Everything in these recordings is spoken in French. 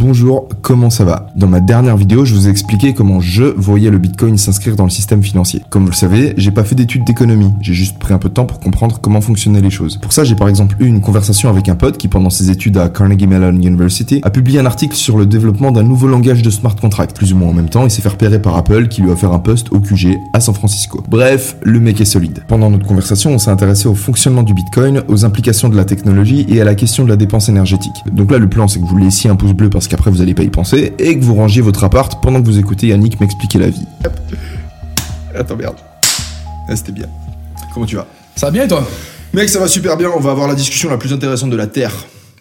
Bonjour, comment ça va Dans ma dernière vidéo, je vous ai expliqué comment je voyais le Bitcoin s'inscrire dans le système financier. Comme vous le savez, j'ai pas fait d'études d'économie, j'ai juste pris un peu de temps pour comprendre comment fonctionnaient les choses. Pour ça, j'ai par exemple eu une conversation avec un pote qui, pendant ses études à Carnegie Mellon University, a publié un article sur le développement d'un nouveau langage de smart contract. Plus ou moins en même temps, il s'est fait repérer par Apple qui lui a offert un poste au QG à San Francisco. Bref, le mec est solide. Pendant notre conversation, on s'est intéressé au fonctionnement du Bitcoin, aux implications de la technologie et à la question de la dépense énergétique. Donc là, le plan, c'est que vous laissiez un pouce bleu parce qu'après vous allez pas y penser, et que vous rangiez votre appart pendant que vous écoutez Yannick m'expliquer la vie. Attends, merde. Ah, C'était bien. Comment tu vas? Ça va bien et toi? Mec, ça va super bien, on va avoir la discussion la plus intéressante de la Terre.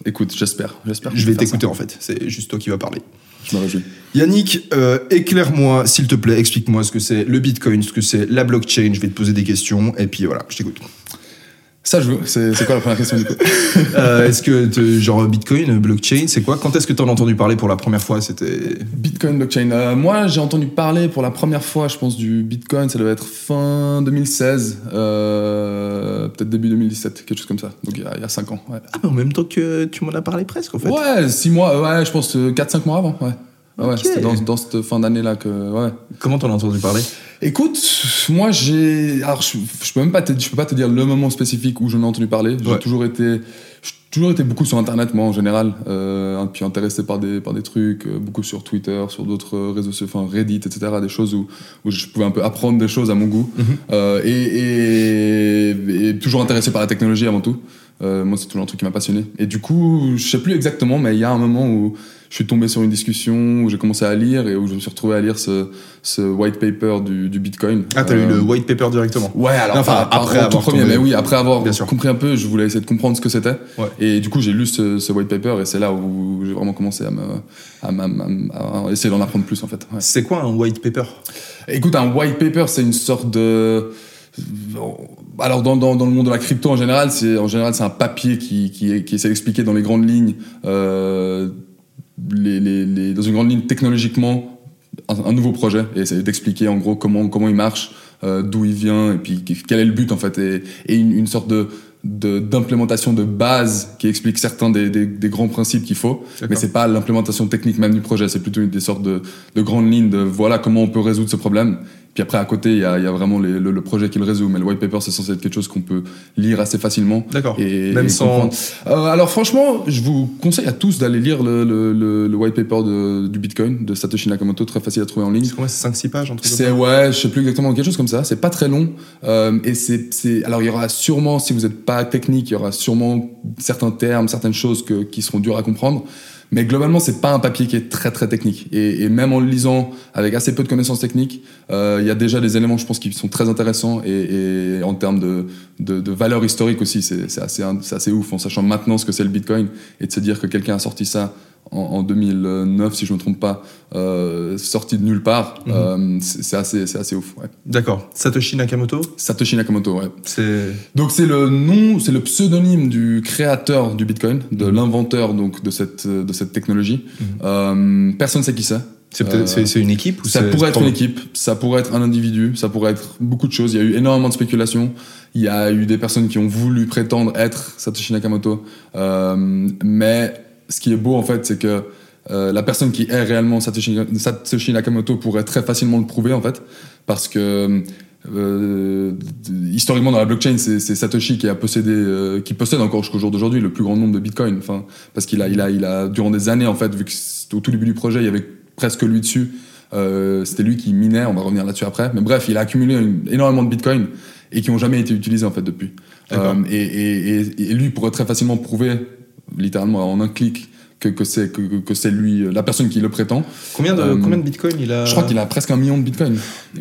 Écoute, j'espère, j'espère. que Je vais t'écouter en fait, c'est juste toi qui vas parler. Je me réjouis. Yannick, euh, éclaire-moi, s'il te plaît, explique-moi ce que c'est le Bitcoin, ce que c'est la blockchain, je vais te poser des questions, et puis voilà, je t'écoute. Ça, je veux. C'est quoi la première question du coup Euh, Est-ce que, genre, Bitcoin, blockchain, c'est quoi? Quand est-ce que t'en as entendu parler pour la première fois? C'était... Bitcoin, blockchain. Euh, moi, j'ai entendu parler pour la première fois, je pense, du Bitcoin. Ça devait être fin 2016, euh, peut-être début 2017, quelque chose comme ça. Donc il y a, il y a 5 ans. Ouais, Ah, mais en même temps que tu m'en as parlé presque, en fait. ouais 6 mois, ouais, je pense 4-5 mois avant. Ouais. Ouais, ouais, c'était dans, dans cette fin d'année-là que. Ouais. Comment t'en as entendu parler? Écoute, moi j'ai, alors je, je peux même pas te, je peux pas te dire le moment spécifique où j'en ai entendu parler. J'ai Ouais. toujours été, j'ai toujours été beaucoup sur Internet moi en général, euh, puis intéressé par des par des trucs, euh, beaucoup sur Twitter, sur d'autres réseaux sociaux, enfin Reddit, etc. Des choses où où je pouvais un peu apprendre des choses à mon goût, Mhm. Euh, et, et, et toujours intéressé par la technologie avant tout. Euh, moi, c'est toujours un truc qui m'a passionné. Et du coup, je sais plus exactement, mais il y a un moment où je suis tombé sur une discussion, où j'ai commencé à lire et où je me suis retrouvé à lire ce, ce white paper du, du Bitcoin. Ah, t'as eu Euh, le white paper directement Ouais, alors Enfin, enfin, après après avoir premier, tombé- mais oui, après avoir Bien sûr. compris un peu, je voulais essayer de comprendre ce que c'était. Ouais. Et du coup, j'ai lu ce, ce white paper et c'est là où j'ai vraiment commencé à me, à, à- à essayer d'en apprendre plus en fait. Ouais. C'est quoi un white paper? Écoute, un white paper, c'est une sorte de. Alors, dans, dans, dans le monde de la crypto en général, c'est en général c'est un papier qui, qui, qui essaie d'expliquer dans les grandes lignes, euh, les, les, les- dans une grande ligne technologiquement, un, un nouveau projet et essayer d'expliquer en gros comment comment il marche, euh, d'où il vient et puis quel est le but en fait. Et, et une, une sorte de de- d'implémentation de, base qui explique certains des, des, des grands principes qu'il faut, mais c'est pas l'implémentation technique même du projet, c'est plutôt une- des sortes de, de grandes lignes de voilà comment on peut résoudre ce problème. Puis après à côté il y a, il y a vraiment les- le, le projet qui le résout, mais le white paper c'est censé être quelque chose qu'on peut lire assez facilement. D'accord. Et, Même et sans-. Euh, alors franchement, je vous conseille à tous d'aller lire le, le, le, le white paper de, du Bitcoin de Satoshi Nakamoto, très facile à trouver en ligne. C'est quoi, c'est 5-6 pages, un truc comme C'est ouais, je sais plus exactement quelque chose comme ça. C'est pas très long euh, et c'est c'est alors il y aura sûrement si vous n'êtes pas technique, il y aura sûrement certains termes, certaines choses que, qui seront dures à comprendre. Mais globalement, c'est pas un papier qui est très très technique. Et, et même en le lisant avec assez peu de connaissances techniques, euh, il y a déjà des éléments, je pense, qui sont très intéressants. Et, et en termes de, de, de valeur historique aussi, c'est assez, assez ouf en sachant maintenant ce que c'est le Bitcoin et de se dire que quelqu'un a sorti ça en, en 2009, si je me trompe pas, euh, sorti de nulle part, Mhm. euh, c'est assez, c'est assez ouf. Ouais. D'accord. Satoshi Nakamoto? Satoshi Nakamoto, ouais. C'est... Donc c'est le nom, c'est le pseudonyme du créateur du Bitcoin, de Mhm. l'inventeur donc de cette de cette technologie. Euh, personne sait qui c'est. C'est, Euh, une équipe ou Ça pourrait être une équipe, ça pourrait être un individu, ça pourrait être beaucoup de choses. Il y a eu énormément de spéculations. Il y a eu des personnes qui ont voulu prétendre être Satoshi Nakamoto. Mais ce qui est beau en fait, c'est que euh, la personne qui est réellement Satoshi, Satoshi Nakamoto pourrait très facilement le prouver en fait, parce que euh, historiquement dans la blockchain, c'est Satoshi qui a possédé, euh, qui possède encore jusqu'au jour d'aujourd'hui le plus grand nombre de Bitcoin. Enfin, parce qu'il a, il a, il a durant des années en fait, vu que c'est au tout début du projet, il y avait presque lui dessus. Euh, c'était lui qui minait, on va revenir là-dessus après. Mais bref, il a accumulé une- énormément de bitcoins et qui ont jamais été utilisés en fait depuis. D'accord. Euh, et, et, et, et lui pourrait très facilement prouver, littéralement en un clic, que, que c'est que, c'est lui, euh, la personne qui le prétend. Combien de, Euh, combien de bitcoin il a Je crois qu'il a presque un million de bitcoins.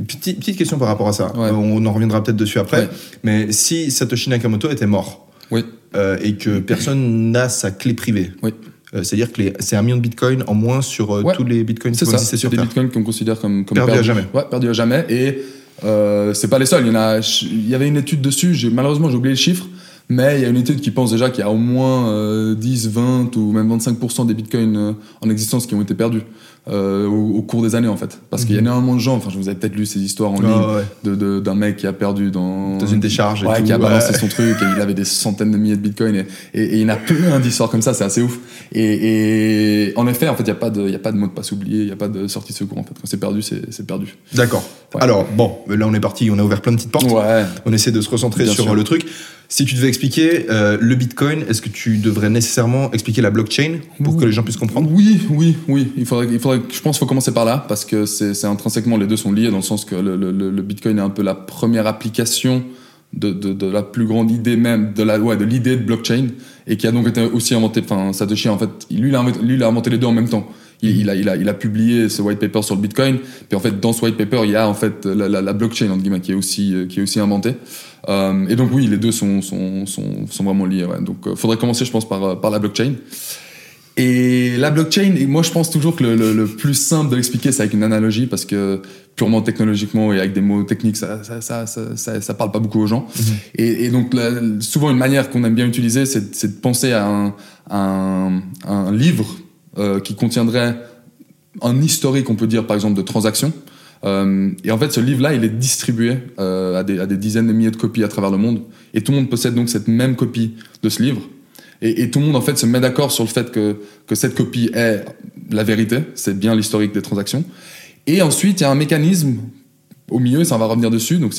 Petite, petite question par rapport à ça. Ouais. Euh, On en reviendra peut-être dessus après. Ouais. Mais si Satoshi Nakamoto était mort, Oui. euh, et que personne n'a sa clé privée. Oui. Euh, C'est-à-dire que c'est un million de bitcoins en moins sur Ouais. tous les bitcoins qui C'est vont ça, exister c'est sur des Terre. bitcoins qu'on considère comme, comme Perdus à jamais. Ouais, perdus à jamais. Et c'est pas les seuls. Il y, en a, il y avait une étude dessus, malheureusement j'ai oublié le chiffre, mais il y a une étude qui pense déjà qu'il y a au moins euh, 10, 20 ou même 25% des bitcoins euh, en existence qui ont été perdus euh, au, au cours des années en fait. Parce qu'il y a énormément de gens, enfin je vous avez peut-être lu ces histoires en Mhm. Ah ligne ouais. de, de- d'un mec qui a perdu dans, Dans une décharge et ouais, tout, qui a balancé ouais. son truc et il avait des centaines de milliers de bitcoins et, et, et il y en a plein d'histoires comme ça, c'est assez ouf. Et, et en effet, en fait, il n'y a, pas de- y a pas de mot de passe oublié, il n'y a pas de sortie de secours en fait. Quand c'est perdu, c'est, perdu. D'accord. Alors, bon, là on est parti, on a ouvert plein de petites portes. Ouais. On essaie de se recentrer Bien sur sûr. euh, le truc. Si tu devais expliquer euh, le bitcoin, est-ce que tu devrais nécessairement expliquer la blockchain pour que les gens puissent comprendre? Oui, oui, oui. Il faudrait, il faudrait, je pense qu'il faut commencer par là parce que c'est, intrinsèquement, les deux sont liés dans le sens que le, le- bitcoin est un peu la première application de, de, de la plus grande idée même, de, la, ouais, de l'idée de blockchain et qui a donc été aussi inventé, enfin, Satoshi en fait, lui il, a, inventé- lui, il a inventé les deux en même temps. Il, il a, il, a, il a publié ce white paper sur le bitcoin, puis en fait, dans ce white paper, il y a en fait la, la, la blockchain, entre guillemets, qui est aussi, euh, qui est aussi inventée. Euh, et donc, oui, les deux sont, sont, sont, sont vraiment liés. Ouais. Donc, euh, faudrait commencer, je pense, par, euh, par la blockchain. Et la blockchain, et moi je pense toujours que le, le- le plus simple de l'expliquer, c'est avec une analogie, parce que purement technologiquement et avec des mots techniques, ça, ça, ça, ça, ça, parle pas beaucoup aux gens. Et, et donc souvent une manière qu'on aime bien utiliser, c'est c'est de penser à un, un, un livre euh, qui contiendrait un historique, on peut dire par exemple, de transactions. Euh, et en fait, ce livre-là, il est distribué euh, à, des, dizaines de milliers de copies à travers le monde. Et tout le monde possède donc cette même copie de ce livre. Et, et tout le monde, en fait, se met d'accord sur le fait que, cette copie est la vérité, c'est bien l'historique des transactions. Et ensuite, il y a un mécanisme au milieu, ça on va revenir dessus, donc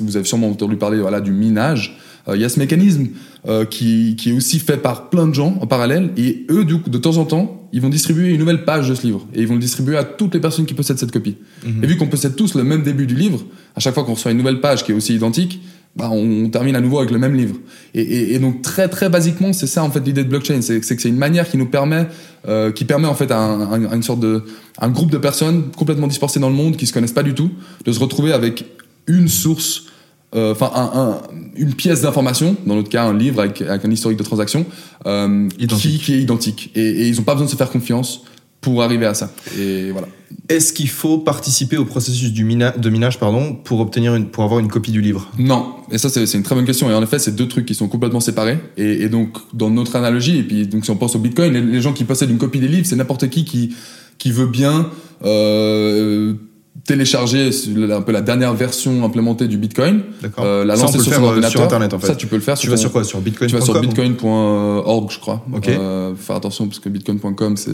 vous avez sûrement entendu parler voilà, du minage. Euh, Il y a ce mécanisme euh, qui, qui est aussi fait par plein de gens en parallèle, et eux, du coup, de temps en temps, ils vont distribuer une nouvelle page de ce livre, et ils vont le distribuer à toutes les personnes qui possèdent cette copie. Et vu qu'on possède tous le même début du livre, à chaque fois qu'on reçoit une nouvelle page qui est aussi identique, bah, on termine à nouveau avec le même livre. Et, et- et donc très très basiquement, c'est ça en fait l'idée de blockchain, c'est que c'est une manière qui nous permet, euh, qui permet en fait à, un- à une sorte de, un groupe de personnes complètement dispersées dans le monde qui se connaissent pas du tout, de se retrouver avec une source, enfin un- un- une pièce d'information, dans notre cas un livre avec, avec un historique de transaction, euh, qui, est identique. Et, et ils ont pas besoin de se faire confiance pour arriver à ça. Et voilà. Est-ce qu'il faut participer au processus du mina- de minage pardon, pour, obtenir une, pour avoir une copie du livre? Non, et ça c'est c'est une très bonne question. Et en effet, c'est deux trucs qui sont complètement séparés. Et, et donc, dans notre analogie, et puis donc si on pense au Bitcoin, les, les gens qui possèdent une copie des livres, c'est n'importe qui qui qui veut bien euh, télécharger un peu la dernière version implémentée du Bitcoin, D'accord. euh, la lancer sur son euh, sur Internet en fait. Ça, tu peux le faire. tu vas ton- sur quoi? Sur bitcoin tu vas sur bitcoin.org, je crois. Ok. Euh, faire attention parce que bitcoin.com, c'est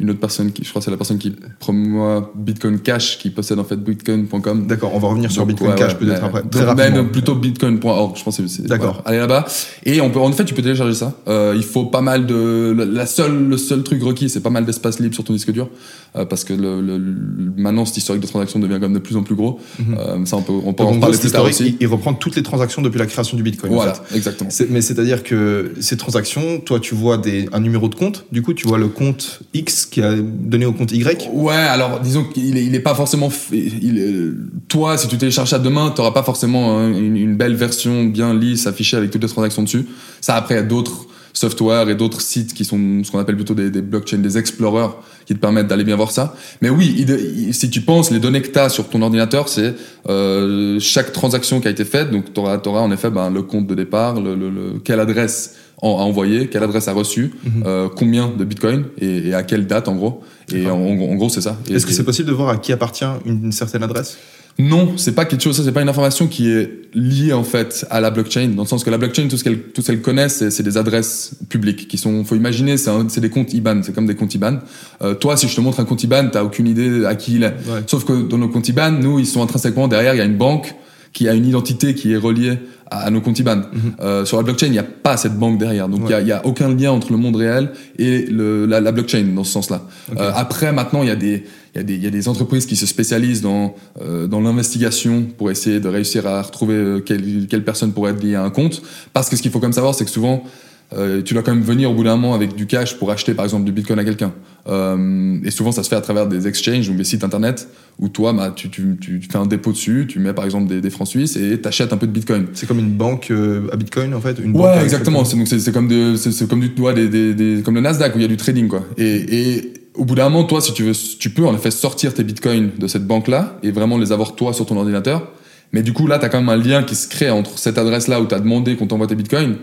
une autre personne qui, je crois, c'est la personne qui promeut Bitcoin Cash qui possède en fait bitcoin.com. D'accord, on va revenir sur Bitcoin ouais, Cash ouais, peut-être après. Très donc plutôt bitcoin.org, je pense que c'est. D'accord. Allez là-bas. Et on peut, en fait, tu peux télécharger ça. Euh, il faut pas mal de. la- seule, le seul truc requis, c'est pas mal d'espace libre sur ton disque dur. euh, parce que le, le- le- maintenant, cet historique de transaction devient quand même de plus en plus gros. Euh, ça, on peut, on peut Donc, en parler plus tard aussi. il, reprend toutes les transactions depuis la création du Bitcoin. en Voilà, fait. exactement. C'est- Mais c'est-à-dire que ces transactions, toi, tu vois des, un numéro de compte. Du coup, tu vois le compte X qui a donné au compte Y. Ouais, alors disons qu'il est, il est pas forcément. est- toi, si tu télécharges ça demain, t'auras pas forcément hein, une, belle version bien lisse affichée avec toutes les transactions dessus. Ça, après, il y a d'autres softwares et d'autres sites qui sont ce qu'on appelle plutôt des, blockchains, des explorers qui te permettent d'aller bien voir ça. Mais oui, si tu penses, les données que tu as sur ton ordinateur, c'est euh, chaque transaction qui a été faite. Donc, tu auras, en effet ben, le compte de départ, le, le- le- quelle adresse en- a envoyé, quelle adresse a reçu, euh, combien de bitcoin et, et à quelle date en gros. Et en, en gros, c'est ça. Est-ce que c'est possible de voir à qui appartient une, une certaine adresse? Non, c'est pas quelque chose, ça c'est pas une information qui est liée en fait à la blockchain, dans le sens que la blockchain, tout ce qu'elle, tout ce qu'elle connaît, c'est, des adresses publiques qui sont, faut imaginer, c'est, des comptes IBAN, c'est comme des comptes IBAN. Euh, toi, si je te montre un compte IBAN, t'as aucune idée à qui il est. Ouais. Sauf que dans nos comptes IBAN, nous, ils sont intrinsèquement derrière, il y a une banque qui a une identité qui est reliée à, à nos comptes IBAN. Euh, sur la blockchain, il n'y a pas cette banque derrière, donc il y a- il y, a aucun lien entre le monde réel et le, la, la blockchain dans ce sens-là. Euh, après, maintenant, il y a des il y, a des, il y a des entreprises qui se spécialisent dans, euh, dans l'investigation pour essayer de réussir à retrouver euh, quelle, quelle personne pourrait être liée à un compte. Parce que ce qu'il faut comme savoir, c'est que souvent, euh, tu dois quand même venir au bout d'un moment avec du cash pour acheter par exemple du bitcoin à quelqu'un. Euh, et souvent ça se fait à travers des exchanges ou des sites internet où toi bah, tu, tu, tu, fais un dépôt dessus, tu mets par exemple des, des francs suisses et t'achètes un peu de bitcoin. C'est comme une banque euh, à bitcoin en fait une Ouais, exactement. C'est, donc c'est, c'est comme, de, c'est, c'est comme, du, ouais, des, des, des- comme le Nasdaq où il y a du trading quoi. Et, et au bout d'un moment, toi, si tu veux, tu peux en effet sortir tes bitcoins de cette banque-là et vraiment les avoir toi sur ton ordinateur. Mais du coup, là, tu as quand même un lien qui se crée entre cette adresse-là où tu as demandé qu'on t'envoie tes bitcoins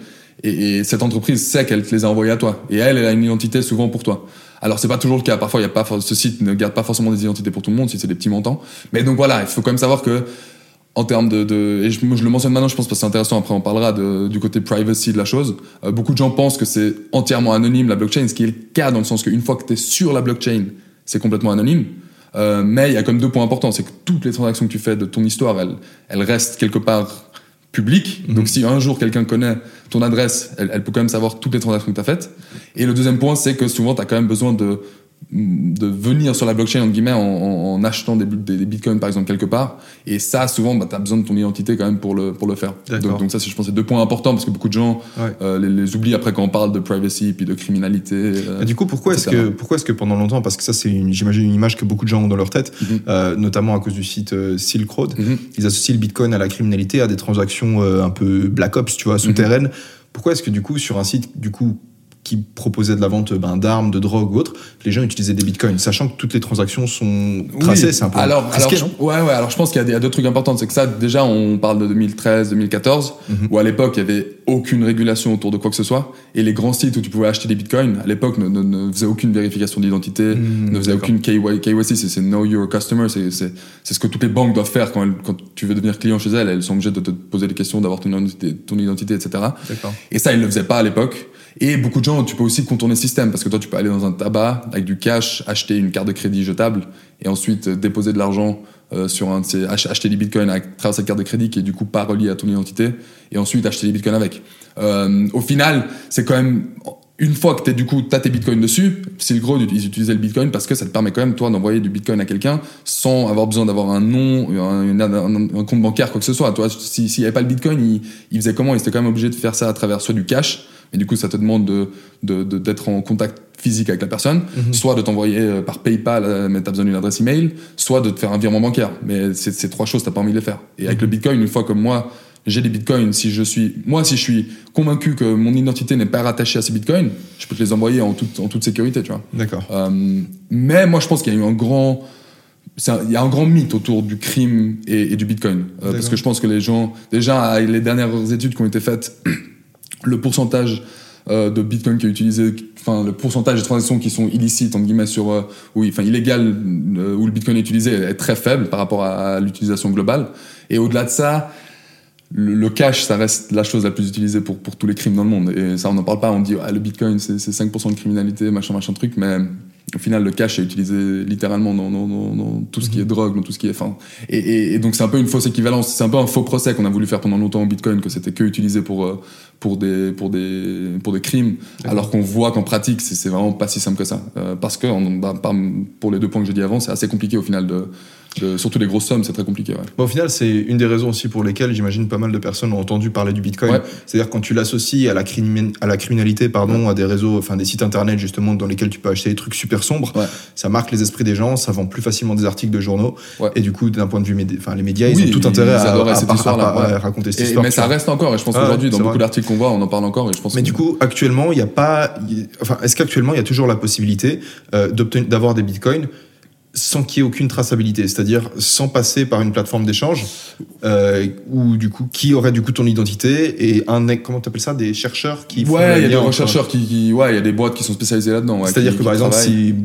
et, et cette entreprise sait qu'elle te les a envoyés à toi. Et elle, elle a une identité souvent pour toi. Alors, c'est pas toujours le cas. Parfois, il y a pas, ce site ne garde pas forcément des identités pour tout le monde si c'est des petits montants. Mais donc voilà, il faut quand même savoir que en termes de, et je, le mentionne maintenant, je pense parce que c'est intéressant. Après, on parlera du côté privacy de la chose. Euh, beaucoup de gens pensent que c'est entièrement anonyme la blockchain, ce qui est le cas dans le sens qu'une fois que tu es sur la blockchain, c'est complètement anonyme. Euh, mais il y a comme deux points importants, c'est que toutes les transactions que tu fais de ton histoire, elles, elles restent quelque part publiques. Donc si un jour quelqu'un connaît ton adresse, elle, elle peut quand même savoir toutes les transactions que tu as faites. Et le deuxième point, c'est que souvent, tu as quand même besoin de de venir sur la blockchain entre guillemets en, en- en achetant des, des, des bitcoins par exemple quelque part et ça souvent bah, tu as besoin de ton identité quand même pour le pour le faire donc, donc ça c'est je pense c'est deux points importants parce que beaucoup de gens Ouais. euh, les, les oublient après quand on parle de privacy puis de criminalité euh, Et du coup, pourquoi est-ce que, pourquoi est-ce que pendant longtemps, parce que ça, c'est une- j'imagine une image que beaucoup de gens ont dans leur tête, Mhm. euh, notamment à cause du site Silk Road, Mhm. ils associent le Bitcoin à la criminalité, à des transactions un peu black ops, tu vois, Mhm. souterraines. Pourquoi est-ce que du coup, sur un site, du coup, qui proposait de la vente ben, d'armes, de drogue ou autre, les gens utilisaient des bitcoins, sachant que toutes les transactions sont tracées, Oui. c'est un peu alors, risqué, alors, non? ouais, ouais. Alors, je pense qu'il y a y, deux trucs importants. C'est que ça, déjà, on parle de 2013, 2014, Mhm. où à l'époque, il y avait aucune régulation autour de quoi que ce soit. Et les grands sites où tu pouvais acheter des bitcoins, à l'époque, ne, ne, ne faisaient aucune vérification d'identité, Mhm, ne faisaient aucune KY KYC, c'est Know Your Customer. C'est ce que toutes les banques doivent faire quand, elles- quand tu veux devenir client chez elles. Elles sont obligées de te poser des questions, d'avoir ton identité, ton identité, etc. Et ça, ils le faisaient pas à l'époque. Et beaucoup de gens, tu peux aussi contourner le système parce que toi, tu peux aller dans un tabac avec du cash, acheter une carte de crédit jetable et ensuite euh, déposer de l'argent euh, sur un de ces, ach- acheter des bitcoins à travers cette carte de crédit qui est du coup pas reliée à ton identité et ensuite acheter des bitcoins avec. Euh, au final, c'est quand même une fois que t'es du coup t'as tes bitcoins dessus, Silk Road ils utilisaient le bitcoin parce que ça te permet quand même toi d'envoyer du bitcoin à quelqu'un sans avoir besoin d'avoir un nom, un, compte bancaire quoi que ce soit. Toi, si s'il y avait pas le bitcoin, ils ils faisaient comment? Ils étaient quand même obligés de faire ça à travers soit du cash, mais du coup ça te demande de de- de- d'être en contact physique avec la personne, Mhm. soit de t'envoyer euh, par PayPal, euh, mais t'as besoin d'une adresse email, soit de te faire un virement bancaire. Mais ces trois choses, t'as pas envie de les faire. Et avec le bitcoin, une fois que moi j'ai des bitcoins, si je suis, moi si je suis convaincu que mon identité n'est pas rattachée à ces bitcoins, je peux te les envoyer en toute en toute sécurité, tu vois. D'accord. Euh, mais moi, je pense qu'il y a eu un grand, un- il y a un grand mythe autour du crime et, et du Bitcoin, Euh, parce que je pense que les gens, déjà, les dernières études qui ont été faites, le pourcentage euh, de Bitcoin qui est utilisé, enfin le pourcentage de transactions qui sont illicites entre guillemets sur, euh, oui, enfin illégales euh, où le Bitcoin est utilisé est très faible par rapport à, à l'utilisation globale. Et au-delà de ça, le, le cash, ça reste la chose la plus utilisée pour, pour tous les crimes dans le monde. Et ça, on n'en parle pas. On dit, ah, le bitcoin, c'est c'est 5% de criminalité, machin, machin truc. Mais au final, le cash est utilisé littéralement dans, dans, dans, dans tout ce qui est drogue, dans tout ce qui est. Enfin, et, et, et donc, c'est un peu une fausse équivalence. C'est un peu un faux procès qu'on a voulu faire pendant longtemps au bitcoin, que c'était que utilisé pour, pour, des, pour, des, pour des crimes. Alors qu'on voit qu'en pratique, c'est vraiment pas si simple que ça. Euh, parce que, on- bah, pour les deux points que j'ai dit avant, c'est assez compliqué au final de. Surtout les grosses sommes, c'est très compliqué. Ouais. Bon, au final, c'est une des raisons aussi pour lesquelles j'imagine pas mal de personnes ont entendu parler du Bitcoin. Ouais. C'est-à-dire quand tu l'associes à la à la criminalité, pardon, à des réseaux, enfin des sites internet justement dans lesquels tu peux acheter des trucs super sombres, ça marque les esprits des gens, ça vend plus facilement des articles de journaux. Et du coup, d'un point de vue, enfin les médias, ils Oui, ont tout ils intérêt à, à cette à- à raconter cette Et- histoire. mais ça vois. reste encore, et je pense Ah ouais, qu'aujourd'hui, dans beaucoup d'articles qu'on voit, on en parle encore, et je pense Mais du coup, actuellement, il n'y a pas. Enfin, est-ce qu'actuellement, il y a toujours la possibilité euh, d'avoir des bitcoins sans qu'il y ait aucune traçabilité, c'est-à-dire sans passer par une plateforme d'échange, euh, ou du coup, qui aurait du coup ton identité et un, comment t'appelles ça, des chercheurs qui Ouais, il y a des rechercheurs qui, qui- ouais, il y a des boîtes qui sont spécialisées là-dedans. ouais, C'est-à-dire que par exemple, travaillent. si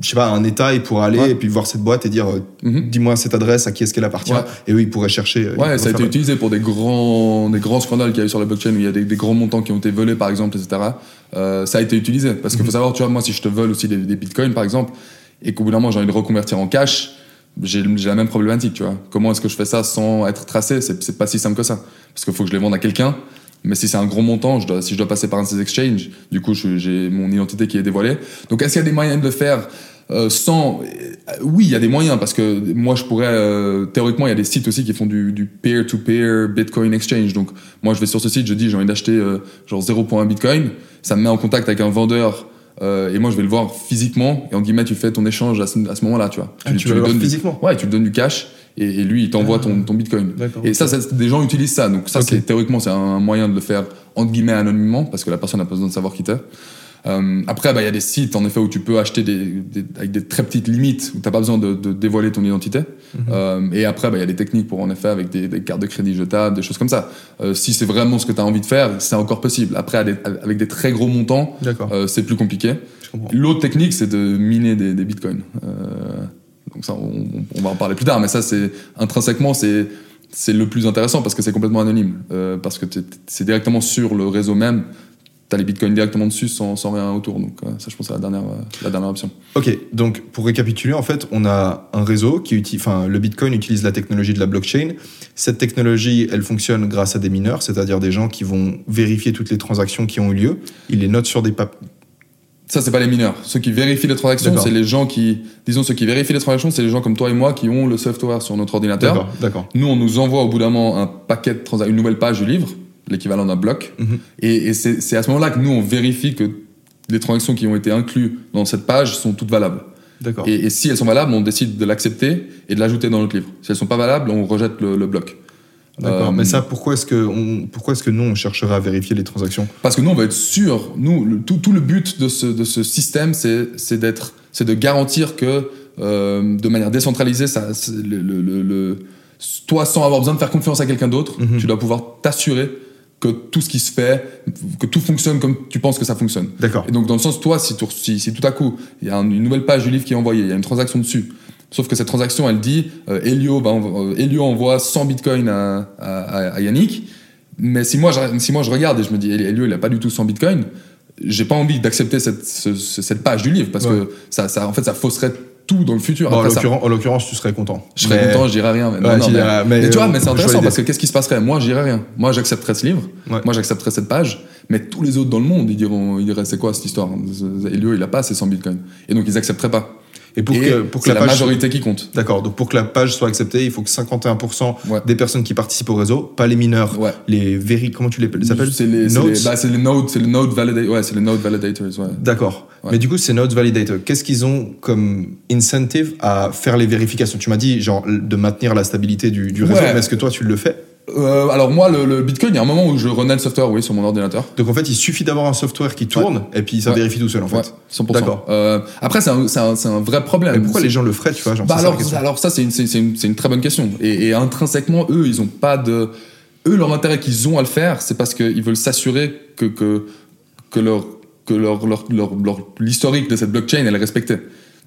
je sais pas, un État, il pourrait aller Ouais. et puis voir cette boîte et dire, euh, Mhm. dis-moi cette adresse, à qui est-ce qu'elle appartient, Ouais. et eux, ils pourraient chercher. euh, ils Ouais, ça a été utilisé pour des grands, des grands scandales qu'il y a eu sur la blockchain où il y a des, des grands montants qui ont été volés, par exemple, etc. Euh, ça a été utilisé. Parce qu'il faut savoir, tu vois, moi, si je te vole aussi des, des bitcoins, par exemple, et qu'au bout d'un moment, j'ai envie de reconvertir en cash, j'ai la même problématique, tu vois. Comment est-ce que je fais ça sans être tracé? C'est pas si simple que ça. Parce qu'il faut que je les vende à quelqu'un. Mais si c'est un gros montant, je dois, si je dois passer par un de ces exchanges, du coup, j'ai mon identité qui est dévoilée. Donc, est-ce qu'il y a des moyens de le faire euh, sans, euh, oui, il y a des moyens parce que moi je pourrais euh, théoriquement il y a des sites aussi qui font du, du peer-to-peer Bitcoin exchange. Donc moi je vais sur ce site, je dis j'ai envie d'acheter euh, genre 0.1 Bitcoin, ça me met en contact avec un vendeur euh, et moi je vais le voir physiquement et en guillemets tu fais ton échange à ce, moment-là, tu vois. Ah, tu lui le donnes du- physiquement? Ouais, tu lui donnes du cash et, et lui il t'envoie Ah. ton, ton Bitcoin. Et ça, ça, des gens utilisent ça. Donc ça, c'est théoriquement, c'est un moyen de le faire entre guillemets anonymement parce que la personne n'a pas besoin de savoir qui t'es. Euh, après, bah, il y a des sites en effet où tu peux acheter des, des- avec des très petites limites où t'as pas besoin de, de dévoiler ton identité. Mhm. Euh, et après, bah, il y a des techniques pour en effet avec des, des cartes de crédit jetables, des choses comme ça. Euh, si c'est vraiment ce que tu as envie de faire, c'est encore possible. Après, avec des très gros montants, c'est plus compliqué. L'autre technique, c'est de miner des, bitcoins. Donc ça, on, on va en parler plus tard, mais ça, c'est intrinsèquement, c'est c'est le plus intéressant parce que c'est complètement anonyme, parce que c'est directement sur le réseau même. T'as les bitcoins directement dessus sans, sans rien autour. Donc euh, ça, je pense, c'est la dernière, euh, la dernière option. Ok, donc pour récapituler, en fait, on a un réseau qui utilise, enfin, le Bitcoin utilise la technologie de la blockchain. Cette technologie, elle fonctionne grâce à des mineurs, c'est-à-dire des gens qui vont vérifier toutes les transactions qui ont eu lieu. Ils les notent sur des papiers. Ça, c'est pas les mineurs. Ceux qui vérifient les transactions, c'est les gens qui, disons, ceux qui vérifient les transactions, c'est les gens comme toi et moi qui ont le software sur notre ordinateur. D'accord, d'accord. Nous, on nous envoie au bout d'un moment un paquet de transactions, une nouvelle page du livre, l'équivalent d'un bloc. Mhm. Et, et c'est à ce moment-là que nous, on vérifie que les transactions qui ont été incluses dans cette page sont toutes valables. D'accord. Et, et si elles sont valables, on décide de l'accepter et de l'ajouter dans notre livre. Si elles sont pas valables, on rejette le, le bloc. D'accord. Euh, Mais ça, pourquoi est-ce que, on, pourquoi est-ce que nous, on chercherait à vérifier les transactions? Parce que nous, on va être sûr. Nous, le- tout, tout le but de ce, de ce système, c'est c'est d'être, c'est de garantir que euh, de manière décentralisée, ça, le, le- toi, sans avoir besoin de faire confiance à quelqu'un d'autre, Mhm. tu dois pouvoir t'assurer que tout ce qui se fait, que tout fonctionne comme tu penses que ça fonctionne. D'accord. Et donc, dans le sens, toi, si, tu- si, si tout à coup, il y a un- une nouvelle page du livre qui est envoyée, il y a une transaction dessus, sauf que cette transaction, elle dit, euh, Elio, bah, on- euh, Elio envoie 100 bitcoins à, à, à- à Yannick, mais si moi, je, si moi je regarde et je me dis, Elio, il a pas du tout 100 bitcoins, j'ai pas envie d'accepter cette, ce- ce- cette page du livre, parce Ouais. que ça, ça, en fait, ça fausserait tout dans le futur. Bon, en Après, l'occurrence, en l'occurrence, tu serais content. je serais Mais- content, je dirais rien. Mais, non, Ouais, non, tu mais- diras- mais, mais tu vois, euh, mais c'est intéressant parce que qu'est-ce qui se passerait? Moi, je dirais rien. Moi, j'accepterais ce livre. Ouais. Moi, j'accepterais cette page. Mais tous les autres dans le monde, ils diront, ils diraient, c'est quoi cette histoire? Elio, il a pas ses 100 bitcoins. Et donc, ils accepteraient pas. Et pour Et que, pour que c'est la la, page. majorité qui compte. D'accord. Donc pour que la page soit acceptée, il faut que 51% Ouais. des personnes qui participent au réseau, pas les mineurs, Ouais. les véri, comment tu les les appelles C'est les, c'est Nodes les, bah, c'est les nodes, c'est les node validators. Ouais, c'est les validators. Ouais. D'accord. Mais du coup, ces nodes validators, qu'est-ce qu'ils ont comme incentive à faire les vérifications? Tu m'as dit, genre, de maintenir la stabilité du, du réseau, mais est-ce que toi, tu le fais? Euh, alors moi, le, le Bitcoin, il y a un moment où je renais le software, oui, sur mon ordinateur. Donc en fait, il suffit d'avoir un software qui tourne, et puis ça Ouais. vérifie tout seul, en fait. Ouais, 100%. D'accord. Euh, après, c'est un, vrai problème. Mais pourquoi les gens le feraient, tu vois genre, Bah alors, ça, c'est une, très bonne question. Et, et intrinsèquement, eux, ils ont pas de... Eux, leur intérêt qu'ils ont à le faire, c'est parce qu'ils veulent s'assurer que, que, que, leur, que leur, leur, leur, leur- l'historique de cette blockchain, elle est respectée.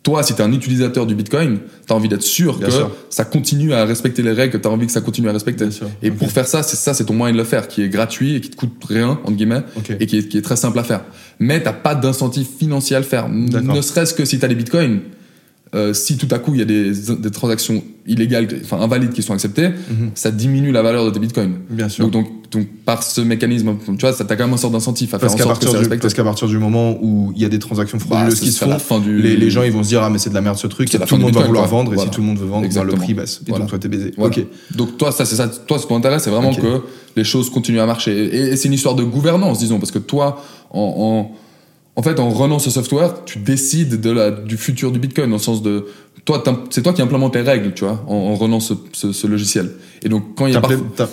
Toi, si tu es un utilisateur du Bitcoin, tu as envie d'être sûr Bien que sûr. ça continue à respecter les règles que tu as envie que ça continue à respecter. Et pour faire ça, c'est ça, c'est ton moyen de le faire, qui est gratuit et qui te coûte rien, entre guillemets, et qui est, qui est très simple à faire. Mais t'as pas d'incentive financier à le faire. Ne serait-ce que si tu as des bitcoins, euh, si tout à coup il y a des, des transactions illégales, enfin invalides qui sont acceptées, Mhm. ça diminue la valeur de tes bitcoins. Bien sûr. Donc, donc, donc par ce mécanisme, tu vois, ça t'as quand même une sorte d'incentive à faire Parce en qu'à sorte que partir, c'est du, parce qu'à partir du moment où il y a des transactions Bah, frauduleuses ce qui se font, la fin du... les, les gens ils vont se dire ah mais c'est de la merde ce truc, tout le monde va vouloir quoi. vendre, et si tout le monde veut vendre, bah, le prix baisse. Et Voilà. donc toi t'es baisé. Voilà. Donc toi, ça c'est ça. Toi, ton intérêt, c'est vraiment que les choses continuent à marcher. Et, et c'est une histoire de gouvernance, disons, parce que toi, en, en, en fait, en renant ce software, tu décides de la, du futur du Bitcoin, dans le sens de, toi, c'est toi qui implémentes les règles, tu vois, en, en renant ce, ce, ce logiciel. Et donc quand il y a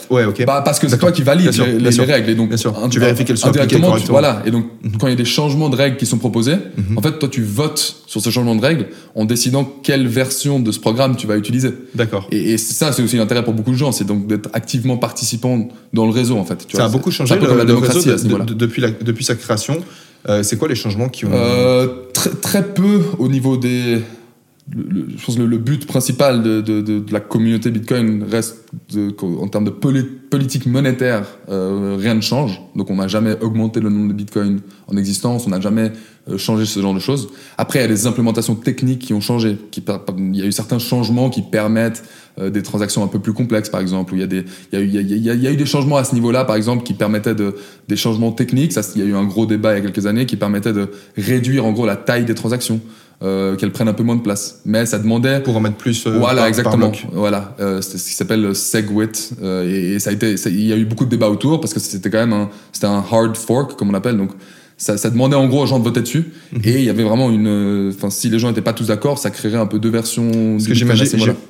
Ouais ok. bah, parce que c'est toi qui valide Bien sûr, les, règles. Et donc, Bien sûr. ind- Tu vérifies qu'elles sont appliquées correctement. Voilà. Et donc, quand il y a des changements de règles qui sont proposés, Mhm. en fait, toi, tu votes sur ce changement de règles en décidant quelle version de ce programme tu vas utiliser. D'accord. Et, et ça, c'est aussi l'intérêt pour beaucoup de gens, c'est donc d'être activement participant dans le réseau, en fait. Tu Ça a beaucoup changé le, la démocratie réseau de- à ce niveau-là. de- de- depuis, la- depuis sa création. Euh, c'est quoi les changements qui ont. Euh, très, très peu au niveau des. je pense que le, but principal de, de- la communauté Bitcoin reste en termes de poli- politique monétaire, euh, rien ne change. Donc on n'a jamais augmenté le nombre de Bitcoin en existence, on n'a jamais changé ce genre de choses. Après, il y a des implémentations techniques qui ont changé. Qui, il y a eu certains changements qui permettent des transactions un peu plus complexes, par exemple. Où il y a des, il y a, eu- il y a- il y a- eu des changements à ce niveau-là, par exemple, qui permettaient de, des changements techniques. Ça, il y a eu un gros débat il y a quelques années qui permettait de réduire en gros la taille des transactions. euh, qu'elles prennent un peu moins de place. Mais ça demandait pour en mettre plus. euh, voilà, par- exactement. Voilà, euh, c'est ce qui s'appelle SegWit. Euh, et, et ça a été, il y a eu beaucoup de débats autour parce que c'était quand même un, c'était un hard fork comme on appelle. Donc ça, ça demandait en gros aux gens de voter dessus. Mhm. Et il y avait vraiment une, enfin si les gens n'étaient pas tous d'accord, ça créerait un peu deux versions. Parce que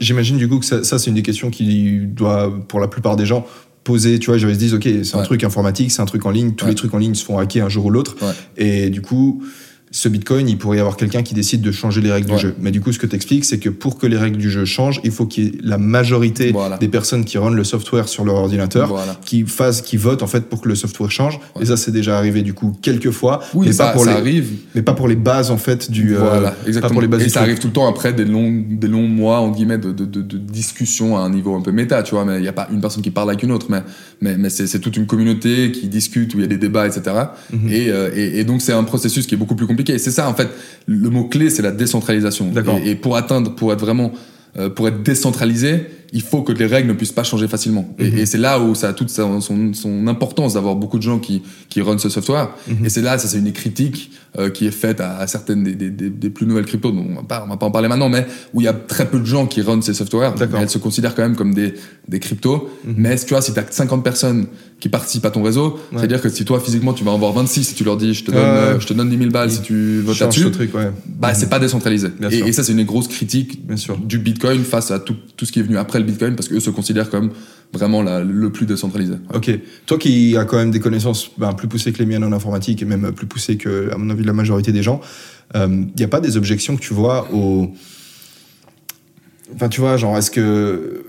j'imagine, du coup que ça, ça, c'est une des questions qui doit, pour la plupart des gens, poser. Tu vois, ils se disent, ok, c'est un Ouais. truc informatique, c'est un truc en ligne, tous Ouais. les trucs en ligne se font hacker un jour ou l'autre. Ouais. Et du coup, ce Bitcoin, il pourrait y avoir quelqu'un qui décide de changer les règles Ouais. du jeu. Mais du coup, ce que tu expliques, c'est que pour que les règles du jeu changent, il faut qu'il y ait la majorité Voilà. des personnes qui run le software sur leur ordinateur Voilà. qui fassent, qui votent en fait pour que le software change. Ouais. Et ça, c'est déjà arrivé du coup quelques fois, Oui, mais ça, pas pour ça les, arrive. mais pas pour les bases en fait du. euh, voilà, pas exactement. pour les bases et ça truc. arrive tout le temps après des longs, des longs mois, en guillemets, de, de, de, de discussion à un niveau un peu méta, tu vois. Mais il n'y a pas une personne qui parle avec une autre, mais, mais, mais c'est toute une communauté qui discute, où il y a des débats, etc. Mhm. et, euh, et, et donc, c'est un processus qui est beaucoup plus compliqué. C'est ça, en fait, le mot-clé, c'est la décentralisation. Et, et pour atteindre, pour être vraiment, euh, pour être décentralisé, il faut que les règles ne puissent pas changer facilement. Et, Mhm. et c'est là où ça a toute son, son importance d'avoir beaucoup de gens qui, qui run ce software. Mhm. Et c'est là, ça c'est une critique euh, qui est faite à, à certaines des, des, des, des plus nouvelles cryptos, dont on va pas, on va pas en parler maintenant, mais où il y a très peu de gens qui run ces softwares. Elles se considèrent quand même comme des, des cryptos. Mhm. Mais tu vois, si tu as 50 personnes qui participent à ton réseau, Ouais. c'est-à-dire que si toi physiquement tu vas en avoir 26, si tu leur dis je te donne, euh, je te donne 10 000 balles si tu votes là-dessus, ouais. bah c'est pas décentralisé. Et, et ça c'est une grosse critique Bien sûr. du Bitcoin face à tout, tout ce qui est venu après le Bitcoin parce qu'eux se considèrent comme vraiment la- le plus décentralisé. Ok. Toi qui as quand même des connaissances ben, plus poussées que les miennes en informatique et même plus poussées que, à mon avis, la majorité des gens, il n'y a pas des objections que tu vois au. Enfin, tu vois, genre, est-ce que.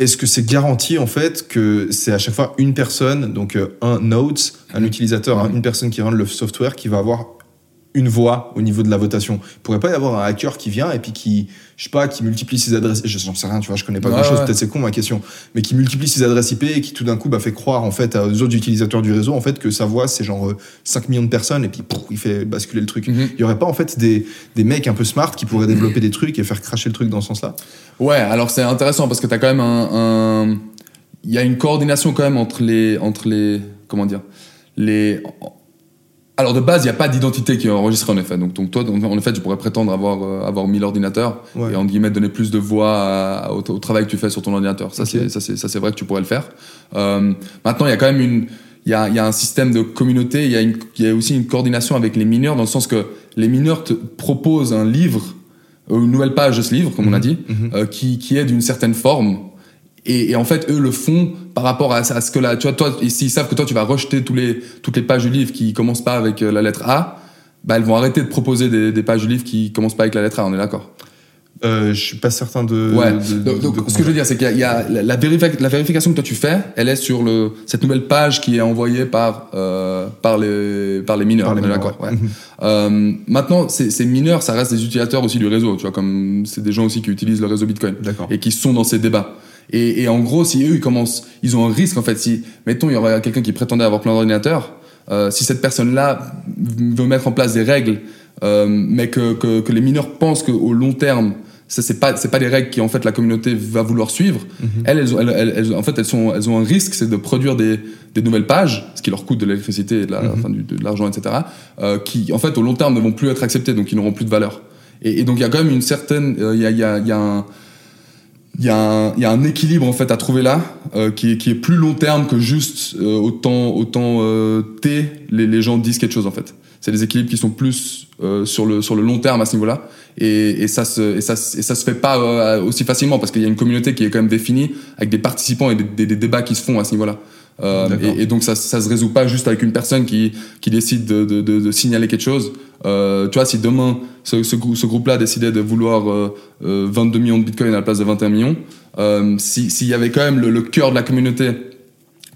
Est-ce que c'est garanti en fait que c'est à chaque fois une personne, donc euh, un node, un Mhm. utilisateur, Mhm. une personne qui run le software qui va avoir une voix au niveau de la votation. Il pourrait pas y avoir un hacker qui vient et puis qui, je sais pas, qui multiplie ses adresses. Je j'en sais rien, tu vois, je connais pas Ouais, grand chose. ouais. Peut-être c'est con ma question, mais qui multiplie ses adresses IP et qui tout d'un coup bah, fait croire en fait aux autres utilisateurs du réseau en fait que sa voix c'est genre euh, 5 millions de personnes et puis il fait basculer le truc. Mhm. Il y aurait pas en fait des, des mecs un peu smart qui pourraient développer des trucs et faire cracher le truc dans ce sens-là? Ouais, alors c'est intéressant parce que tu as quand même un. un- Il y a une coordination quand même entre les. Entre les comment dire les, Alors de base, il n'y a pas d'identité qui est enregistrée en effet. Donc, donc toi, en effet, tu pourrais prétendre avoir, euh, avoir 1000 ordinateurs Ouais. et en guillemets donner plus de voix à- au, au travail que tu fais sur ton ordinateur. Ça, c'est ça, c'est ça, c'est vrai que tu pourrais le faire. Euh, maintenant, il y a quand même une. Il y a, y a un système de communauté, il y, a une, il y a aussi une coordination avec les mineurs, dans le sens que les mineurs te proposent un livre, euh, une nouvelle page de ce livre, comme on a dit, Mhm. euh, qui, qui est d'une certaine forme. Et, et en fait, eux le font par rapport à, à ce que là, tu vois, toi, s'ils savent que toi, tu vas rejeter tous les, toutes les pages du livre qui commencent pas avec euh, la lettre A, bah, elles vont arrêter de proposer des, des pages du livre qui commencent pas avec la lettre A, on est d'accord? Euh, je suis pas certain de. Ouais. de- donc, donc, de- ce que je veux dire, c'est qu'il y a, il y a la, la vérifi- la vérification que toi tu fais, elle est sur le, cette nouvelle page qui est envoyée par, euh, par, les, par les mineurs. Par les on est mineurs, d'accord? ouais. ouais. Euh, maintenant, ces, ces mineurs, ça reste des utilisateurs aussi du réseau, tu vois, comme c'est des gens aussi qui utilisent le réseau Bitcoin et qui sont dans ces débats. Et, et en gros, si eux, ils commencent, ils ont un risque en fait. Si, mettons, il y aurait quelqu'un qui prétendait avoir plein d'ordinateurs, euh, si cette personne-là veut mettre en place des règles, euh, mais que, que, que les mineurs pensent qu'au long terme, ça c'est pas c'est pas des règles qui en fait la communauté va vouloir suivre. Mhm. Elles, elles, ont- elles, elles- elles- en fait, elles sont elles ont un risque, c'est de produire des, des nouvelles pages, ce qui leur coûte de l'électricité, et de la- Mhm. de, l'argent, etc. euh, qui en fait au long terme ne vont plus être acceptés, donc ils n'auront plus de valeur. Et, et donc il y a quand même une certaine, il y a, y a, y a un il y, a un, y a un équilibre en fait à trouver là euh, qui, est, qui est plus long terme que juste euh, autant autant euh, T les, les gens disent quelque chose en fait. C'est des équilibres qui sont plus euh, sur le sur le long terme à ce niveau là et, et ça se et ça et ça se fait pas euh, aussi facilement parce qu'il y a une communauté qui est quand même définie avec des participants et des, des- des débats qui se font à ce niveau là euh, et, et donc ça ça se résout pas juste avec une personne qui qui décide de, de, de, de signaler quelque chose. Euh, tu vois si demain ce, ce, grou- ce groupe là décidait de vouloir euh, euh, 22 millions de bitcoins à la place de 21 millions si- s'il y avait quand même le, le cœur de la communauté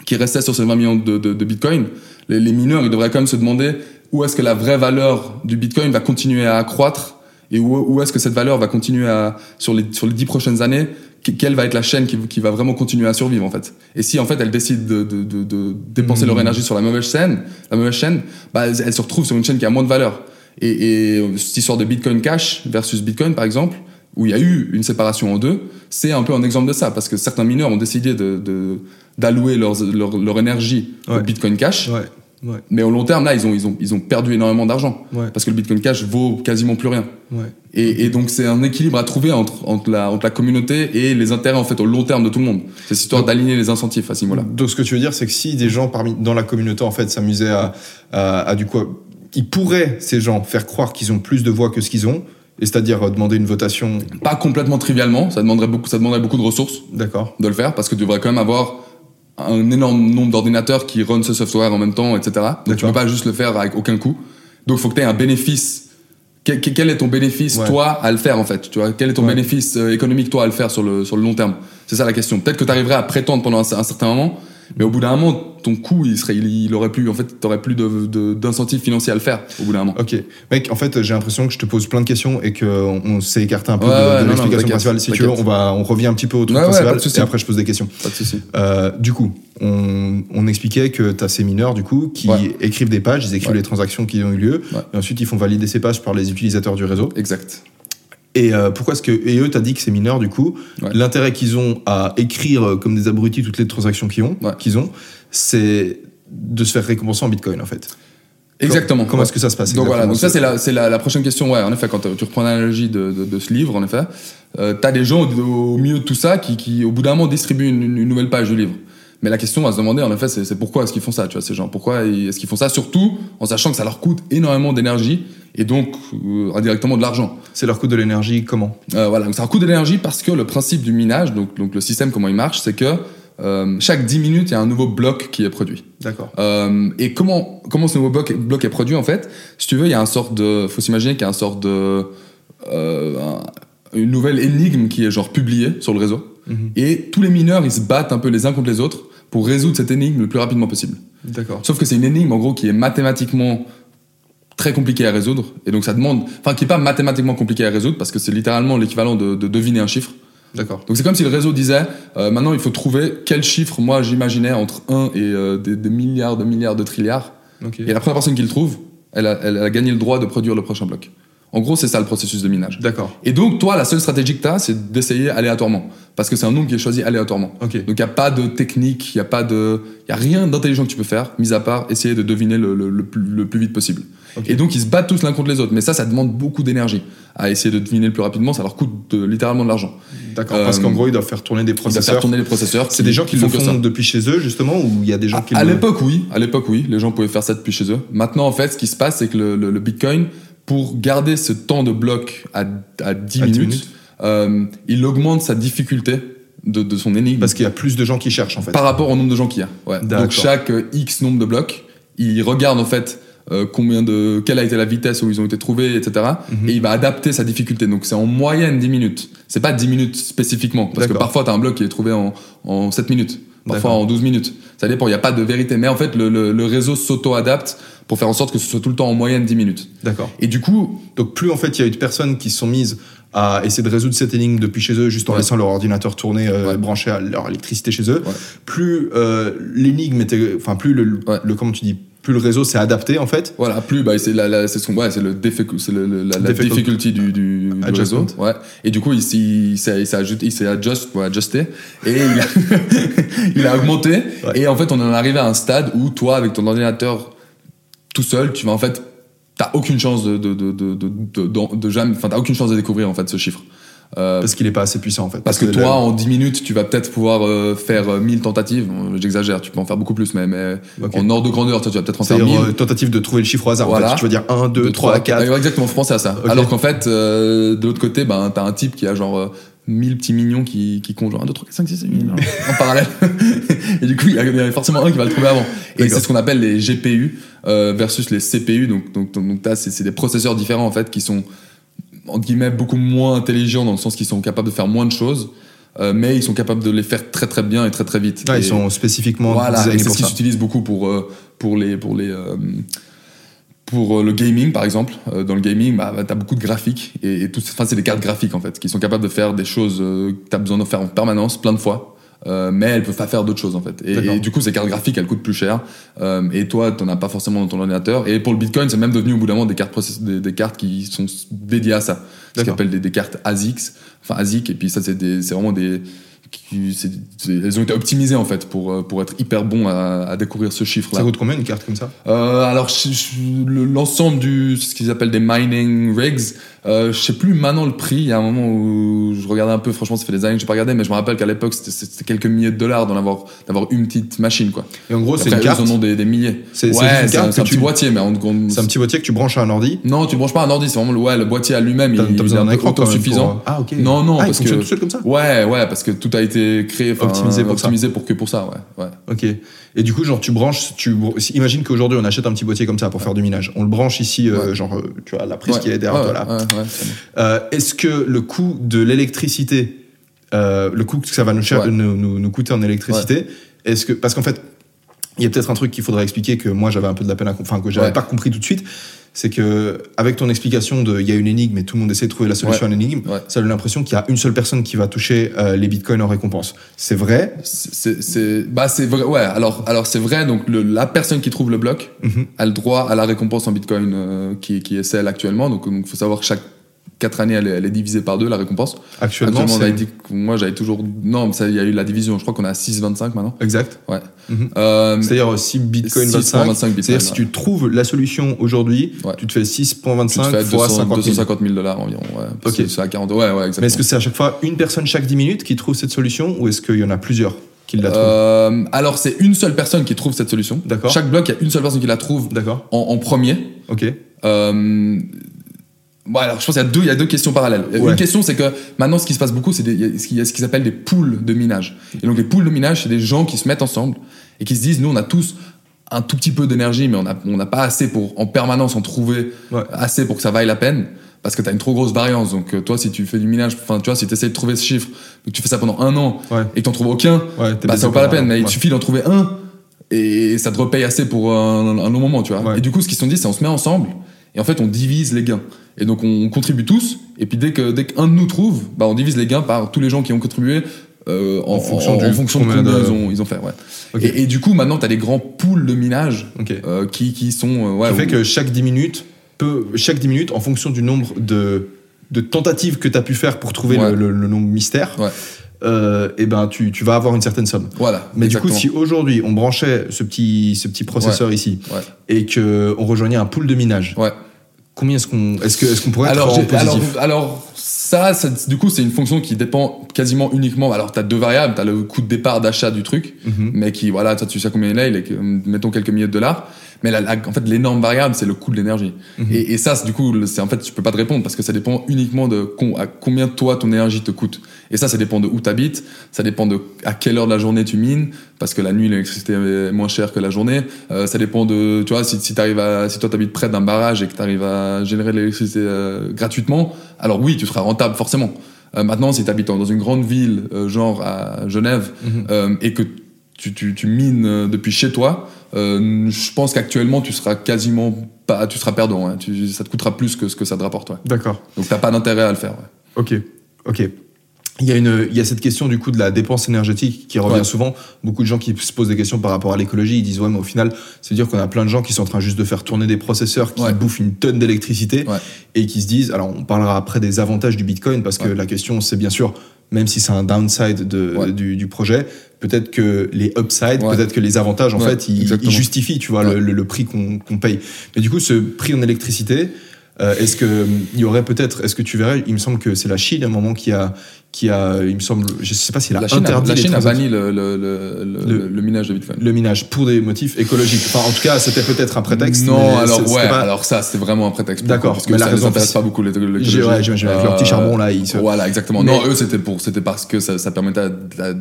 qui restait sur ces 20 millions de, de, de bitcoin, les, les mineurs, ils devraient quand même se demander où est-ce que la vraie valeur du bitcoin va continuer à accroître et où, où est-ce que cette valeur va continuer à, sur les, sur les 10 prochaines années, quelle va être la chaîne qui, qui va vraiment continuer à survivre, en fait. Et si, en fait, elles décident de, de, de, de dépenser leur énergie sur la mauvaise chaîne, la mauvaise chaîne, bah, elles, elles se retrouvent sur une chaîne qui a moins de valeur. Et, et cette histoire de Bitcoin Cash versus Bitcoin, par exemple, où il y a eu une séparation en deux, c'est un peu un exemple de ça, parce que certains mineurs ont décidé de, d'allouer leur, leur énergie Ouais. au Bitcoin Cash, Ouais. Ouais. Mais au long terme, là, ils ont, ils ont, ils ont perdu énormément d'argent. Ouais. Parce que le Bitcoin Cash vaut quasiment plus rien. Ouais. Et, et donc, c'est un équilibre à trouver entre, entre, la, entre la communauté et les intérêts, en fait, au long terme de tout le monde. C'est cette histoire d'aligner les incentives à ce niveau-là. Donc ce que tu veux dire, c'est que si des gens parmi dans la communauté en fait s'amusaient à, à, à du coup, ils pourraient ces gens faire croire qu'ils ont plus de voix que ce qu'ils ont, et c'est-à-dire euh, demander une votation. Pas complètement trivialement, ça demanderait beaucoup, ça demanderait beaucoup de ressources D'accord. de le faire parce que tu devrais quand même avoir un énorme nombre d'ordinateurs qui run ce software en même temps, etc. Donc tu peux pas juste le faire avec aucun coût. Donc il faut que tu aies un bénéfice. Quel, est ton bénéfice, Ouais. toi, à le faire en fait Tu vois, quel est ton Ouais. bénéfice euh, économique, toi, à le faire sur le, sur le long terme? C'est ça la question. Peut-être que tu arriverais à prétendre pendant un, un certain moment, mais au bout d'un moment, ton coût, il serait, il, aurait plus, en fait, t'aurais plus d'incentive financier à le faire au bout d'un moment. Ok, mec, en fait, j'ai l'impression que je te pose plein de questions et qu'on on s'est écarté un peu Ouais, de, ouais, l'explication principale. Si tu veux, on va, on revient un petit peu au truc Ouais, principal et après je pose des questions. Pas de souci. Euh, du coup, on, on expliquait que tu as ces mineurs du coup qui écrivent des pages, ils écrivent les transactions qui ont eu lieu, et ensuite ils font valider ces pages par les utilisateurs du réseau. Exact. Et euh, pourquoi est-ce que et eux t'as dit que ces mineurs du coup, Ouais. l'intérêt qu'ils ont à écrire euh, comme des abrutis toutes les transactions qu'ils ont, Ouais. qu'ils ont, c'est de se faire récompenser en Bitcoin en fait. Exactement. Comment est-ce que ça se passe Donc voilà, donc ça c'est la, c'est la, la prochaine question. Ouais, en effet, quand euh, tu reprends l'analogie de, de, de ce livre, en effet, euh, t'as des gens au, au milieu de tout ça qui, qui, au bout d'un moment, distribuent une, une nouvelle page du livre. Mais la question à se demander, en effet, c'est, c'est pourquoi est-ce qu'ils font ça, tu vois, ces gens? Pourquoi est-ce qu'ils font ça Surtout en sachant que ça leur coûte énormément d'énergie et donc euh, indirectement de l'argent? C'est leur coût de l'énergie comment? Euh, voilà, donc ça leur coûte de l'énergie parce que le principe du minage, donc, donc le système, comment il marche, c'est que euh, chaque 10 minutes, il y a un nouveau bloc qui est produit. D'accord. Et comment comment ce nouveau bloc, bloc est produit en fait? Si tu veux, il y a un sort de, faut s'imaginer qu'il y a un sort de un- une nouvelle énigme qui est genre publiée sur le réseau. Mhm. Et tous les mineurs, ils se battent un peu les uns contre les autres pour résoudre cette énigme le plus rapidement possible. D'accord. Sauf que c'est une énigme en gros qui est mathématiquement très compliquée à résoudre et donc ça demande, enfin qui est pas mathématiquement compliquée à résoudre parce que c'est littéralement l'équivalent de, de deviner un chiffre. D'accord. Donc c'est comme si le réseau disait, euh, maintenant il faut trouver quel chiffre moi j'imaginais entre 1 et euh, des, des milliards de milliards de trilliards. Et la première personne qui le trouve, elle a, elle a gagné le droit de produire le prochain bloc. En gros, c'est ça le processus de minage. D'accord. Et donc, toi, la seule stratégie que tu as, c'est d'essayer aléatoirement. Parce que c'est un nombre qui est choisi aléatoirement. Ok. Donc, il n'y a pas de technique, il n'y a, pas de... y a rien d'intelligent que tu peux faire, mis à part essayer de deviner le, le- le plus, le plus vite possible. Ok. Et donc, ils se battent tous l'un contre les autres. Mais ça, ça demande beaucoup d'énergie. À essayer de deviner le plus rapidement, ça leur coûte de- littéralement de l'argent. D'accord. Euh, Parce qu'en gros, ils doivent faire tourner des Ils doivent faire processeurs. tourner les processeurs. C'est des gens qui le font depuis chez eux, justement, ou il y a des gens qui À l'époque, oui. À l'époque, oui. Les gens pouvaient faire ça depuis chez eux. Maintenant, en fait, ce qui se passe, c'est que le Bitcoin, pour garder ce temps de bloc à, à 10 À 10 minutes, euh, il augmente sa difficulté de, de son énigme Parce qu'il y a plus de gens qui cherchent, en fait. par rapport au nombre de gens qu'il y a. Ouais. Donc, chaque euh, X nombre de blocs, il regarde, en fait, euh, combien de, quelle a été la vitesse où ils ont été trouvés, etc. Mhm. Et il va adapter sa difficulté. Donc, c'est en moyenne 10 minutes. C'est pas 10 minutes spécifiquement. Parce que parfois, tu as un bloc qui est trouvé en, en 7 minutes. Parfois en 12 minutes. Ça dépend, il n'y a pas de vérité. Mais en fait, le, le- le réseau s'auto-adapte pour faire en sorte que ce soit tout le temps en moyenne 10 minutes. D'accord. Et du coup, Donc plus en fait il y a eu de personnes qui se sont mises à essayer de résoudre cette énigme depuis chez eux, juste en Ouais. laissant leur ordinateur tourner, euh, Ouais. branché à leur électricité chez eux, Ouais. plus euh, l'énigme était, enfin plus le, le comment tu dis, plus le réseau s'est adapté en fait. voilà, plus, bah, c'est la, la- c'est son, ouais, c'est le c'est le- le- la, la Difficult- difficulty du, du, du réseau. Ouais. Et du coup, il, s'est- il s'est, il s'est ajouté- il s'est adjust, ouais, adjusté. Et il a, il a augmenté. Ouais. Et en fait, on en est arrivé à un stade où toi, avec ton ordinateur tout seul, tu vas en fait, t'as aucune chance de, de, de, de, de, jamais, enfin, t'as aucune chance de découvrir, en fait, ce chiffre. Euh, Parce qu'il est pas assez puissant en fait. Parce que le- toi, en 10 minutes, tu vas peut-être pouvoir euh, faire euh, 1000 tentatives. J'exagère, tu peux en faire beaucoup plus, mais, mais Ok. en ordre de grandeur, toi, tu vas peut-être en faire c'est-à-dire 1000. euh, tentative de trouver le chiffre au hasard. En Voilà. fait. Tu vas dire 1, 2, deux, 3, 4. Ouais, exactement, faut penser à ça. Ok. Alors qu'en fait, euh, de l'autre côté, ben, t'as un type qui a genre euh, 1000 petits mignons qui, qui comptent genre 1, 2, 3, 4, 5, 6, 7, 8 en parallèle. et du coup, il y y a forcément un qui va le trouver avant. Et c'est ce qu'on appelle les GPU euh, versus les CPU. Donc, donc, donc, c'est des processeurs différents en fait qui sont entre guillemets beaucoup moins intelligents dans le sens qu'ils sont capables de faire moins de choses. euh, mais ils sont capables de les faire très très bien et très très vite. Ouais, Et- ils sont spécifiquement voilà, c'est ce qui ça. s'utilise beaucoup pour, euh, pour les. Pour les pour euh, le gaming, par exemple, Euh, dans le gaming, bah, bah, t'as beaucoup de graphiques et, et tout, enfin, c'est des cartes graphiques en fait, qui sont capables de faire des choses euh, que t'as besoin de faire en permanence, plein de fois. Euh, mais elles peuvent pas faire d'autres choses en fait. Et, du coup, ces cartes graphiques, elles coûtent plus cher. Euh, et toi, t'en as pas forcément dans ton ordinateur. Et pour le Bitcoin, c'est même devenu au bout d'un moment des cartes, des, des cartes qui sont dédiées à ça. Ce qu'on appelle des, des cartes ASICS, enfin ASIC. Et puis ça, c'est vraiment des qui- elles ont été optimisées en fait pour, euh, pour être hyper bons à, à découvrir ce chiffre-là. Ça coûte combien une carte comme ça? Euh, alors, l'ensemble du ce qu'ils appellent des mining rigs, euh, je sais plus maintenant le prix. Il y a un moment où je regardais un peu. Franchement, ça fait des années que j'ai pas regardé, mais je me rappelle qu'à l'époque c'était- quelques milliers de dollars d'en avoir d'avoir une petite machine quoi. Et en gros, c'est une carte. ils en ont des, des milliers. C'est- ouais, c'est un, petit boîtier, mais on, on- C'est un petit boîtier que tu branches à un ordi. non, tu branches pas un ordi, c'est vraiment le, ouais, le boîtier à lui-même. Il, il est un écran quand même autosuffisant. pour- Ah ok. Non, non, Ah, il parce fonctionne que- tout seul comme ça. Ouais, ouais, parce que tout a été créé, Optimisé pour ça. optimisé pour que pour ça, ouais, ouais. Ok. Et du coup, genre, tu branches, tu imagine qu'aujourd'hui on achète un petit boîtier comme ça pour faire du minage. On le branche ici, euh, Ouais. genre, euh, tu vois, la prise Ouais, qui est derrière ouais, toi là. Euh, Est-ce que le coût de l'électricité, euh, le coût que ça va nous, cher- Ouais. nous, nous- nous coûter en électricité, est-ce que parce qu'en fait, il y a peut-être un truc qu'il faudrait expliquer que moi j'avais un peu de la peine à, com- enfin que j'avais pas compris tout de suite, c'est que avec ton explication de, il y a une énigme et tout le monde essaie de trouver la solution Ouais. à l'énigme, Ouais. ça donne l'impression qu'il y a une seule personne qui va toucher euh, les bitcoins en récompense. C'est vrai? C'est, c'est, bah c'est vrai, ouais. Alors, alors c'est vrai. Donc le, la personne qui trouve le bloc Mhm. a le droit à la récompense en Bitcoin euh, qui, qui est celle actuellement. Donc, il faut savoir que chaque quatre années, elle est, elle est divisée par deux la récompense. Actuellement, Actuellement, on c'est avait dit que moi j'avais toujours. Non, il y a eu la division. Je crois qu'on est à 6,25 maintenant. exact. Ouais. Mhm. Euh, C'est-à-dire si Bitcoin 6,25 25, Bitcoin, c'est-à-dire si tu trouves la solution aujourd'hui, Ouais. tu te fais tu te 6.25 fais fois 200 50 000. 250 000 dollars environ. Ouais. Ok. C'est à 40. Ouais, ouais, exactement. Mais est-ce que c'est à chaque fois une personne chaque 10 minutes qui trouve cette solution ou est-ce qu'il y en a plusieurs qui la trouvent Euh, alors c'est une seule personne qui trouve cette solution. D'accord. Chaque bloc, il y a une seule personne qui la trouve D'accord. en, en premier. Ok. Euh, bon, alors, je pense qu'il y a deux, il y a deux questions parallèles. Ouais. Une question, c'est que maintenant, ce qui se passe beaucoup, c'est des- il y a ce qu'il y a ce qu'ils appellent des poules de minage. Et donc, les poules de minage, c'est des gens qui se mettent ensemble et qui se disent, nous, on a tous un tout petit peu d'énergie, mais on n'a on pas assez pour en permanence en trouver Ouais. assez pour que ça vaille la peine. Parce que tu as une trop grosse variance. Donc, euh, toi, si tu fais du minage, enfin, tu vois, si tu essaies de trouver ce chiffre, que tu fais ça pendant un an Ouais. et que tu trouves aucun, bah, ça vaut pas la peine. Mais il suffit d'en trouver un et ça te repaye assez pour un, un long moment, tu vois. Et du coup, ce qu'ils se sont dit, c'est on se met ensemble et en fait, on divise les gains. Et donc, on contribue tous. Et puis, dès que dès qu'un de nous trouve, bah, on divise les gains par tous les gens qui ont contribué euh, en, En fonction en- du- en fonction de combien de- ils, ont, ils ont fait. Ouais. Et, et du coup, maintenant, tu as des grands pools de minage euh, qui, qui sont. euh, ouais, qui fait où- que chaque 10 minutes peut, chaque 10 minutes, en fonction du nombre de, de tentatives que tu as pu faire pour trouver Ouais. le, le- le nombre mystère, Ouais. Euh, et ben tu, tu vas avoir une certaine somme. Voilà. Mais exactement. du coup, si aujourd'hui on branchait ce petit, ce petit processeur ici Ouais. et que on rejoignait un pool de minage, Ouais. combien est-ce qu'on est-ce que est-ce qu'on pourrait alors, être en j'ai- alors, positif? alors, ça, ça, du coup, c'est une fonction qui dépend quasiment uniquement. Alors, tu as deux variables. Tu as le coût de départ d'achat du truc, Mhm. mais qui, voilà, toi, tu sais combien il est, il est, mettons quelques milliers de dollars. Mais la, la- en fait, l'énorme variable, c'est le coût de l'énergie. Mhm. Et, et ça, du coup, c'est en fait, tu peux pas te répondre parce que ça dépend uniquement de con- à combien toi ton énergie te coûte. Et ça, ça dépend de où tu habites, ça dépend de à quelle heure de la journée tu mines, parce que la nuit, l'électricité est moins chère que la journée. Euh, ça dépend de, tu vois, si, si t'arrives à, si toi t'habites près d'un barrage et que tu arrives à générer de l'électricité euh, gratuitement, alors oui, tu seras rentable forcément. Euh, maintenant, si tu habites dans une grande ville, genre à Genève, Mhm. et que tu, tu, tu mines depuis chez toi, euh, je pense qu'actuellement tu seras quasiment pas, tu seras perdant. hein. Tu- ça te coûtera plus que ce que ça te rapporte. ouais. D'accord. Donc t'as pas d'intérêt à le faire. ouais. Ok, ok. Il y, a une, il y a cette question du coup de la dépense énergétique qui revient Ouais. souvent. Beaucoup de gens qui se posent des questions par rapport à l'écologie, ils disent ouais mais au final, c'est dire qu'on a plein de gens qui sont en train juste de faire tourner des processeurs qui Ouais. bouffent une tonne d'électricité Ouais. et qui se disent, alors on parlera après des avantages du Bitcoin parce que la question c'est bien sûr, même si c'est un downside de, du, du projet, peut-être que les upsides, Ouais. peut-être que les avantages en Ouais, fait, ils, justifient tu vois le, Ouais. le- le prix qu'on qu'on paye. Mais du coup, ce prix en électricité, euh, est-ce que il y aurait peut-être, est-ce que tu verrais, il me semble que c'est la Chine à un moment qui a, qui a, il me semble, je sais pas s'il a La Chine, a, interdit la les Chine a banni le, le, le, le, minage de Bitcoin. le minage pour des motifs écologiques. Enfin, en tout cas, c'était peut-être un prétexte. Non, alors ouais, pas- alors ça c'est vraiment un prétexte. D'accord, parce que mais la ça raison les intéresse officielle- pas beaucoup les ouais, j'imagine, avec leur petit charbon, là, ils se- Voilà, exactement. Mais- Non, eux c'était pour, c'était parce que ça, ça permettait, à- à-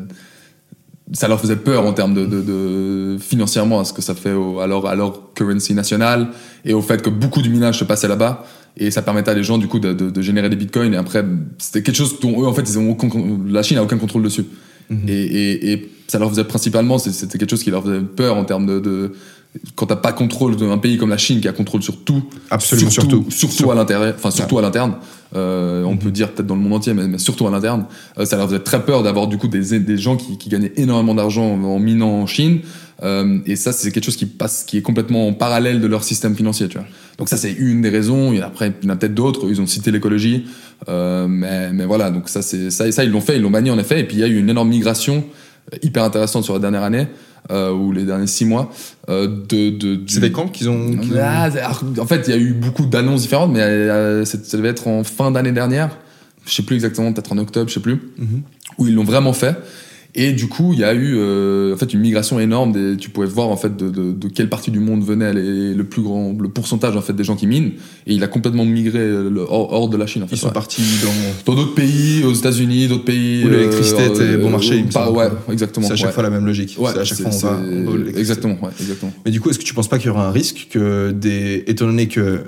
ça leur faisait peur en termes de, de, de- financièrement à ce que ça fait au- à leur à leur currency nationale et au fait que beaucoup du minage se passait là-bas et ça permettait à des gens du coup de, de, de générer des bitcoins et après c'était quelque chose dont eux en fait ils ont aucun, la Chine a aucun contrôle dessus Mhm. et, et, et ça leur faisait principalement c'était quelque chose qui leur faisait peur en termes de, de quand t'as pas contrôle d'un pays comme la Chine qui a contrôle sur tout, Absolument, surtout, surtout. surtout Sur- à l'intérieur, enfin surtout à l'interne. Euh, on peut dire peut-être dans le monde entier, mais, mais surtout à l'interne. Euh, ça leur faisait très peur d'avoir du coup des, des gens qui, qui gagnaient énormément d'argent en minant en Chine. Euh, et ça, c'est quelque chose qui passe, qui est complètement en parallèle de leur système financier, tu vois. Donc ça, c'est une des raisons. Il y en a, après, il y en a peut-être d'autres. Ils ont cité l'écologie, euh, mais, mais voilà. Donc ça, c'est ça, et ça, ils l'ont fait, ils l'ont banni en effet. Et puis il y a eu une énorme migration euh, hyper intéressante sur la dernière année euh, ou les derniers six mois euh, de, de du- C'est des camps qu'ils ont. ah, en fait, il y a eu beaucoup d'annonces différentes, mais euh, ça devait être en fin d'année dernière. Je sais plus exactement, peut-être en octobre, je sais plus, Mhm. où ils l'ont vraiment fait. Et du coup, il y a eu euh, en fait une migration énorme. Des, tu pouvais voir en fait de, de, de quelle partie du monde venait les- le plus grand, le pourcentage en fait des gens qui minent. Et il a complètement migré euh, le- hors, hors de la Chine. En fait, Ils sont partis dans. d'autres pays, aux États-Unis, d'autres pays. Où l'électricité était bon marché, pas- ouais, exactement. C'est à chaque ouais. fois la même logique. Ouais, c'est à chaque fois on va. on exactement, exactement. Mais du coup, est-ce que tu penses pas qu'il y aura un risque que des. Étant donné que.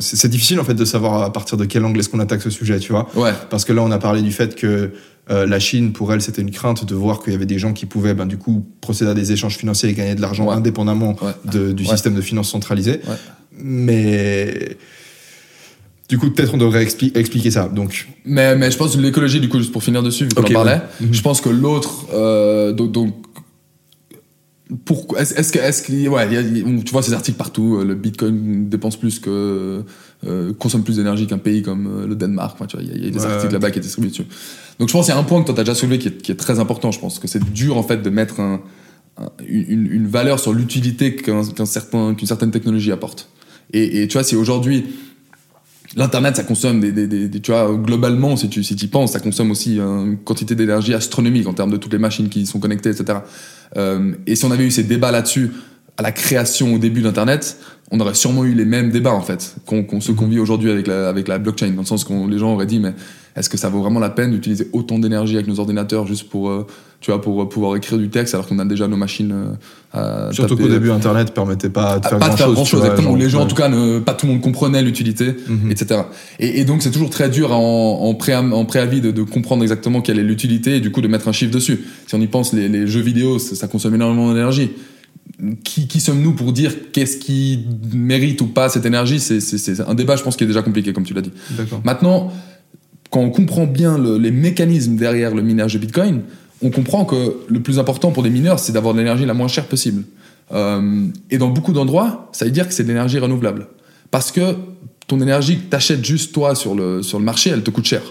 c'est difficile en fait de savoir à partir de quel angle est-ce qu'on attaque ce sujet, tu vois? Ouais, Parce que là, on a parlé du fait que euh, la Chine, pour elle, c'était une crainte de voir qu'il y avait des gens qui pouvaient, ben, du coup, procéder à des échanges financiers et gagner de l'argent Ouais. indépendamment ouais. de- du Ouais. système de finances centralisé. Mais. Du coup, peut-être on devrait expli- expliquer ça. Donc, Mais, mais je pense que l'écologie, du coup, juste pour finir dessus, vu qu'on en parlait, je pense que l'autre, euh, donc, donc, pourquoi, est-ce, que, est-ce qu'il, ouais, il y a- il y a- tu vois ces articles partout, euh, le Bitcoin dépense plus que, euh, consomme plus d'énergie qu'un pays comme euh, le Danemark, enfin, tu vois, il y a, il y a des Ouais. articles là-bas qui est distribué dessus. Donc je pense qu'il y a un point que toi t'as déjà soulevé qui est, qui est très important, je pense que c'est dur en fait de mettre un, un- une, une valeur sur l'utilité qu'un, certain, qu'une certaine technologie apporte. Et, et tu vois, si aujourd'hui, L'internet, ça consomme des, des, des- des- tu vois, globalement, si tu si y penses, ça consomme aussi une quantité d'énergie astronomique en termes de toutes les machines qui y sont connectées, etc. Euh, et si on avait eu ces débats là-dessus à la création au début d'Internet, on aurait sûrement eu les mêmes débats en fait qu'on qu'on- ceux qu'on vit aujourd'hui avec la, avec la blockchain, dans le sens que les gens auraient dit mais est-ce que ça vaut vraiment la peine d'utiliser autant d'énergie avec nos ordinateurs juste pour euh, tu vois pour euh, pouvoir écrire du texte alors qu'on a déjà nos machines euh, à surtout qu'au début, Internet permettait pas de faire pas de faire grand-chose. grand tu chose, vois, exactement. genre, les gens, en ouais. tout cas, ne, pas tout le monde comprenait l'utilité, Mhm. etc. Et, et donc, c'est toujours très dur en, en, pré, en préavis de, de comprendre exactement quelle est l'utilité et du coup de mettre un chiffre dessus. Si on y pense, les, les jeux vidéo, ça, ça consomme énormément d'énergie. Qui, qui sommes-nous pour dire qu'est-ce qui mérite ou pas cette énergie? C'est un débat, je pense, qui est déjà compliqué, comme tu l'as dit. D'accord. Maintenant, quand on comprend bien le- les mécanismes derrière le minage de Bitcoin, on comprend que le plus important pour des mineurs, c'est d'avoir de l'énergie la moins chère possible. Euh, et dans beaucoup d'endroits, ça veut dire que c'est de l'énergie renouvelable. Parce que ton énergie que t'achètes juste toi sur le, sur le marché, elle te coûte cher.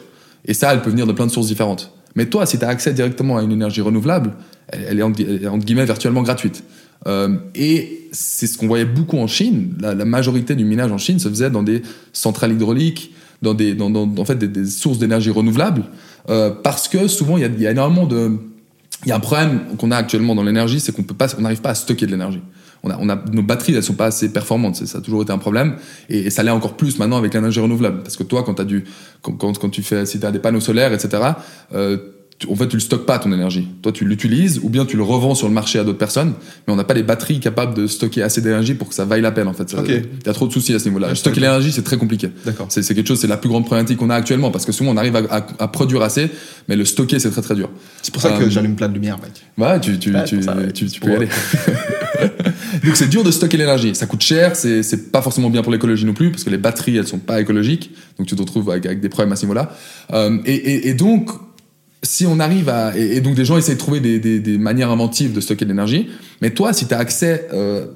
Et ça, elle peut venir de plein de sources différentes. Mais toi, si tu as accès directement à une énergie renouvelable, elle, est, entre, entre guillemets virtuellement gratuite. Euh, et c'est ce qu'on voyait beaucoup en Chine. La majorité du minage en Chine se faisait dans des centrales hydrauliques, dans des, dans, dans- en fait, des, sources d'énergie renouvelables, euh, parce que souvent il y a, y a énormément de, il y a un problème qu'on a actuellement dans l'énergie, c'est qu'on n'arrive pas à stocker de l'énergie. On a, on a, nos batteries, elles sont pas assez performantes. Ça a toujours été un problème. Et, ça l'est encore plus maintenant avec l'énergie renouvelable. Parce que toi, quand, as du, quand, quand, tu fais, si as des panneaux solaires, etc., en fait, tu le stockes pas ton énergie. Toi, tu l'utilises ou bien tu le revends sur le marché à d'autres personnes. Mais on n'a pas les batteries capables de stocker assez d'énergie pour que ça vaille la peine, en fait. Il y a trop de soucis à ce niveau-là. Stocker l'énergie, c'est très compliqué. D'accord. C'est quelque chose, c'est la plus grande problématique qu'on a actuellement. Parce que souvent, on arrive à, à- à produire assez, mais le stocker, c'est très très dur. C'est pour ça que Euh, j'allume plein de lumière, mec. Ouais, tu, tu, Ouais, tu, pour ça, ouais. tu, peux y aller. Donc c'est dur de stocker l'énergie. Ça coûte cher, c'est c'est pas forcément bien pour l'écologie non plus, parce que les batteries, elles sont pas écologiques. Donc tu te retrouves avec, avec des problèmes à ce niveau-là. Euh, et, et, et donc, si on arrive à... Et, donc des gens essayent de trouver des, des, des manières inventives de stocker de l'énergie. Mais toi, si tu as accès euh,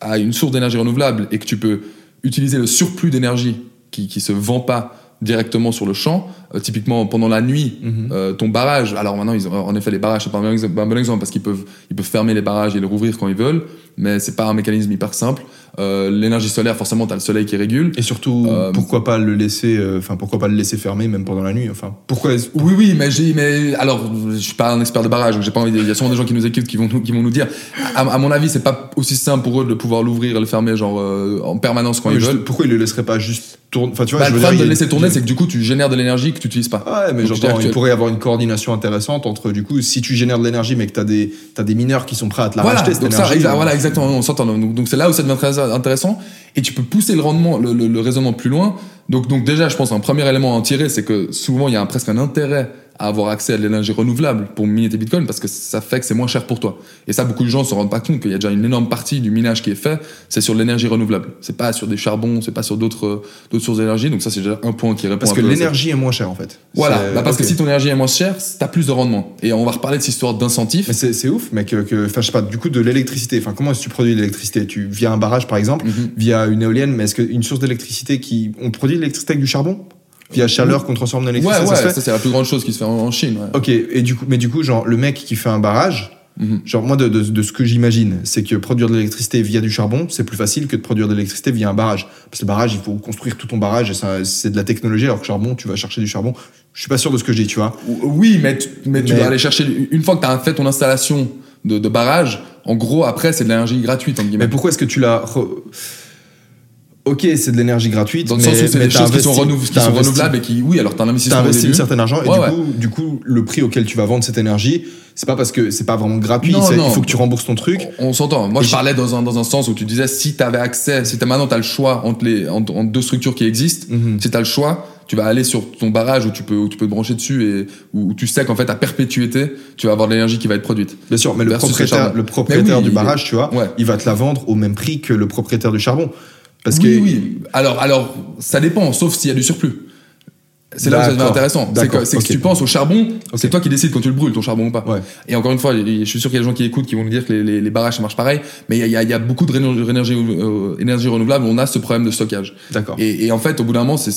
à une source d'énergie renouvelable et que tu peux utiliser le surplus d'énergie qui, qui se vend pas directement sur le champ, euh, typiquement pendant la nuit, Mhm. euh, ton barrage, alors maintenant, ils ont, en effet, les barrages, c'est pas un bon exemple, un bon exemple parce qu'ils peuvent, ils peuvent fermer les barrages et les rouvrir quand ils veulent, mais c'est pas un mécanisme hyper simple. Euh, L'énergie solaire, forcément, t'as le soleil qui régule. Et surtout, pourquoi pas le laisser, enfin, pourquoi pas le laisser fermer même pendant la nuit Enfin, pourquoi Oui, oui, mais j'ai, mais alors, je suis pas un expert de barrage, donc j'ai pas envie. Il y a sûrement des gens qui nous écoutent qui vont nous, qui vont nous dire. À, à mon avis, c'est pas aussi simple pour eux de pouvoir l'ouvrir et le fermer genre en permanence quand Ouais, ils veulent. pourquoi il le laisserait pas juste tourner Enfin, tu vois, Bah, je le problème dire, de il- laisser tourner, c'est que du coup, tu génères de l'énergie que tu utilises pas. Ouais, mais Donc, j'entends, il pourrait y avoir une coordination intéressante entre, du coup, si tu génères de l'énergie, mais que t'as des, t'as des mineurs qui sont prêts à te la voilà, racheter, cette donc ça, exa- voilà, exactement, on s'entend. Donc, donc c'est là où ça devient très intéressant. Et tu peux pousser le rendement, le, le- le raisonnement plus loin. Donc, donc déjà, je pense un premier élément à en tirer, c'est que souvent il y a un- presque un intérêt à avoir accès à de l'énergie renouvelable pour miner tes bitcoins parce que ça fait que c'est moins cher pour toi. Et ça, beaucoup de gens se rendent pas compte qu'il y a déjà une énorme partie du minage qui est fait, c'est sur l'énergie renouvelable. C'est pas sur des charbons, c'est pas sur d'autres d'autres sources d'énergie. Donc ça, c'est déjà un point qui répond. Parce que l'énergie est moins chère en fait. Voilà, Bah, parce que si ton énergie est moins chère, t'as plus de rendement. Et on va reparler de cette histoire d'incentif. Mais c'est ouf, mec. Que, que- enfin, je sais pas. Du coup, de l'électricité. Enfin, comment est-ce que tu produis de l'électricité? Tu via un barrage, par exemple, Mhm. via une éolienne. Mais est-ce qu'une source d'électricité qui on produit de l'électricité avec du charbon? Via chaleur qu'on transforme en Ouais, électricité ouais, ça c'est la plus grande chose qui se fait en, en Chine. ouais. Ok. Et du coup, mais du coup, genre le mec qui fait un barrage. Mhm. Genre moi de, de, de ce que j'imagine, c'est que produire de l'électricité via du charbon, c'est plus facile que de produire de l'électricité via un barrage. Parce que le barrage, il faut construire tout ton barrage et c'est de la technologie, alors que charbon, tu vas chercher du charbon. Je suis pas sûr de ce que je dis, tu vois. Oui, mais, tu- mais, tu vas aller chercher. Une fois que tu as fait ton installation de, de barrage, en gros, après, c'est de l'énergie gratuite, guillemets. Mais pourquoi est-ce que tu l'as re- Ok, c'est de l'énergie gratuite, Dans le mais, sens où c'est des t'as choses qui sont, qui t'as renouvelables et qui. Oui, alors as un T'as investissement au investi un certain argent et Ouais, du, ouais. coup, du coup, le prix auquel tu vas vendre cette énergie, c'est pas parce que c'est pas vraiment gratuit, Non, c'est- non. il faut que tu rembourses ton truc. On, on s'entend. Moi, Et je parlais dans un, dans un sens où tu disais si tu avais accès, si t'as maintenant tu as le choix entre, les, entre, entre deux structures qui existent, Mhm. si tu as le choix, tu vas aller sur ton barrage où tu peux, où tu peux te brancher dessus et où, tu sais qu'en fait, à perpétuité, tu vas avoir de l'énergie qui va être produite. Bien sûr, mais le propriétaire, charbon. le propriétaire Mais oui, du barrage, tu vois, Ouais. il va te la vendre au même prix que le propriétaire du charbon. Parce oui, que oui. Alors, alors, ça dépend, sauf s'il y a du surplus. C'est là où ça devient intéressant. C'est que, c'est que tu penses au charbon, c'est toi qui décides quand tu le brûles, ton charbon ou pas. Ouais. Et encore une fois, je suis sûr qu'il y a des gens qui écoutent qui vont nous dire que les, les, les barrages ça marche pareil, mais il y y y a beaucoup de réno- énergie, euh, énergie renouvelable, on a ce problème de stockage. D'accord. Et, et en fait, au bout d'un moment, c'est,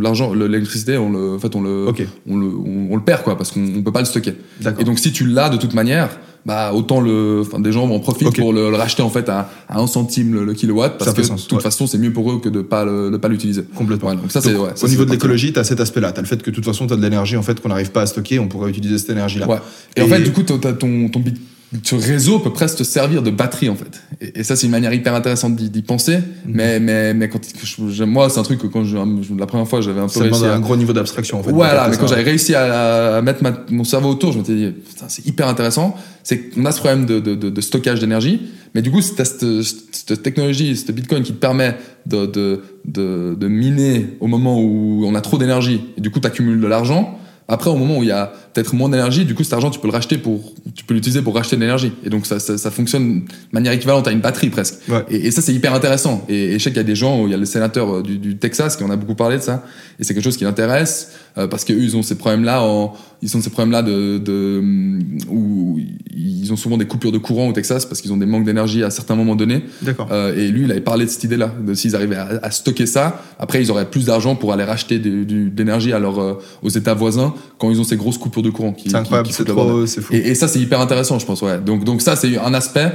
l'argent, le- l'électricité, on le, en fait, on le, Ok. on le, on, on le perd quoi, parce qu'on on peut pas le stocker. D'accord. Et donc, si tu l'as de toute manière, bah autant le, enfin, des gens en profitent pour le, le racheter en fait à, à 1 centime le, le kilowatt, parce Ça que de toute ouais. façon, c'est mieux pour eux que de pas le, de pas l'utiliser. Complètement. Ouais, donc ça, c'est, ouais, au niveau de l'écologie, tu as cet aspect-là. Tu as le fait que de toute façon, tu as de l'énergie en fait qu'on n'arrive pas à stocker, on pourrait utiliser cette énergie-là. Ouais. Et, en Et- fait, du coup, t'as- t'as ton, ton, bit- ce réseau peut presque te servir de batterie, en fait. Et, et ça, c'est une manière hyper intéressante d'y, penser. Mhm. Mais, mais, mais quand, je- moi, c'est un truc que quand je, la première fois, j'avais un peu Ça réussi à, un gros niveau d'abstraction en fait. Voilà, mais quand j'avais réussi à, à mettre ma- mon cerveau autour, je m'étais dit, putain, c'est hyper intéressant. C'est qu'on a ce problème de, de, de, de stockage d'énergie, mais du coup, c'est cette, cette technologie, cette bitcoin qui te permet de, de, de, de miner au moment où on a trop d'énergie, et du coup, tu accumules de l'argent. Après, au moment où il y a peut-être moins d'énergie, du coup, cet argent, tu peux le racheter pour, tu peux l'utiliser pour racheter de l'énergie. Et donc, ça, ça, ça fonctionne de manière équivalente à une batterie presque. Ouais. Et, et ça, c'est hyper intéressant. Et, et je sais qu'il y a des gens, il y a le sénateur euh, du, du Texas qui en a beaucoup parlé de ça. Et c'est quelque chose qui l'intéresse euh, parce qu'eux, ils ont ces problèmes-là. En, ils ont ces problèmes-là de, de hum, où ils ont souvent des coupures de courant au Texas parce qu'ils ont des manques d'énergie à certains moments donnés. Euh, et lui, il avait parlé de cette idée-là, de s'ils arrivaient à, à stocker ça, après ils auraient plus d'argent pour aller racheter l'énergie à leur, euh, aux États voisins quand ils ont ces grosses coupures de courant. Qui, C'est incroyable, c'est trop, c'est fou. Et, et ça, c'est hyper intéressant, je pense. Ouais. Donc, donc ça, c'est un aspect.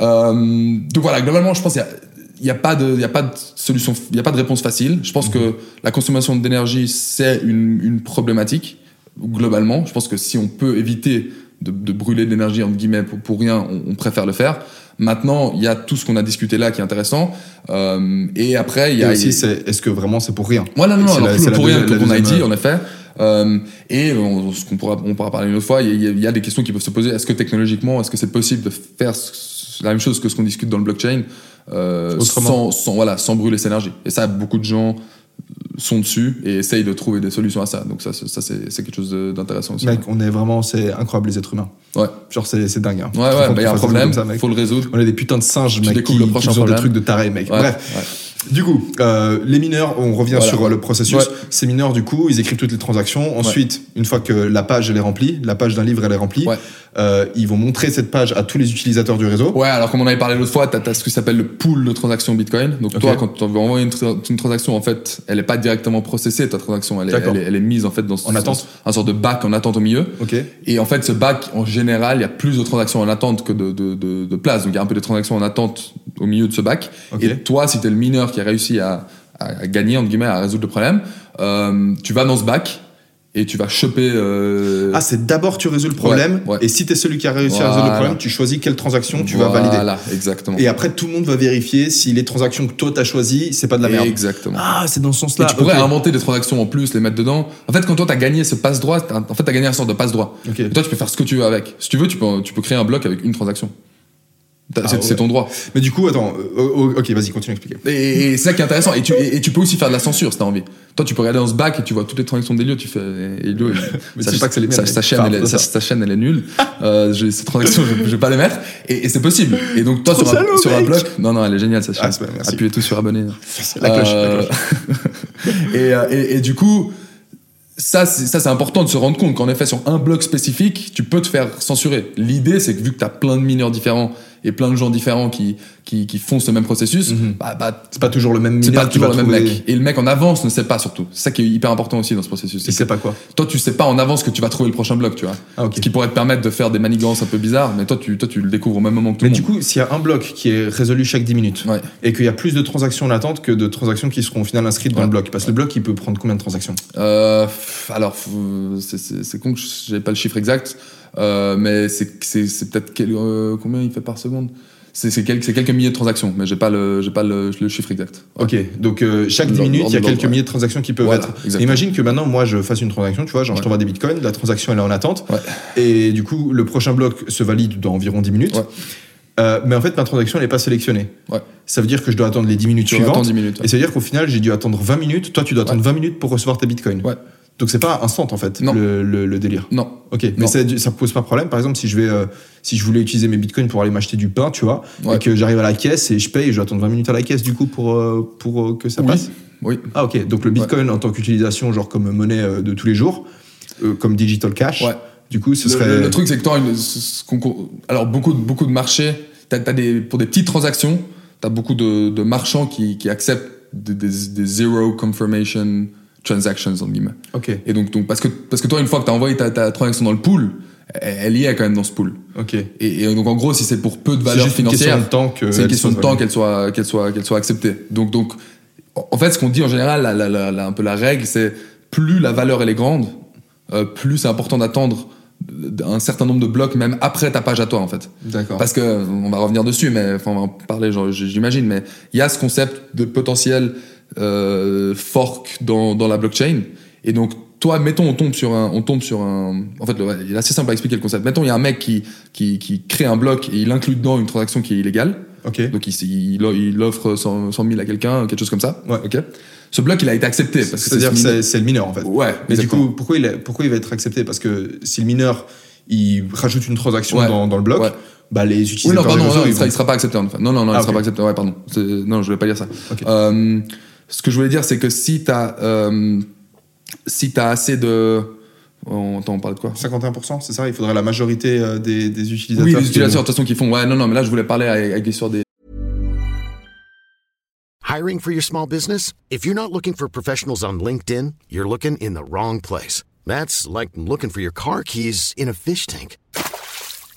Euh, donc voilà, globalement, je pense qu'il y a- il n'y a, pas de, il y a pas de solution, il n'y a pas de réponse facile. Je pense que la consommation d'énergie, c'est une, une problématique, globalement. Je pense que si on peut éviter de, de brûler de l'énergie, entre guillemets, pour, pour rien, on, on préfère le faire. Maintenant, il y a tout ce qu'on a discuté là qui est intéressant. Euh, et après, il y Et a. aussi, c'est est-ce que vraiment c'est pour rien? Ouais, non, non, C'est alors la- la pour rien, deuxième- comme on la a dit, en effet. Euh, et on, ce qu'on pourra, on pourra parler une autre fois, il y, a, il y a des questions qui peuvent se poser. Est-ce que technologiquement, est-ce que c'est possible de faire la même chose que ce qu'on discute dans le blockchain euh, sans, sans, voilà, sans brûler cette énergie? Et ça, beaucoup de gens sont dessus et essayent de trouver des solutions à ça. Donc ça, c'est- ça c'est quelque chose d'intéressant aussi. Mec, on est vraiment, c'est incroyable les êtres humains. Ouais, Genre, c'est c'est dingue. Hein. ouais, ouais, il y a un problème, ça, mec. faut le résoudre. On est des putains de singes, Tu mec, découvres qui, le qui prochain des problème. trucs de taré, mec. Ouais, Bref. ouais. Du coup, euh, les mineurs, on revient Voilà. sur le processus. Ouais. Ces mineurs, du coup, ils écrivent toutes les transactions. Ensuite, une fois que la page elle est remplie, la page d'un livre elle est remplie, Ouais. euh, ils vont montrer cette page à tous les utilisateurs du réseau. Ouais, alors comme on avait parlé l'autre fois, tu as, ce qui s'appelle le pool de transactions Bitcoin. Donc toi, quand tu envoyer une, tra- une transaction, en fait, elle est pas directement processée, ta transaction, elle est, elle est, elle est mise en fait dans En attente. un sort de bac en attente au milieu. Ok. Et en fait, ce bac, en général, il y a plus de transactions en attente que de, de, de, de places. Donc il y a un peu de transactions en attente au milieu de ce bac. Et toi, si tu es le mineur qui a réussi à, à gagner, entre guillemets, à résoudre le problème, euh, tu vas dans ce bac et tu vas choper... euh, Ah, c'est d'abord tu résous le problème, Ouais, ouais. et si t'es celui qui a réussi à résoudre le problème, tu choisis quelle transaction tu vas valider. Voilà, exactement. Et après, tout le monde va vérifier si les transactions que toi t'as choisies, c'est pas de la merde. Exactement. Ah, c'est dans ce Et sens-là. tu pourrais inventer des transactions en plus, les mettre dedans. En fait, quand toi t'as gagné ce passe droit, t'as- en fait t'as gagné un sort de passe droit. Ok. Et toi tu peux faire ce que tu veux avec. Si tu veux, tu peux, tu peux créer un bloc avec une transaction. T'as- Ah c'est ouais. ton droit. Mais du coup, attends, euh, oh, ok, vas-y, continue à expliquer. Et, et c'est ça qui est intéressant. Et tu, et, et tu peux aussi faire de la censure si t'as envie. Toi, tu peux regarder dans ce bac et tu vois toutes les transactions d'Elio. Tu fais. Elio, sa, pas que c'est les sa- sa chaîne, Enfin, elle ça. sa, chaîne, elle est nulle. Euh, ces transactions, je, je vais pas les mettre. Et, et c'est possible. Et donc, toi, sur un, salaud, sur un bloc. Non, non, elle est géniale, sa chaîne. Ah. Appuyez tous sur abonner. La cloche, la Euh, cloche. et, euh, et, et du coup, ça, c'est, ça, c'est important de se rendre compte qu'en effet, sur un bloc spécifique, tu peux te faire censurer. L'idée, c'est que vu que tu as plein de mineurs différents et plein de gens différents qui, qui, qui font ce même processus, Mhm. bah, bah, C'est pas toujours le même c'est pas toujours le même mec. Et le mec en avance ne sait pas surtout. C'est ça qui est hyper important aussi dans ce processus. Il sait pas quoi. toi, tu sais pas en avance que tu vas trouver le prochain bloc, tu vois. Ah, ok. Ce qui pourrait te permettre de faire des manigances un peu bizarres, mais toi, tu, toi, tu le découvres au même moment que tout Mais le du monde. coup, s'il y a un bloc qui est résolu chaque 10 minutes Ouais. et qu'il y a plus de transactions latentes que de transactions qui seront au final inscrites dans le bloc, parce que le bloc il peut prendre combien de transactions? Euh, alors, c'est con que j'ai pas le chiffre exact, euh, mais c'est c'est- c'est peut-être quel- euh, combien il fait par seconde? C'est c'est quelques, milliers de transactions, mais j'ai pas le j'ai pas le, le chiffre exact. Ouais. Ok, donc euh, chaque 10 L'ordre- minutes, il y a quelques ouais. milliers de transactions qui peuvent Voilà, être. exactement. Imagine que maintenant, moi, je fasse une transaction, tu vois, genre je Ouais. t'envoie des bitcoins, la transaction elle est en attente, Ouais. et du coup, le prochain bloc se valide dans environ 10 minutes. Ouais. Euh, mais en fait, ma transaction elle n'est pas sélectionnée. Ouais. Ça veut dire que je dois attendre les 10 minutes Tu suivantes. attends 10 minutes. ouais. Et ça veut dire qu'au final, j'ai dû attendre 20 minutes. Toi, tu dois attendre 20 minutes pour recevoir tes bitcoins. Donc c'est pas instant en fait, Non. Le, le- le délire. Non. Ok, mais Non. ça, ça pose pas problème. Par exemple, si je vais, euh, si je voulais utiliser mes bitcoins pour aller m'acheter du pain, tu vois, Ouais. et que j'arrive à la caisse et je paye, et je dois attendre 20 minutes à la caisse du coup pour euh, pour euh, que ça Oui. passe. Oui. Ah ok, donc le bitcoin en tant qu'utilisation, genre comme monnaie de tous les jours, comme digital cash. Ouais. Du coup, ce Le, serait. le- truc, c'est que toi, alors beaucoup, de- beaucoup de marchés, t'as, des, pour des petites transactions, t'as beaucoup de, de marchands qui, qui acceptent des, des, des zero confirmation transactions, entre guillemets. Ok, Et donc, donc parce, que, parce que toi, une fois que t'as envoyé ta, ta transaction dans le pool, elle, y est quand même dans ce pool. ok. Et, et donc, en gros, si c'est pour peu de valeur financière, c'est une question de temps qu'elle soit, qu'elle soit, qu'elle soit acceptée. Donc, donc, en fait, ce qu'on dit en général, la, la- la- un peu la règle, c'est plus la valeur elle est grande, euh, plus c'est important d'attendre un certain nombre de blocs même après ta page à toi en fait. D'accord. Parce que on va revenir dessus, mais enfin on va en parler, genre, j'imagine, mais il y a ce concept de potentiel euh, fork dans, dans la blockchain, et donc toi, mettons, on tombe sur un, on tombe sur un, en fait, il est assez simple à expliquer le concept. Mettons, il y a un mec qui, qui, qui crée un bloc et il inclut dedans une transaction qui est illégale. Ok. Donc il, il, il offre 100, 100 000 à quelqu'un, quelque chose comme ça. Ouais. Ok. Ce bloc, il a été accepté C'est-à-dire que ce c'est c'est le mineur en fait. Ouais. Mais du coup, pourquoi il, est- pourquoi il va être accepté? Parce que si le mineur il rajoute une transaction Ouais. dans, dans le bloc, Ouais. bah les Oui, utilisateurs non, pardon, des réseaux, non, il, sera, vont- il sera pas accepté en fait. Non, non, non, Ah, il sera pas accepté. Ouais, pardon. Non, je voulais pas dire ça. Ok. Euh, ce que je voulais dire, c'est que si t'as, euh, si t'as assez de, on, attends, on parle de quoi? 51%, c'est ça? Il faudrait la majorité euh, des, des utilisateurs. Oui, les utilisateurs de toute façon qui font. Ouais, non, non, mais là, je voulais parler avec, avec l'histoire des, Hiring for your small business? If you're not looking for professionals on LinkedIn, you're looking in the wrong place. That's like looking for your car keys in a fish tank.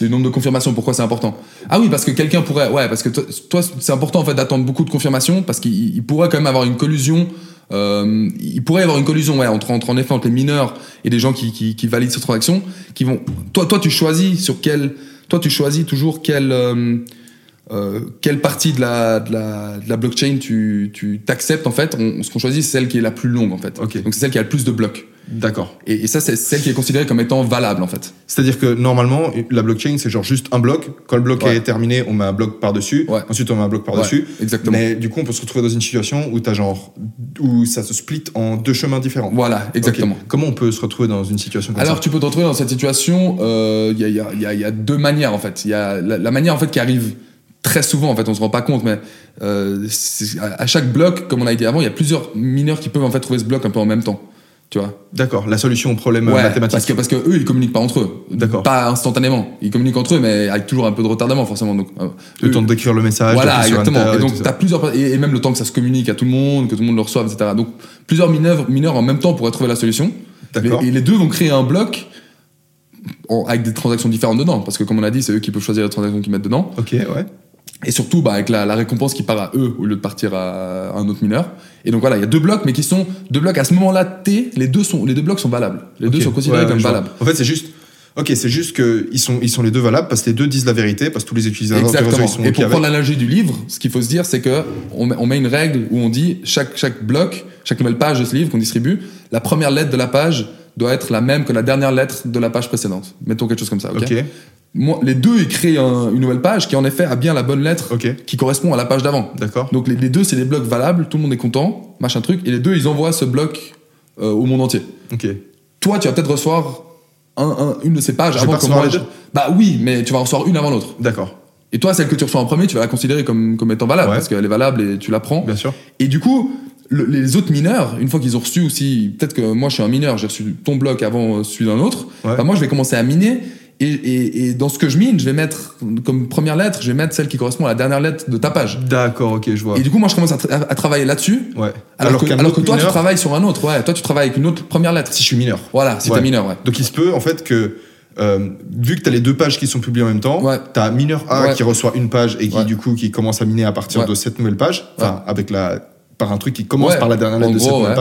Du nombre de confirmations. Pourquoi c'est important? Ah oui, parce que quelqu'un pourrait. Ouais, parce que toi, c'est important en fait d'attendre beaucoup de confirmations parce qu'il il pourrait quand même avoir une collusion. euh, il pourrait y avoir une collusion ouais, entre, entre en effet entre les mineurs et des gens qui, qui, qui valident cette transaction qui vont toi toi tu choisis sur quel toi tu choisis toujours quelle euh, euh, quelle partie de la, de la, de la blockchain tu tu t'acceptes en fait on, ce qu'on choisit c'est celle qui est la plus longue en fait Ok. donc c'est celle qui a le plus de blocs D'accord. et, et ça c'est celle qui est considérée comme étant valable en fait C'est-à-dire que normalement, la blockchain, c'est genre juste un bloc. Quand le bloc Ouais. est terminé, on met un bloc par-dessus. Ouais. Ensuite, on met un bloc par-dessus. Ouais, exactement. Mais du coup, on peut se retrouver dans une situation où genre, où ça se split en deux chemins différents. voilà exactement. Comment on peut se retrouver dans une situation comme Alors ça tu peux te retrouver dans cette situation, euh, il y, a, il y, a, il y, a, il y a deux manières en fait. Il y a la, la manière en fait qui arrive très souvent en fait, on se rend pas compte, mais euh, à, chaque bloc, comme on a dit avant, il y a plusieurs mineurs qui peuvent en fait trouver ce bloc un peu en même temps. Tu vois D'accord. La solution au problème euh, Ouais, mathématique. parce que parce que eux ils communiquent pas entre eux. D'accord. Pas instantanément. Ils communiquent entre eux, mais avec toujours un peu de retardement forcément. Donc euh, Le eux- temps d'écrire le message. voilà, exactement. Et donc, plusieurs, et, et même le temps que ça se communique à tout le monde, que tout le monde le reçoive, etc. Donc, plusieurs mineurs, mineurs en même temps pourraient trouver la solution. D'accord. Et les deux vont créer un bloc en- avec des transactions différentes dedans. Parce que, comme on a dit, c'est eux qui peuvent choisir les transactions qu'ils mettent dedans. Ok, ouais. Et surtout, bah, avec la, la récompense qui part à eux au lieu de partir à un autre mineur. Et donc voilà, il y a deux blocs, mais qui sont deux blocs à ce moment-là T. Les deux sont, les deux blocs sont valables. Les deux sont considérés Ouais, comme valables. En fait, c'est juste. Ok, c'est juste que ils sont, ils sont les deux valables parce que les deux disent la vérité, parce que tous les utilisateurs Exactement. ils sont Et pour prendre l'analogie du livre, ce qu'il faut se dire, c'est que on met, on met une règle où on dit chaque chaque bloc, chaque nouvelle page de ce livre qu'on distribue, la première lettre de la page doit être la même que la dernière lettre de la page précédente. Mettons quelque chose comme ça. Ok. Ok, Moi, les deux, ils créent un- une nouvelle page qui en effet a bien la bonne lettre qui correspond à la page d'avant. d'accord. Donc les, les deux, c'est des blocs valables, tout le monde est content, machin truc, et les deux, ils envoient ce bloc euh, au monde entier. Ok. Toi, tu vas peut-être recevoir un- un- une de ces pages Je avant que moi. les Bah oui, mais tu vas en recevoir une avant l'autre. D'accord, Et toi, celle que tu reçois en premier, tu vas la considérer comme, comme étant valable, Ouais. parce qu'elle est valable et tu la prends. bien sûr. Et du coup, le- les autres mineurs, une fois qu'ils ont reçu aussi, peut-être que moi je suis un mineur, j'ai reçu ton bloc avant euh, celui d'un autre, Ouais. bah moi je vais commencer à miner. Et, et- et dans ce que je mine, je vais mettre comme première lettre, je vais mettre celle qui correspond à la dernière lettre de ta page. D'accord, ok, je vois. Et du coup, moi je commence à, tra- à- à travailler là-dessus. Ouais. Alors, que, alors toi, tu travailles sur un autre. Ouais, toi, tu travailles avec une autre première lettre. Si je suis mineur. Voilà, si Ouais. t'es mineur, ouais. Donc il se peut en fait que euh, vu que tu as les deux pages qui sont publiées en même temps, Ouais. tu as mineur A Ouais. qui reçoit une page et qui Ouais. du coup qui commence à miner à partir de cette nouvelle page, enfin avec la par un truc qui commence Ouais. par la dernière lettre de cette gros, ouais,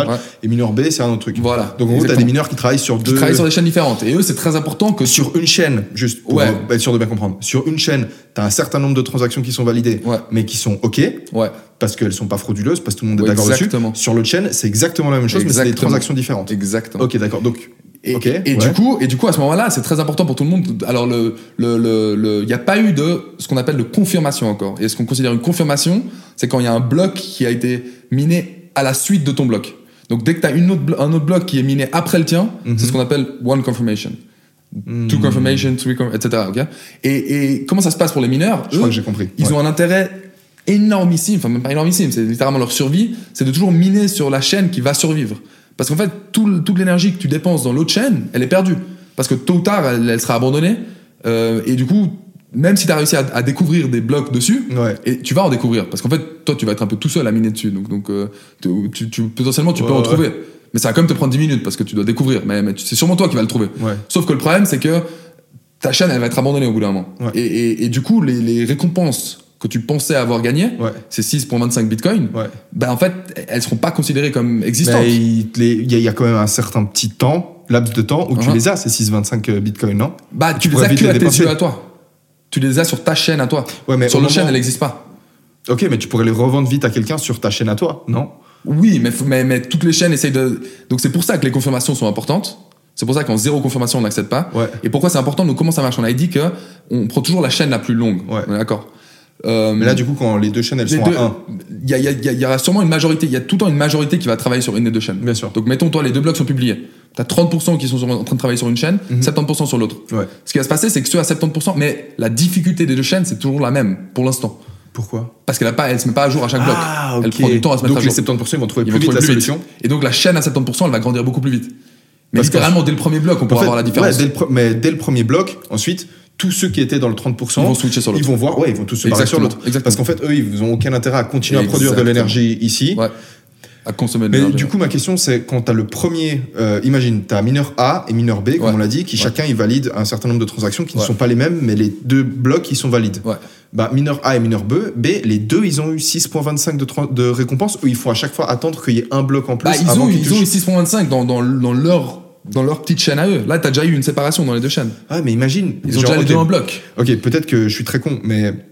et mineur B c'est un autre truc. Voilà. Donc en gros tu as des mineurs qui travaillent sur Qui deux travaillent sur des chaînes différentes. Et eux, c'est très important que sur une chaîne juste pour Ouais. être sûr de bien comprendre. Sur une chaîne, tu as un certain nombre de transactions qui sont validées mais qui sont OK Ouais. parce qu'elles sont pas frauduleuses parce que tout le monde est Ouais, d'accord dessus. Sur l'autre chaîne, c'est exactement la même chose mais c'est des transactions différentes. Exactement. OK, d'accord. Donc Et, OK. et ouais. du coup, et du coup, à ce moment-là, c'est très important pour tout le monde. Alors, le, le, le, le- il n'y a pas eu de ce qu'on appelle de confirmation encore. Et ce qu'on considère une confirmation, c'est quand il y a un bloc qui a été miné à la suite de ton bloc. Donc, dès que tu as une autre, un autre bloc qui est miné après le tien, Mhm. c'est ce qu'on appelle one confirmation. Two confirmation, three confirmation, etc. ok et, et comment ça se passe pour les mineurs je Eux, crois que j'ai compris. Ils Ouais. ont un intérêt énormissime, enfin même pas énormissime, c'est littéralement leur survie, c'est de toujours miner sur la chaîne qui va survivre. Parce qu'en fait, tout toute l'énergie que tu dépenses dans l'autre chaîne, elle est perdue. Parce que tôt ou tard, elle, elle sera abandonnée. Euh, et du coup, même si tu as réussi à, à découvrir des blocs dessus, Ouais. et tu vas en découvrir. Parce qu'en fait, toi, tu vas être un peu tout seul à miner dessus. Donc, donc euh, tu, tu- tu- potentiellement, tu peux en trouver. Mais ça va quand même te prendre 10 minutes parce que tu dois découvrir. Mais, c'est sûrement toi qui vas le trouver. Sauf que le problème, c'est que ta chaîne, elle va être abandonnée au bout d'un moment. Et, et- et du coup, les, les récompenses que tu pensais avoir gagnées, Ouais. c'est 6,25 bitcoins, Ouais. ben en fait, elles seront pas considérées comme existantes. Mais il les- y, a- il y a quand même un certain petit temps, laps de temps, où tu Uh-huh. les as, ces 6,25 bitcoins, non? Bah, tu, les pourrais as que les à tes yeux à toi. Tu les as sur ta chaîne à toi. Ouais, mais sur le moment- chaîne, elle n'existe pas. Ok, mais tu pourrais les revendre vite à quelqu'un sur ta chaîne à toi, non? Oui, mais, mais, mais toutes les chaînes essayent de. Donc c'est pour ça que les confirmations sont importantes. C'est pour ça qu'en zéro confirmation, on n'accède pas. Ouais. Et pourquoi c'est important? Donc comment ça marche? On a dit que on prend toujours la chaîne la plus longue. Ouais. On est D'accord. Euh, Mais là, du coup, quand les deux chaînes, elles les sont deux- à 1. Il y, y a- y sûrement une majorité, il y a tout le temps une majorité qui va travailler sur une des deux chaînes. Bien sûr. Donc mettons, toi, les deux blocs sont publiés. Tu as 30% qui sont sur- en train de travailler sur une chaîne, Mhm. 70% sur l'autre. Ouais. Ce qui va se passer, c'est que ceux à 70%, mais la difficulté des deux chaînes, c'est toujours la même pour l'instant. Pourquoi? Parce qu'elle elle se met pas à jour à chaque bloc. Ah, ok. Elle prend du temps à se mettre Donc à les jour. 70%, ils vont trouver Ils plus vont vite trouver la plus vite. solution. Et donc la chaîne à 70%, elle va grandir beaucoup plus vite. Mais Parce que- littéralement, dès le premier bloc, on En pourra fait, voir la différence. ouais, dès le pre- mais dès le premier bloc, ensuite, tous ceux qui étaient dans le 30%, Ils vont switcher sur l'autre. Ils vont voir, ouais, ils vont tous se barrer sur l'autre. exactement. Parce qu'en fait, eux, ils ont aucun intérêt à continuer à produire de l'énergie ici. Ouais. À consommer de Mais du coup, ma question, c'est quand tu as le premier, euh, imagine, tu as mineur A et mineur B, comme Ouais. on l'a dit, qui Ouais. chacun ils valident un certain nombre de transactions qui ne sont pas les mêmes, mais les deux blocs ils sont valides. Ouais. Bah, mineur A et mineur B, B, les deux ils ont eu 6.25 de, de récompense où il faut à chaque fois attendre qu'il y ait un bloc en plus. Bah, ils avant ont, ils ont eu touchent. 6.25 dans, dans, dans leur dans leur petite chaîne à eux. Là, t'as déjà eu une séparation dans les deux chaînes. Ah, mais imagine. Ils ont genre, déjà les ok, deux en bloc. Ok, peut-être que je suis très con, mais.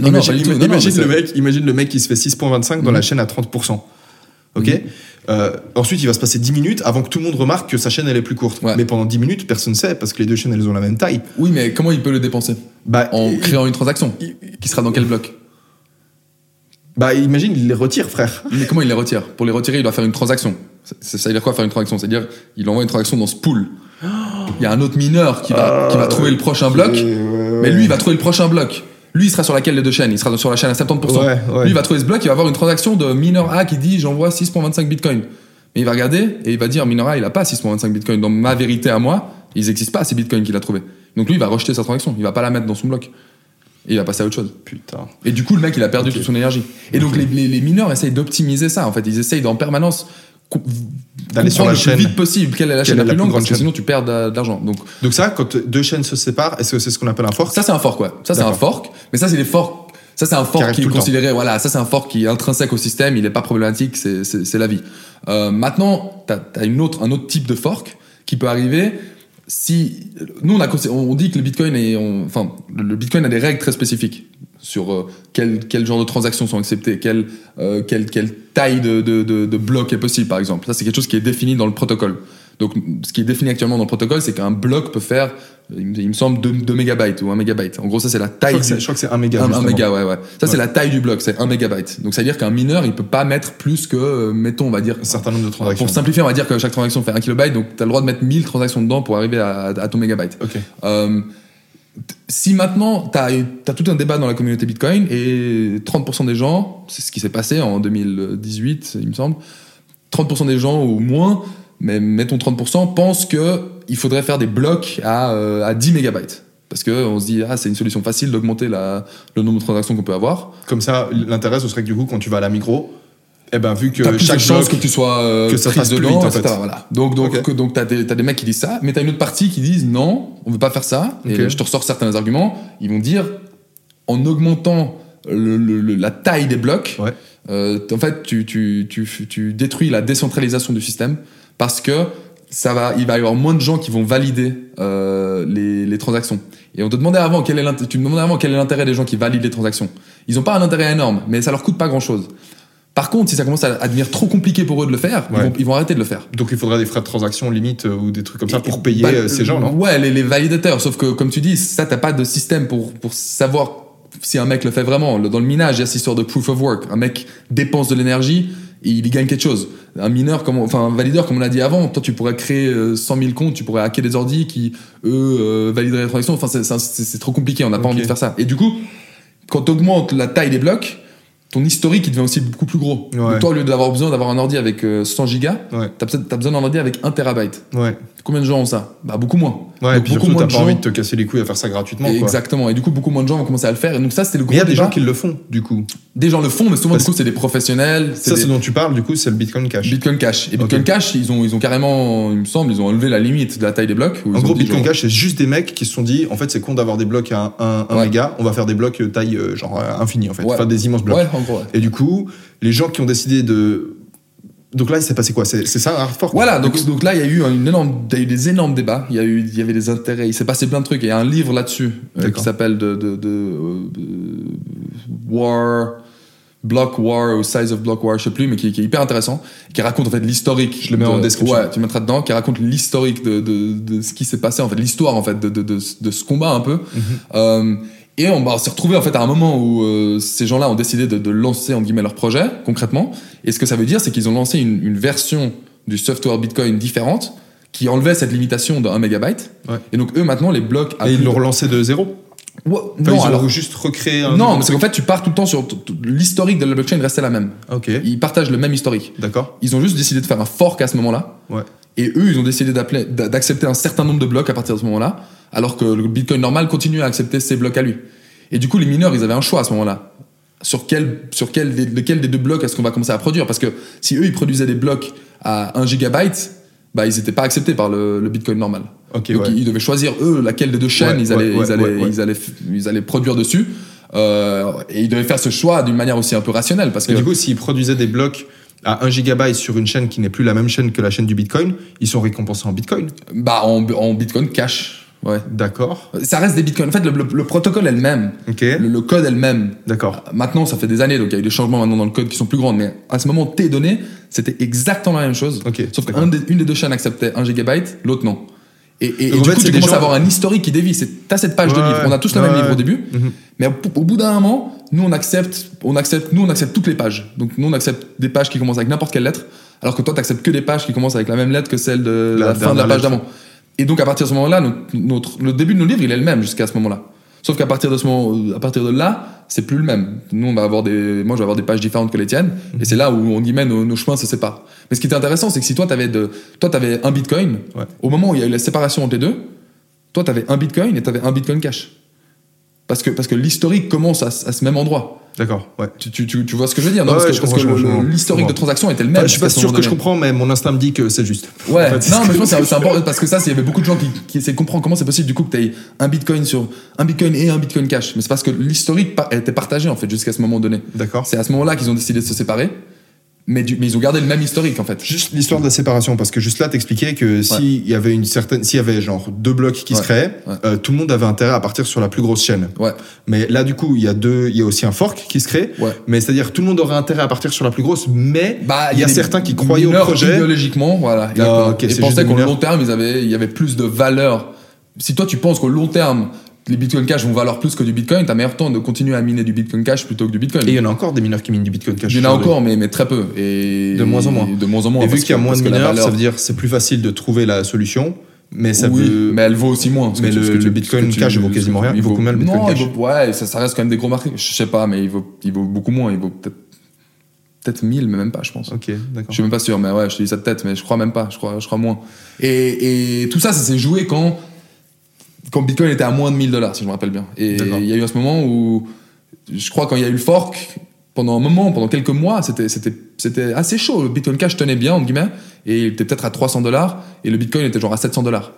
Non, imagine. Non, imagine le mec, imagine le mec qui se fait 6.25 dans Mhm. la chaîne à 30%. Ok Mhm. Euh, Ensuite, il va se passer 10 minutes avant que tout le monde remarque que sa chaîne elle est plus courte. Ouais. Mais pendant 10 minutes, personne ne sait parce que les deux chaînes elles ont la même taille. Oui, mais comment il peut le dépenser? Bah, En créant une transaction qui sera dans quel bloc? Bah imagine, il les retire, frère. Mais comment il les retire? Pour les retirer, il doit faire une transaction. Ça veut dire quoi faire une transaction? C'est-à-dire, il envoie une transaction dans ce pool. Il y a un autre mineur qui va, qui va trouver le prochain bloc, mais lui, il va trouver le prochain bloc. Lui, il sera sur laquelle des deux chaînes Il sera sur la chaîne à 70%. Ouais, ouais. Lui, il va trouver ce bloc, il va avoir une transaction de mineur A qui dit j'envoie 6.25 bitcoin. Mais il va regarder et il va dire mineur A, il a pas 6.25 bitcoin. Dans ma vérité à moi, ils n'existent pas ces bitcoins qu'il a trouvé. Donc lui, il va rejeter sa transaction. Il va pas la mettre dans son bloc. Et il va passer à autre chose. Putain. Et du coup, le mec, il a perdu toute son énergie. Et donc, les, les, les mineurs essayent d'optimiser ça. En fait, ils essayent en permanence D'aller sur la le chaîne. plus vite possible quelle est la Quelle chaîne est la plus longue, parce que sinon tu perds l'argent. Donc Donc ça, quand deux chaînes se séparent, est-ce que c'est ce qu'on appelle un fork? Ça, c'est un fork, ouais. Ça, c'est un fork. Mais ça, c'est des forks. Ça, c'est un fork qui, est considéré, voilà, ça, c'est un fork qui est intrinsèque au système, il n'est pas problématique, c'est, la vie. Euh, maintenant, t'as, as une autre, un autre type de fork qui peut arriver si, nous, on a, on dit que le Bitcoin est, enfin, le Bitcoin a des règles très spécifiques sur euh, quel, quel genre de transactions sont acceptées, quelle, euh, quelle taille de, de, de, de bloc est possible, par exemple. Ça, c'est quelque chose qui est défini dans le protocole. Donc, ce qui est défini actuellement dans le protocole, c'est qu'un bloc peut faire, il me, semble, 2, mégabytes ou 1 mégabyte. En gros, ça, c'est la taille. je crois que c'est un méga. un, un justement. méga, ouais, ouais. Ça, c'est la taille du bloc, c'est 1 mégabyte. Donc, ça veut dire qu'un mineur, il peut pas mettre plus que, euh, mettons, on va dire. Un certain nombre de transactions. Pour simplifier, on va dire que chaque transaction fait 1 kilobyte, donc tu as le droit de mettre 1000 transactions dedans pour arriver à, à ton mégabyte. Ok. Euh, si maintenant, tu as, tout un débat dans la communauté Bitcoin et 30% des gens, c'est ce qui s'est passé en 2018, il me semble, 30% des gens ou moins, mais mettons 30%, pensent qu'il faudrait faire des blocs à, euh, à 10 mégabytes. Parce qu'on se dit, ah, c'est une solution facile d'augmenter la- le nombre de transactions qu'on peut avoir. Comme ça, l'intérêt, ce serait que du coup, quand tu vas à la micro, eh ben, vu que plus de chaque chances bloc, que tu sois euh, que ça fasse dedans, vite, en etc. fait. Voilà. Donc, donc, donc t'as des, t'as des mecs qui disent ça, mais t'as une autre partie qui disent non, on veut pas faire ça. Et je te ressors certains arguments. Ils vont dire, en augmentant le- le- le- la taille des blocs, Ouais. euh, en fait, tu, tu, tu, tu détruis la décentralisation du système parce que ça va, il va y avoir moins de gens qui vont valider euh, les, les transactions. Et on te demandait avant quel est tu me demandais avant quel est l'intérêt des gens qui valident les transactions. Ils n'ont pas un intérêt énorme, mais ça leur coûte pas grand chose. Par contre, si ça commence à, devenir trop compliqué pour eux de le faire, ils, vont, ils vont arrêter de le faire. donc il faudrait des frais de transaction limite euh, ou des trucs comme ça Et- pour payer bah, euh, ces gens, non? Ouais, les, les validateurs. Sauf que, comme tu dis, ça, t'as pas de système pour, pour savoir si un mec le fait vraiment. Dans le minage, il y a cette histoire de proof of work. Un mec dépense de l'énergie et il y gagne quelque chose. Un mineur, comme, on- enfin, un valideur, comme on l'a dit avant, toi, tu pourrais créer euh, 100 000 comptes, tu pourrais hacker des ordis qui, eux, euh, valideraient les transactions. Enfin, c'est- trop compliqué, on n'a pas envie de faire ça. Et du coup, quand tu augmentes la taille des blocs, ton historique, il devient aussi beaucoup plus gros. Ouais. Donc toi, au lieu d'avoir besoin d'avoir un ordi avec euh, 100 gigas, Ouais. besoin t'as besoin d'un ordi avec 1 terabyte. Ouais. Combien de gens ont ça Bah beaucoup moins. Ouais, et Donc, puis beaucoup surtout, t'as pas gens- envie de te casser les couilles à faire ça gratuitement. quoi. Exactement. Et du coup, beaucoup moins de gens vont commencer à le faire. Et donc ça, c'était le gros il y a des gens qui le font, du coup. Des gens le font, mais souvent Parce- du coup, c'est des professionnels. Ça, des ce dont tu parles, du coup, c'est le Bitcoin Cash. Bitcoin Cash. Et Bitcoin. Cash, ils ont, ils ont carrément, il me semble, ils ont enlevé la limite de la taille des blocs. En gros, Bitcoin genre- Cash, c'est juste des mecs qui se sont dit, en fait, c'est con d'avoir des blocs à 1 Ouais. méga, on va faire des blocs euh, taille euh, genre euh, infinie, en fait, Ouais. enfin des immenses blocs. Ouais, en gros. ouais. Et du coup, les gens qui ont décidé de. Donc là, il s'est passé quoi? C'est ça fork Voilà, donc, donc là, il y a eu une énorme, il y a eu des énormes débats. Il y a eu, il y avait des intérêts. Il s'est passé plein de trucs. Il y a un livre là-dessus euh, qui s'appelle de, de, de, euh, de- War, Block War ou Size of Block War, je sais plus, mais qui, qui est hyper intéressant, qui raconte en fait l'historique. Je le mets en de- description. Ouais, tu mettras dedans, qui raconte l'historique de, ce qui s'est passé, en fait, l'histoire en fait de, ce combat un peu. Mhm. Euh, et on, bah, on s'est retrouvé en fait à un moment où euh, ces gens-là ont décidé de, de lancer en guillemets leur projet concrètement. Et ce que ça veut dire, c'est qu'ils ont lancé une, une version du software Bitcoin différente qui enlevait cette limitation de 1 mégabyte. Ouais. Et donc eux maintenant les blocs. à Et ils l'ont relancé de zéro Ouais, Enfin, non, ils ont alors juste recréé un. non, c'est qu'en fait tu pars tout le temps sur l'historique de la blockchain restait la même. Ok, Ils partagent le même historique. d'accord. Ils ont juste décidé de faire un fork à ce moment-là. Ouais. Et eux, ils ont décidé d'accepter un certain nombre de blocs à partir de ce moment-là, alors que le Bitcoin normal continue à accepter ses blocs à lui. Et du coup, les mineurs, ils avaient un choix à ce moment-là. Sur quel, sur quel, lequel des deux blocs est-ce qu'on va commencer à produire? Parce que si eux, ils produisaient des blocs à 1 gigabyte, bah, ils n'étaient pas acceptés par le, le Bitcoin normal. Ok, Donc ouais. ils, devaient choisir, eux, laquelle des deux chaînes Ouais, ils, allaient, ouais, ils, allaient, ouais, ouais. Ils, allaient, f- ils allaient produire dessus. Euh, et ils devaient faire ce choix d'une manière aussi un peu rationnelle. Parce que du coup, s'ils produisaient des blocs à 1 gigabyte sur une chaîne qui n'est plus la même chaîne que la chaîne du Bitcoin, ils sont récompensés en Bitcoin. bah, en, en Bitcoin cash. Ouais. D'accord. Ça reste des bitcoins. En fait, le, le- le protocole est le code est le même. D'accord. Maintenant, ça fait des années, donc il y a eu des changements maintenant dans le code qui sont plus grands. Mais à ce moment, tes données, c'était exactement la même chose. Ok, Sauf qu'une des, une des deux chaînes acceptait 1 gigabyte, l'autre non. Et, et- et Donc, en du fait, coup, c'est tu commences gens- à avoir un historique qui dévie. C'est- T'as cette page de livre. On a tous le ouais, même ouais. livre au début. Mhm. Mais au, au bout d'un moment, nous on accepte, on accepte, nous on accepte toutes les pages. Donc nous on accepte des pages qui commencent avec n'importe quelle lettre, alors que toi t'acceptes que des pages qui commencent avec la même lettre que celle de La la, fin de la page lettre. d'avant. Et donc à partir de ce moment-là, notre, notre- le début de nos livres il est le même jusqu'à ce moment-là. Sauf qu'à partir de ce moment, à partir de là, c'est plus le même. Nous on va avoir des, moi je vais avoir des pages différentes que les tiennes, Mhm. et c'est là où on guillemets nos, nos chemins se séparent. Mais ce qui était intéressant, c'est que si toi t'avais de, toi t'avais un Bitcoin, Ouais. au moment où il y a eu la séparation entre les deux, toi t'avais un Bitcoin et t'avais un Bitcoin cash. Parce que parce que l'historique commence à, à ce même endroit. D'accord, ouais. Tu, tu, tu, tu vois ce que je veux dire? Non Ouais, Parce que, que l'historique de transaction est le même. Enfin, je suis pas sûr que je comprends, mais mon instinct me dit que c'est juste. Ouais, En fait, non, mais je pense que c'est- important parce que ça, il y avait beaucoup de gens qui, qui essaient de comprendre comment c'est possible du coup que tu aies un bitcoin sur un bitcoin et un bitcoin cash. Mais c'est parce que l'historique était partagé en fait jusqu'à ce moment donné. D'accord. C'est à ce moment-là qu'ils ont décidé de se séparer, mais, du- mais ils ont gardé le même historique en fait. Juste l'histoire de la séparation, parce que juste là, t'expliquais que s'il y avait une certaine, s'il y avait genre deux blocs qui se créaient, ouais. euh, tout le monde avait intérêt à partir sur la plus grosse chaîne. Ouais, Mais là, du coup, il y a deux, il y a aussi un fork qui se crée. ouais. Mais c'est-à-dire, tout le monde aurait intérêt à partir sur la plus grosse, mais Bah, il y a des certains qui croyaient au projet. idéologiquement, voilà. juste pensaient qu'au long terme, ils avaient, il y avait plus de valeur. Si toi tu penses qu'au long terme, les bitcoin cash vont valoir plus que du bitcoin, t'as meilleur temps de continuer à miner du bitcoin cash plutôt que du bitcoin. Et il y en a encore des mineurs qui minent du bitcoin cash. Il y en a encore, mais, mais très peu. Et De moins en moins. De moins en moins. Et vu qu'il y a moins de mineurs, valeur- ça veut dire c'est plus facile de trouver la solution, mais ça oui, veut. mais elle vaut aussi moins. Mais que tu- le- Bitcoin tu- cash, vaut quasiment rien. Il vaut combien, le Bitcoin non, cash il vaut- ouais, ça, ça reste quand même des gros marchés. Je sais pas, mais il vaut, il vaut beaucoup moins. Il vaut peut-être peut-être 1000, mais même pas, je pense. Ok, d'accord. Je suis même pas sûr, mais ouais, je te dis ça de tête, mais je crois même pas. Je crois, je crois moins. Et, et tout ça, ça s'est joué quand quand Bitcoin était à moins de 1000 dollars, si je me rappelle bien. Et il y a eu à ce moment où je crois quand il y a eu le fork. Pendant un moment, pendant quelques mois, c'était c'était c'était assez chaud. Le Bitcoin Cash tenait bien entre guillemets et il était peut-être à 300 dollars et le Bitcoin était genre à 700 dollars.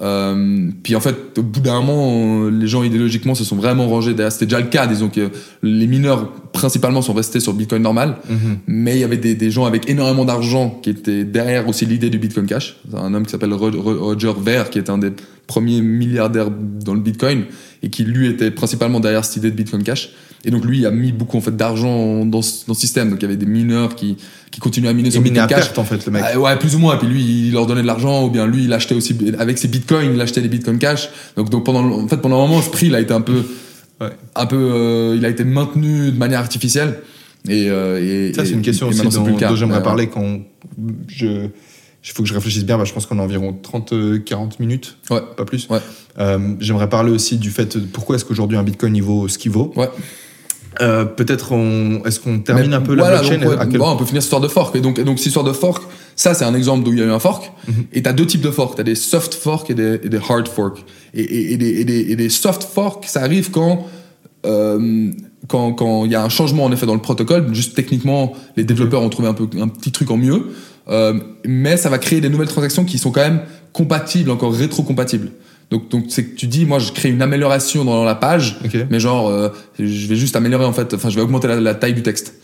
Euh, puis en fait, au bout d'un moment, les gens idéologiquement se sont vraiment rangés derrière. C'était déjà le cas, disons que les mineurs principalement sont restés sur Bitcoin normal, Mhm. mais il y avait des, des gens avec énormément d'argent qui étaient derrière aussi l'idée du Bitcoin Cash. Un homme qui s'appelle Ro- Ro- Roger Ver, qui est un des premiers milliardaires dans le Bitcoin et qui lui était principalement derrière cette idée de Bitcoin Cash. Et donc lui a mis beaucoup en fait d'argent dans, ce- dans ce système. Donc il y avait des mineurs qui, qui continuaient à miner sur minait à Bitcoin Cash. perte en fait, le mec. Ah, ouais, plus ou moins. Et puis lui, il leur donnait de l'argent, ou bien lui, il achetait aussi avec ses bitcoins, il achetait des bitcoins cash. Donc, donc pendant, en fait, pendant un moment, ce prix, il a été un peu, Ouais. un peu, euh, il a été maintenu de manière artificielle. Et, euh, et Ça, c'est une question et aussi dont, j'aimerais Ouais, parler quand je. Il faut que je réfléchisse bien, bah, je pense qu'on a environ 30-40 minutes, Ouais. pas plus. Ouais. Euh, j'aimerais parler aussi du fait de pourquoi est-ce qu'aujourd'hui un bitcoin il vaut ce qu'il vaut. Ouais. Euh, Peut-être on... est-ce qu'on termine Mais un peu la voilà, blockchain donc, ouais, à quel- bon, on peut finir cette histoire de fork. Et donc, et donc cette histoire de fork, ça, c'est un exemple d'où il y a eu un fork. Mhm. Et t'as deux types de fork. T'as des soft fork et des, et des hard fork. Et, et, des, et, des, et des soft fork, ça arrive quand euh, quand quand il y a un changement en effet dans le protocole. Juste techniquement, les développeurs ont trouvé un peu un petit truc en mieux. Euh, mais ça va créer des nouvelles transactions qui sont quand même compatibles, encore rétro-compatibles. Donc, donc c'est que tu dis, moi, je crée une amélioration dans la page, mais genre, euh, je vais juste améliorer en fait, enfin, je vais augmenter la, la taille du texte.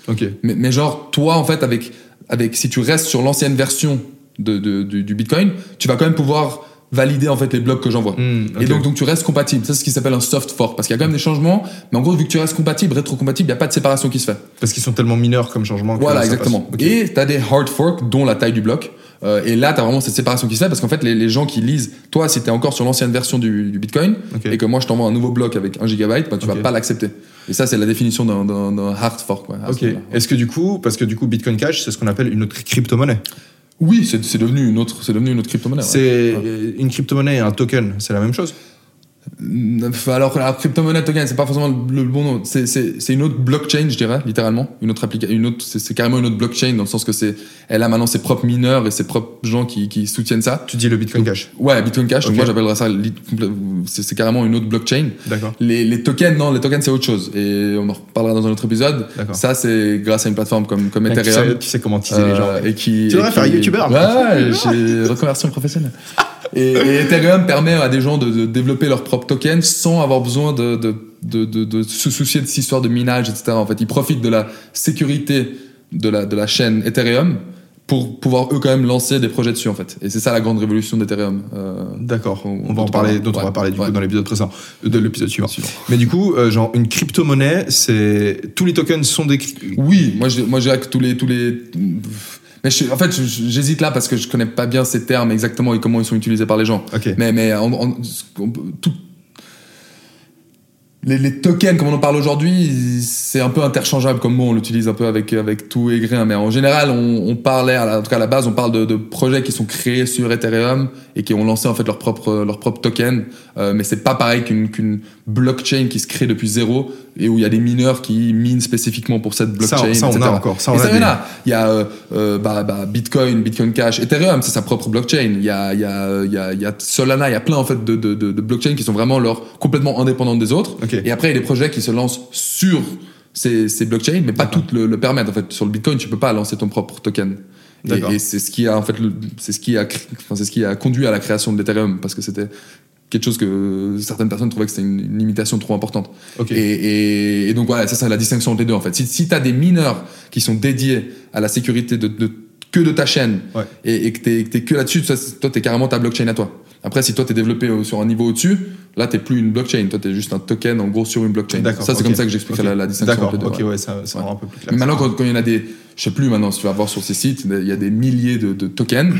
Mais, mais genre, toi, en fait, avec, avec, si tu restes sur l'ancienne version de, de- du, du Bitcoin, tu vas quand même pouvoir valider en fait les blocs que j'envoie. Hmm. Et donc, donc tu restes compatible. Ça, c'est ce qui s'appelle un soft fork. Parce qu'il y a quand même des changements, mais en gros, vu que tu restes compatible, rétro-compatible, il n'y a pas de séparation qui se fait. Parce qu'ils sont tellement mineurs comme changement. que Voilà, exactement. Et tu as des hard forks, dont la taille du bloc. Euh, et là, tu as vraiment cette séparation qui se fait parce qu'en fait, les, les gens qui lisent, toi, si tu es encore sur l'ancienne version du, du Bitcoin et que moi je t'envoie un nouveau bloc avec 1 gigabyte, bah, tu vas pas l'accepter. Et ça, c'est la définition d'un- hard fork. ouais, Ok. Est-ce que du coup, parce que du coup, Bitcoin Cash, c'est ce qu'on appelle une autre crypto-monnaie? Oui, c'est devenu une autre, c'est devenu une autre crypto-monnaie. ouais. C'est une crypto-monnaie et un token, c'est la même chose. Alors la crypto-monnaie token, c'est pas forcément le, bon nom. C'est- une autre blockchain, je dirais, littéralement. Une autre application, une autre, c'est carrément une autre blockchain dans le sens que c'est, elle a maintenant ses propres mineurs et ses propres gens qui, qui soutiennent ça. Tu dis le Bitcoin Cash. Ouais, Bitcoin Cash. Donc moi, j'appellerais ça, c'est carrément une autre blockchain. D'accord. Les, les tokens, non, les tokens c'est autre chose. Et on en reparlera dans un autre épisode. D'accord. Ça, c'est grâce à une plateforme comme, comme Tu Ethereum. sais, tu sais comment teaser les gens. Euh, et qui, Tu devrais faire youtubeur. Ouais, ouais, j'ai reconversion professionnelle. Et, et Ethereum permet à des gens de, de développer leurs propres tokens sans avoir besoin de, de, de, de, de se soucier de cette histoire de minage, etc. En fait, ils profitent de la sécurité de la, de la chaîne Ethereum pour pouvoir eux quand même lancer des projets dessus en fait. Et c'est ça la grande révolution d'Ethereum. Euh, D'accord. On- On va en parler, on- va parler du ouais. coup dans l'épisode précédent, de l'épisode suivant. Suivant. Mais du coup, euh, genre une crypto-monnaie, c'est tous les tokens sont des. Oui, moi je, moi que tous les tous les mais je- en fait j'hésite là parce que je connais pas bien ces termes exactement et comment ils sont utilisés par les gens. Mais mais on tout les, les tokens, comme on en parle aujourd'hui, c'est un peu interchangeable comme mot, on l'utilise un peu avec, avec tout et rien. Mais en général, on, on parlait, en tout cas à la base, on parle de, de projets qui sont créés sur Ethereum et qui ont lancé en fait leur propre, leur propre token. Euh, mais c'est pas pareil qu'une qu'une blockchain qui se crée depuis zéro et où il y a des mineurs qui minent spécifiquement pour cette Ça, blockchain. ça, on a encore, ça, on Et a ça, il y en des- a. Il y a euh, euh, bah, bah, Bitcoin, Bitcoin Cash, Ethereum, c'est sa propre blockchain. Il y a, il y, a, il y, a, il y a Solana, il y a plein en fait de, de, de, de blockchains qui sont vraiment leur, complètement indépendantes des autres. Et après, il y a des projets qui se lancent sur ces, ces blockchains, mais pas toutes le, le permettent. En fait, sur le Bitcoin, tu peux pas lancer ton propre token. D'accord. Et, et c'est ce qui a en fait, c'est ce qui a, enfin, c'est ce qui a conduit à la création de l'Ethereum parce que c'était quelque chose que certaines personnes trouvaient que c'était une, une limitation trop importante. Ok. Et, et, et donc voilà, c'est ça la distinction entre les deux en fait. Si, si tu as des mineurs qui sont dédiés à la sécurité de, de- que de ta chaîne Ouais. et, et que t'es que t'es que là-dessus, c'est- toi t'es carrément ta blockchain à toi. Après, si toi t'es développé au- sur un niveau au-dessus, là t'es plus une blockchain, toi t'es juste un token en gros sur une blockchain. D'accord. Ça c'est comme ça que j'explique la, la distinction entre les deux. Ok, ouais. ouais, ça, ça Ouais. rend un peu plus clair. Mais maintenant, quand, quand il y en a des, je sais plus maintenant, si tu vas voir sur ces sites, il y a des milliers de, de tokens.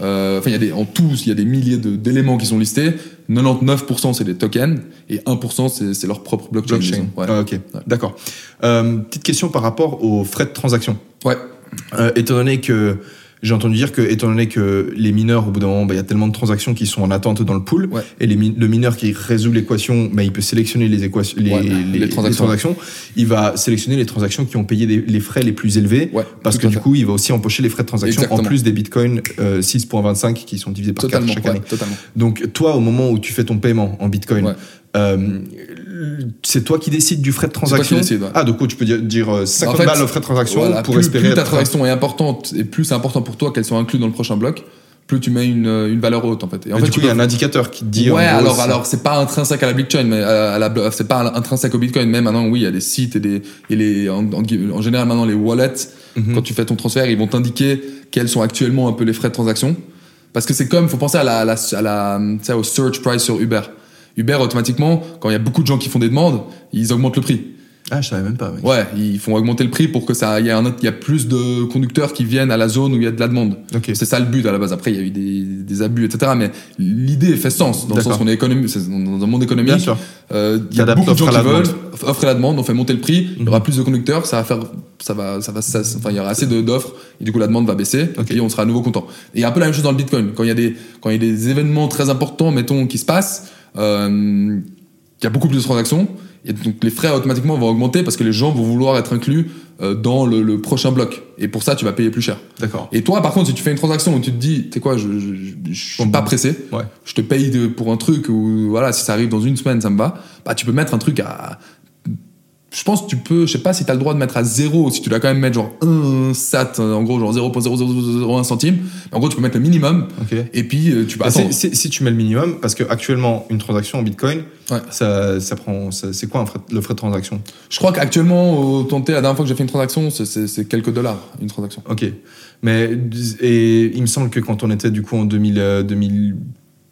Euh, Enfin, il y a des, en tous, il y a des milliers de- d'éléments qui sont listés. 99% c'est des tokens et 1% c'est leur propre blockchain. Blockchain. Ouais. Ah, ok, d'accord. Euh, petite question par rapport aux frais de transaction. ouais. Euh, étant donné que j'ai entendu dire que, étant donné que les mineurs, au bout d'un moment, bah, il y a tellement de transactions qui sont en attente dans le pool, Ouais. et les mi- le mineur qui résout l'équation, bah, il peut sélectionner les équations, les, Ouais, les- les les transactions. Il va sélectionner les transactions qui ont payé des- les frais les plus élevés, Ouais, parce que du coup, il va aussi empocher les frais de transaction en plus des bitcoins euh, 6.25 qui sont divisés par 4 Totalement, chaque ouais, année. totalement. Donc, toi, au moment où tu fais ton paiement en bitcoin, euh, c'est toi qui décides du frais de transaction. ouais. Ah, du coup, tu peux dire, dire euh, 50 En fait, balles au frais de transaction Voilà, pour plus, espérer plus ta transaction est importante et plus c'est important pour toi qu'elle soit inclue dans le prochain bloc, plus tu mets une, une valeur haute en fait. Et en Mais fait, du tu coup, il y a un indicateur qui te dit. ouais, gros, alors, alors c'est pas intrinsèque à la blockchain, mais à, la, c'est pas intrinsèque au Bitcoin. Mais maintenant, oui, il y a des sites et des, et les, en, en, en général maintenant les wallets, Mhm. quand tu fais ton transfert, ils vont t'indiquer quels sont actuellement un peu les frais de transaction. Parce que c'est comme, faut penser à la, à la, à au search price sur Uber. Uber, automatiquement, quand il y a beaucoup de gens qui font des demandes, ils augmentent le prix. Ah, je savais même pas. oui. Ouais, ils font augmenter le prix pour que ça, il y a un autre- il y a plus de conducteurs qui viennent à la zone où il y a de la demande. Ok. C'est ça le but à la base. Après, il y a eu des, des abus, etc. Mais l'idée fait sens dans le sens qu'on est économique, dans un monde économique. Bien sûr. Euh, il y a beaucoup de gens qui veulent et la demande. On fait monter le prix. Il y Mhm. aura plus de conducteurs. Ça va faire, ça va, ça va, ça- enfin, il y aura assez d'offres et du coup la demande va baisser. Ok. Et on sera à nouveau content. Et il y a un peu la même chose dans le Bitcoin. Quand il y a des, quand il y a des événements très importants, mettons, qui se passent, euh, il y a beaucoup plus de transactions. Et donc les frais automatiquement vont augmenter parce que les gens vont vouloir être inclus euh, dans le, le prochain bloc. Et pour ça, tu vas payer plus cher. D'accord. Et toi, par contre, si tu fais une transaction où tu te dis, tu sais quoi, je, je, je, suis Bon, pas pressé, Ouais. je te paye de- pour un truc où, voilà, si ça arrive dans une semaine, ça me va, bah, tu peux mettre un truc à. Je pense que tu peux, je sais pas si tu as le droit de mettre à zéro, si tu dois quand même mettre genre un sat, en gros, genre 0.0001 centime. En gros, tu peux mettre le minimum, Ok. et puis euh, tu peux Bah, attendre. c'est- si tu mets le minimum, parce que actuellement une transaction en Bitcoin, Ouais. ça, ça prend, c'est quoi un frais- le frais de transaction? Je crois qu'actuellement, au Tanté, la dernière fois que j'ai fait une transaction, c'est- quelques dollars, une transaction. Ok. Mais et il me semble que quand on était du coup en 2000, euh,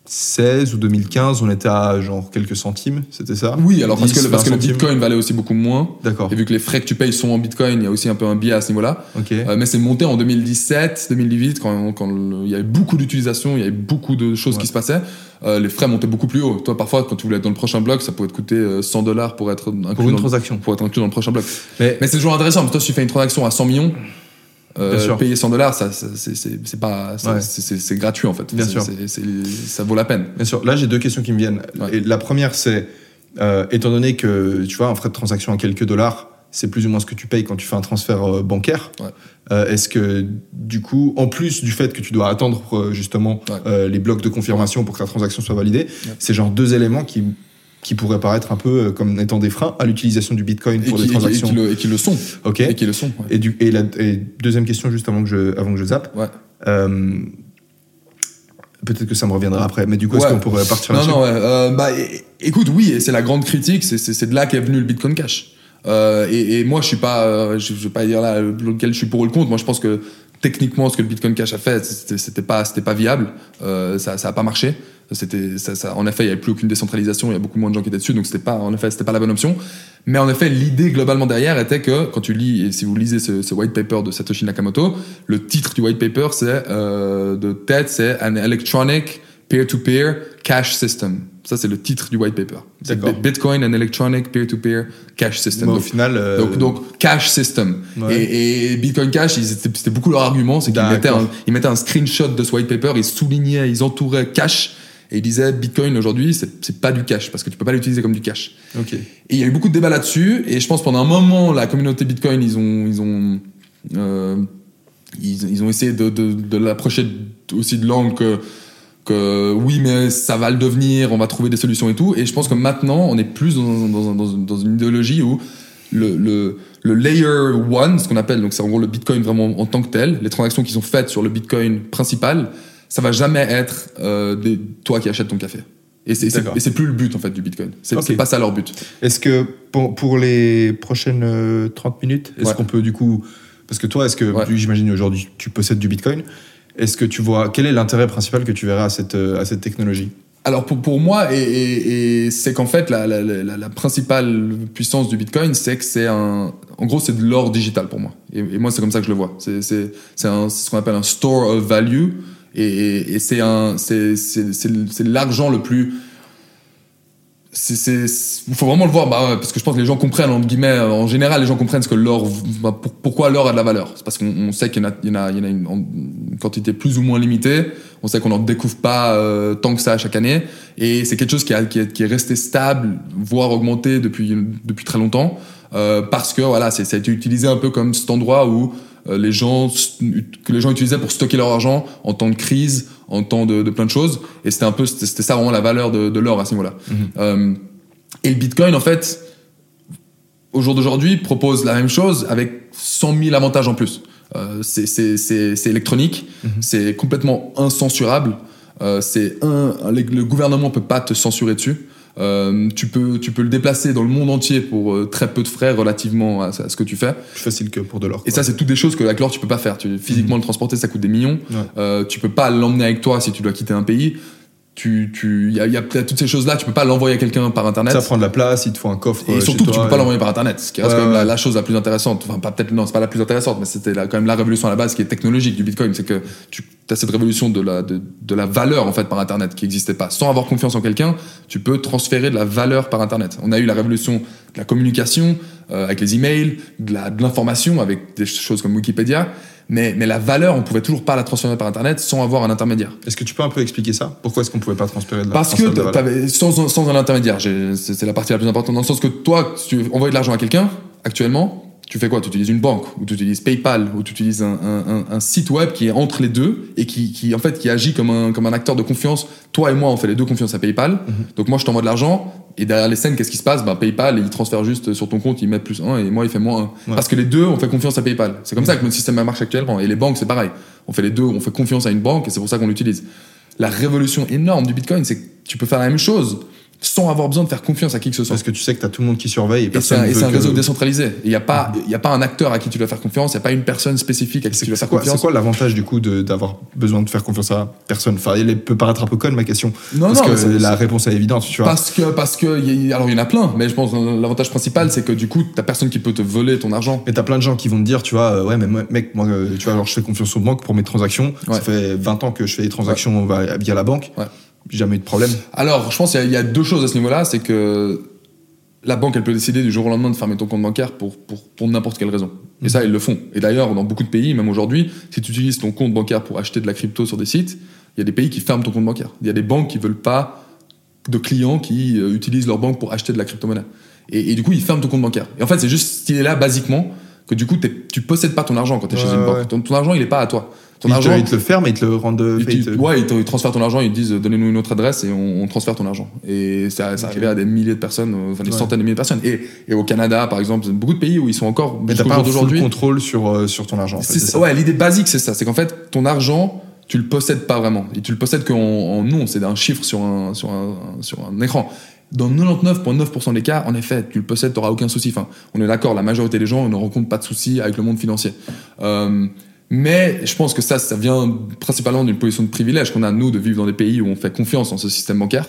2016 ou 2015, on était à genre quelques centimes, c'était ça? Oui, alors parce 10, que, parce que 20 le. Bitcoin valait aussi beaucoup moins. D'accord. Et vu que les frais que tu payes sont en Bitcoin, il y a aussi un peu un biais à ce niveau-là. Ok. Euh, mais c'est monté en 2017, 2018, quand, quand le- il y avait beaucoup d'utilisation, il y avait beaucoup de choses Ouais. qui se passaient. Euh, les frais montaient beaucoup plus haut. Toi, parfois, quand tu voulais être dans le prochain bloc, ça pouvait te coûter euh, 100 dollars pour être inclus, Pour une dans, transaction. pour être inclus dans le prochain bloc. Mais, Mais c'est toujours intéressant, parce que toi, si tu fais une transaction à 100 millions, euh, Bien sûr. payer 100 dollars, ça, ça- c'est- pas, Ouais. c'est- gratuit en fait. Bien sûr. ça vaut la peine. bien sûr, là j'ai deux questions qui me viennent. Ouais. Et la première c'est, euh, étant donné que tu vois un frais de transaction à quelques dollars, c'est plus ou moins ce que tu payes quand tu fais un transfert euh, bancaire. Ouais. Euh, Est-ce que du coup, en plus du fait que tu dois attendre justement les blocs de confirmation pour que ta transaction soit validée, c'est genre deux éléments qui qui pourraient paraître un peu euh, comme étant des freins à l'utilisation du Bitcoin pour des et transactions. qui le, et qui le sont. Ok. Et qui le sont. ouais. Et, du, et, la, et deuxième question juste avant que je, avant que je zappe. Ouais. Euh, Peut-être que ça me reviendra après, mais du coup, est-ce Ouais. qu'on pourrait partir Non, là-dessus non, ouais. Euh, bah, écoute, oui, et c'est la grande critique, c'est- de là qu'est venu le Bitcoin Cash. Euh, et, et moi, je suis pas, euh, je, je vais pas dire là lequel je suis pour ou le contre. Moi, je pense que techniquement, ce que le Bitcoin Cash a fait, c'était pas, c'était pas viable. Euh, ça, ça a pas marché. C'était, ça, en effet, il y avait plus aucune décentralisation. Il y a beaucoup moins de gens qui étaient dessus, donc c'était pas, en effet, c'était pas la bonne option. Mais en effet, l'idée globalement derrière était que quand tu lis et si vous lisez ce, ce white paper de Satoshi Nakamoto, le titre du white paper, c'est euh, de tête, c'est an electronic peer-to-peer cash system. Ça, c'est le titre du white paper. Bitcoin and electronic peer-to-peer cash system. Mais au Donc, final, euh, donc, donc, cash system. Ouais. Et, et Bitcoin Cash, c'était beaucoup leur argument, c'est qu'ils mettaient mettaient un screenshot de ce white paper, ils soulignaient, ils entouraient cash, et ils disaient Bitcoin aujourd'hui, c'est pas du cash, parce que tu peux pas l'utiliser comme du cash. Et il y a eu beaucoup de débats là-dessus, et je pense pendant un moment, la communauté Bitcoin, ils ont, ils ont, euh, ils, ils ont essayé de, de, de l'approcher aussi de l'angle que que oui, mais ça va le devenir, on va trouver des solutions et tout. Et je pense que maintenant, on est plus dans, dans, dans, dans une idéologie où le, le, le layer one, ce qu'on appelle, donc c'est en gros le Bitcoin vraiment en tant que tel, les transactions qui sont faites sur le Bitcoin principal, ça va jamais être euh, des, toi qui achètes ton café. Et c'est, plus le but en fait du Bitcoin. C'est, Ok. c'est pas ça leur but. Est-ce que pour, pour les prochaines euh, 30 minutes, est-ce Ouais. qu'on peut du coup. Parce que toi, est-ce que, Ouais. j'imagine aujourd'hui, tu possèdes du Bitcoin Est-ce que tu vois. Quel est l'intérêt principal que tu verrais à cette, euh, à cette technologie? Alors pour, pour moi, et, c'est qu'en fait la, la, la, principale puissance du Bitcoin, c'est que c'est un, en gros c'est de l'or digital pour moi. Et, moi c'est comme ça que je le vois. C'est, c'est, c'est, ce qu'on appelle un store of value, et, c'est un, c'est, c'est, c'est l'argent le plus c'est, il faut vraiment le voir, bah, ouais, parce que je pense que les gens comprennent, entre guillemets, euh, en général, les gens comprennent ce que l'or, bah, pour- pourquoi l'or a de la valeur. C'est parce qu'on on sait qu'il y en a, il y en a, il y en a une, quantité plus ou moins limitée. On sait qu'on n'en découvre pas euh, tant que ça chaque année. Et c'est quelque chose qui, a, qui, est, qui est resté stable, voire augmenté depuis, depuis très longtemps. Euh, parce que voilà, c'est, ça a été utilisé un peu comme cet endroit où les gens, que les gens utilisaient pour stocker leur argent en temps de crise, en temps de, de plein de choses. Et c'était un peu, c'était, ça vraiment la valeur de, de l'or à ce niveau-là. Euh, et le Bitcoin, en fait, au jour d'aujourd'hui, propose la même chose avec 100 000 avantages en plus. Euh, c'est, c'est, c'est, c'est électronique, c'est complètement incensurable. Euh, c'est un, un- le gouvernement peut pas te censurer dessus. Euh, tu peux, tu peux le déplacer dans le monde entier pour euh, très peu de frais relativement à, à ce que tu fais. Plus facile que pour de l'or. Et ça, c'est toutes des choses que avec l'or, tu peux pas faire. Tu, physiquement, le transporter, ça coûte des millions. Ouais. Euh, tu peux pas l'emmener avec toi si tu dois quitter un pays. Tu, tu, il y a, y a toutes ces choses-là. Tu peux pas l'envoyer à quelqu'un par internet. Ça prend de la place, il te faut un coffre. Et euh, surtout chez que tu toi, peux pas et- l'envoyer par internet, ce qui reste Ouais, quand même la, chose la plus intéressante. Enfin, pas peut-être non, c'est pas la plus intéressante, mais c'était quand même la révolution à la base qui est technologique du Bitcoin, c'est que tu as cette révolution de la de, de la valeur en fait par internet qui n'existait pas. Sans avoir confiance en quelqu'un, tu peux transférer de la valeur par internet. On a eu la révolution de la communication euh, avec les emails, de la de l'information avec des choses comme Wikipédia, mais mais la valeur, on pouvait toujours pas la transférer par internet sans avoir un intermédiaire. Est-ce que tu peux un peu expliquer ça? Pourquoi est-ce qu'on pouvait pas transférer de la Parce que de sans, sans un intermédiaire, c'est la partie la plus importante, dans le sens que toi, si tu envoyer de l'argent à quelqu'un, actuellement, tu fais quoi? Tu utilises une banque, ou tu utilises PayPal, ou tu utilises un, un- site web qui est entre les deux, et qui, qui, en fait, qui agit comme un, comme un acteur de confiance. Toi et moi, on fait les deux confiance à PayPal. Mhm. Donc moi, je t'envoie de l'argent, et derrière les scènes, qu'est-ce qui se passe? Ben, PayPal, il transfère juste sur ton compte, il met plus 1, et moi, il fait moins 1. Ouais. Parce que les deux, on fait confiance à PayPal. C'est comme ça que notre système marche actuellement. Et les banques, c'est pareil. On fait les deux, on fait confiance à une banque, et c'est pour ça qu'on l'utilise la révolution énorme du Bitcoin, c'est que tu peux faire la même chose sans avoir besoin de faire confiance à qui que ce soit. Parce que tu sais que tu as tout le monde qui surveille et Et c'est personne et c'est un réseau décentralisé. Il n'y a, pas- il y a pas un acteur à qui tu dois faire confiance, il n'y a pas une personne spécifique à qui tu dois C'est faire quoi, c'est confiance. quoi l'avantage du coup d'avoir besoin de faire confiance à personne? Enfin, elle peut paraître un peu conne ma question. Non, parce non, que c'est- la réponse est évidente, tu vois. Parce que, parce que, il y a- alors il y en a plein, mais je pense que l'avantage principal, c'est que du coup, t'as personne qui peut te voler ton argent. Mais t'as plein de gens qui vont te dire, tu vois, euh, ouais, mais mec, moi, euh, tu vois, alors je fais confiance aux banques pour mes transactions. Ouais. Ça fait 20 ans que je fais des transactions via la banque. Ouais. Jamais eu de problème. Alors, je pense qu'il y a- il y, a deux choses à ce niveau-là, c'est que la banque, elle peut décider du jour au lendemain de fermer ton compte bancaire pour, pour, pour n'importe quelle raison. Et ça, ils le font. Et d'ailleurs, dans beaucoup de pays, même aujourd'hui, si tu utilises ton compte bancaire pour acheter de la crypto sur des sites, il y a des pays qui ferment ton compte bancaire. Il y a des banques qui veulent pas de clients qui euh, utilisent leur banque pour acheter de la crypto-monnaie. Et, et du coup, ils ferment ton compte bancaire. Et en fait, c'est juste cette idée-là, basiquement, que du coup, tu possèdes pas ton argent quand tu es chez une ouais. banque. Ton, ton argent, il est pas à toi. Ton Ils te, argent, ils te le ferment et ils te le rendent. ils, fait, ils te- te- ouais, ils, te- ils transfèrent ton argent, ils te disent donnez-nous une autre adresse et on, on transfère ton argent. Et ça, ça arrivait à des milliers de personnes, euh, enfin des Ouais. centaines de milliers de personnes. Et, et au Canada, par exemple, beaucoup de pays où ils sont encore Mais t'as pas d'aujourd'hui. contrôle sur, euh, sur ton argent. en fait, ça. ça. Ouais, l'idée basique, c'est ça. C'est qu'en fait, ton argent, tu le possèdes pas vraiment. Et tu le possèdes qu'en en nom, c'est un chiffre sur un, sur un, sur un écran. Dans 99,9% des cas, en effet, tu le possèdes, tu aucun souci. Enfin, on est d'accord, la majorité des gens ne rencontrent pas de soucis avec le monde financier. Euh, mais je pense que ça, ça vient principalement d'une position de privilège qu'on a, nous, de vivre dans des pays où on fait confiance en ce système bancaire.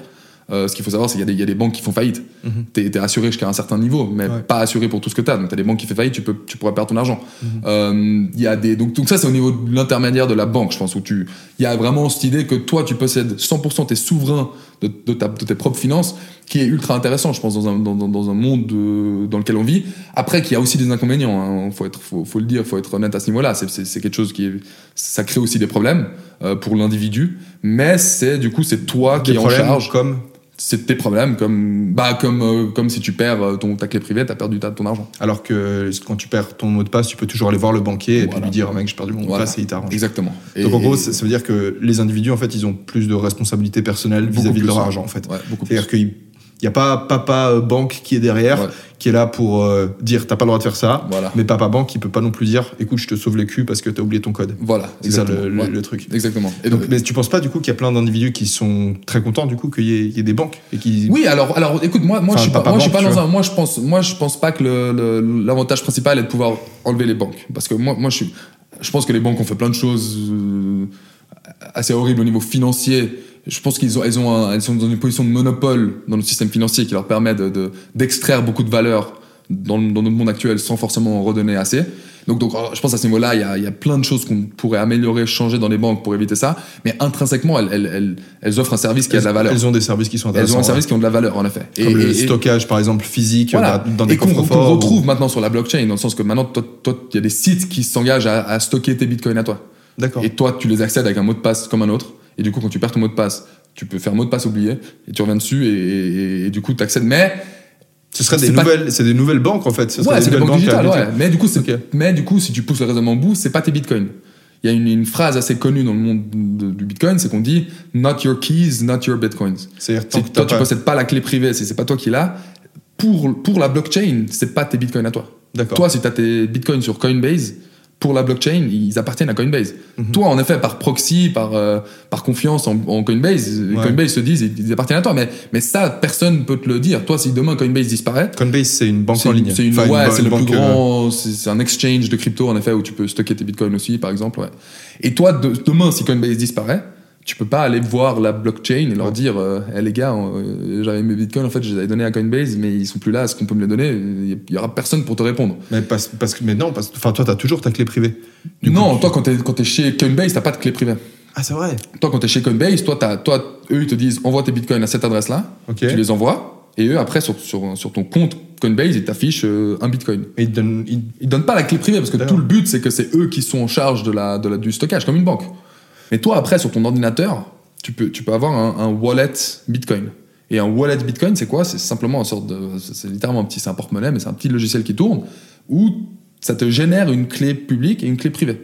Euh, ce qu'il faut savoir, c'est qu'il y, a des- il y a des banques qui font faillite. Mhm. T'es es assuré jusqu'à un certain niveau, mais Ouais. pas assuré pour tout ce que t'as. Donc t'as des banques qui font faillite, tu, peux, tu pourrais perdre ton argent. Euh, il y a des, donc, donc ça, c'est au niveau de l'intermédiaire de la banque, je pense, où tu, il y a vraiment cette idée que toi, tu possèdes 100%, t'es souverain de, de, ta, de tes propres finances, qui est ultra intéressant, je pense, dans un, dans, un monde de- dans lequel on vit. Après, qu'il y a aussi des inconvénients, hein. faut, être, faut, faut le dire, faut être honnête à ce niveau-là. C'est- quelque chose qui est, ça crée aussi des problèmes euh, pour l'individu, mais c'est du coup, c'est toi qui Des es en charge. comme. c'est tes problèmes, comme, bah, comme, euh, comme si tu perds euh, ton, ta clé privée, t'as perdu ta, ton argent. Alors que quand tu perds ton mot de passe, tu peux toujours aller voir le banquier et puis lui dire, mec, j'ai perdu mon mot de passe et il t'arrange. Exactement. Donc en Et- gros, ça, ça veut dire que les individus, en fait, ils ont plus de responsabilités personnelles vis-à-vis de leur argent, en fait. Ouais, beaucoup plus. Qu'il n'y a pas papa banque qui est derrière, Ouais. qui est là pour euh, dire t'as pas le droit de faire ça, Voilà. mais papa banque qui peut pas non plus dire écoute, je te sauve le cul parce que t'as oublié ton code. Voilà. C'est ça le, exactement. le- Ouais. le truc. Exactement. Et Donc, donc, mais tu penses pas du coup qu'il y a plein d'individus qui sont très contents du coup qu'il y, ait- il y ait des banques et qui Oui, alors, alors, écoute, moi, moi, Enfin, je suis pas, je suis pas dans un, moi, je pense, moi, je pense pas que l'avantage principal est de pouvoir enlever les banques, parce que moi, moi, je suis, je pense que les banques ont fait plein de choses euh, assez horribles au niveau financier. Je pense qu'ils ont, elles ont, un- elles sont dans une position de monopole dans notre système financier qui leur permet de, de- d'extraire beaucoup de valeur dans, le- dans notre monde actuel sans forcément en redonner assez. Donc, donc, je pense à ce niveau-là, il y a, il y a plein de choses qu'on pourrait améliorer, changer dans les banques pour éviter ça. Mais intrinsèquement, elles, elles, elles, elles offrent un service qui a de la valeur. Elles ont des services qui sont Elles intéressants. ont un service qui ont de la valeur, en effet. Comme le et- stockage par exemple physique voilà. dans, dans des et qu'on coffres qu'on forts. retrouve ou- maintenant sur la blockchain, dans le sens que maintenant, toi, il y a des sites qui s'engagent à, à stocker tes bitcoins à toi. D'accord. Et toi, tu les accèdes avec un mot de passe comme un autre. Et du coup, quand tu perds ton mot de passe, tu peux faire mot de passe oublié et tu reviens dessus et, et- et du coup, tu accèdes. Mais Ce serait des pas- nouvelles, c'est des nouvelles banques en fait. Ce ouais, c'est des banques digitales, ouais. Mais du coup, mais du coup, si tu pousses le raisonnement au bout, c'est pas tes bitcoins. Il y a une, une phrase assez connue dans le monde de- du bitcoin, c'est qu'on dit not your keys, not your bitcoins. C'est-à-dire que toi, tu possèdes pas la clé privée, c'est, c'est pas toi qui l'as. Pour, pour la blockchain, c'est pas tes bitcoins à toi. D'accord. Toi, si tu as tes bitcoins sur Coinbase, pour la blockchain, ils appartiennent à Coinbase. Mhm. Toi, en effet, par proxy, par, euh, par confiance en, en Coinbase, Ouais. Coinbase se disent ils appartiennent à toi. Mais, mais ça, personne peut te le dire. Toi, si demain Coinbase disparaît, Coinbase c'est une banque en ligne. c'est une, Enfin, ouais, c'est le plus euh, grand, c'est c'est un exchange de crypto en effet où tu peux stocker tes bitcoins aussi, par exemple. Ouais. Et toi, de- demain, si Coinbase disparaît, tu peux pas aller voir la blockchain et leur dire, euh, Eh, les gars, euh, j'avais mes bitcoins, en fait, je les avais donnés à Coinbase, mais ils sont plus là. Est-ce qu'on peut me les donner? Il y aura personne pour te répondre. Mais parce, parce que mais non, parce toi t'as toujours ta clé privée. Du non, coup, toi, quand t'es quand t'es chez Coinbase, t'as pas de clé privée. Ah c'est vrai. Toi, quand t'es chez Coinbase, toi, toi, eux, ils te disent, envoie tes bitcoins à cette adresse-là. Tu les envoies. Et eux, après, sur, sur, sur ton compte Coinbase, ils t'affichent euh, un bitcoin. Et il donne, il- Ils donnent pas la clé privée parce que D'accord. tout le but c'est que c'est eux qui sont en charge de la, de la- du stockage comme une banque. Mais toi après sur ton ordinateur, tu peux, tu peux avoir un, un wallet Bitcoin. Et un wallet Bitcoin c'est quoi? C'est simplement une sorte de, c'est c'est littéralement un petit, c'est un porte-monnaie mais c'est un petit logiciel qui tourne où ça te génère une clé publique et une clé privée.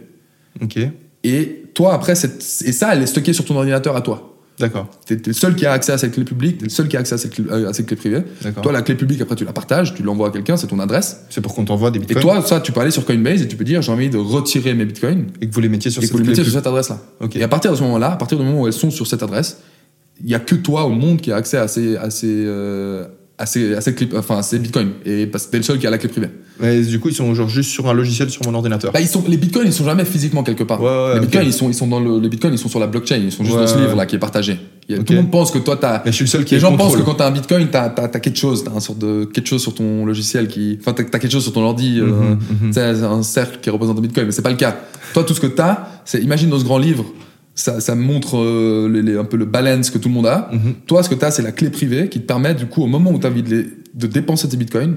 Ok. Et toi après cette, et ça elle est stockée sur ton ordinateur à toi. D'accord. T'es t'es le seul qui a accès à cette clé publique, t'es le seul qui a accès à cette clé, euh, à cette clé privée. D'accord. Toi la clé publique après tu la partages, tu l'envoies à quelqu'un, c'est ton adresse. C'est pour qu'on t'envoie des Et bitcoins toi, ça, tu peux aller sur Coinbase et tu peux dire j'ai envie de retirer mes bitcoins et que vous les mettiez sur et cette que vous les mettiez sur cette adresse-là. Ok. Et à partir de ce moment-là, à partir du moment où elles sont sur cette adresse, il y a que toi au monde qui a accès à ces, à ces, euh, à ces, à ces, clés- enfin, à ces bitcoins. Et parce que t'es le seul qui a la clé privée. Mais du coup ils sont genre juste sur un logiciel sur mon ordinateur. Bah, ils sont, les bitcoins, ils sont jamais physiquement quelque part. Ouais, ouais, les bitcoins, ils sont, ils sont dans le, les bitcoins, ils sont sur la blockchain. Ils sont juste Ouais, dans ce ouais. livre-là qui est partagé. A-. Tout le monde pense que toi, t'as, Mais je suis le seul qui les gens pensent que quand t'as un bitcoin, t'as, t'as, t'as quelque chose, t'as un sorte de quelque chose sur ton logiciel qui, enfin, t'as, t'as quelque chose sur ton ordi, euh, Mhm, mhm. sais, un cercle qui représente un bitcoin, mais c'est pas le cas. Toi, tout ce que t'as, c'est, imagine dans ce grand livre, ça, ça montre euh, les- les- un peu le balance que tout le monde a. Mhm. Toi, ce que t'as, c'est la clé privée qui te permet, du coup, au moment où t'as envie de, les- de dépenser tes bitcoins,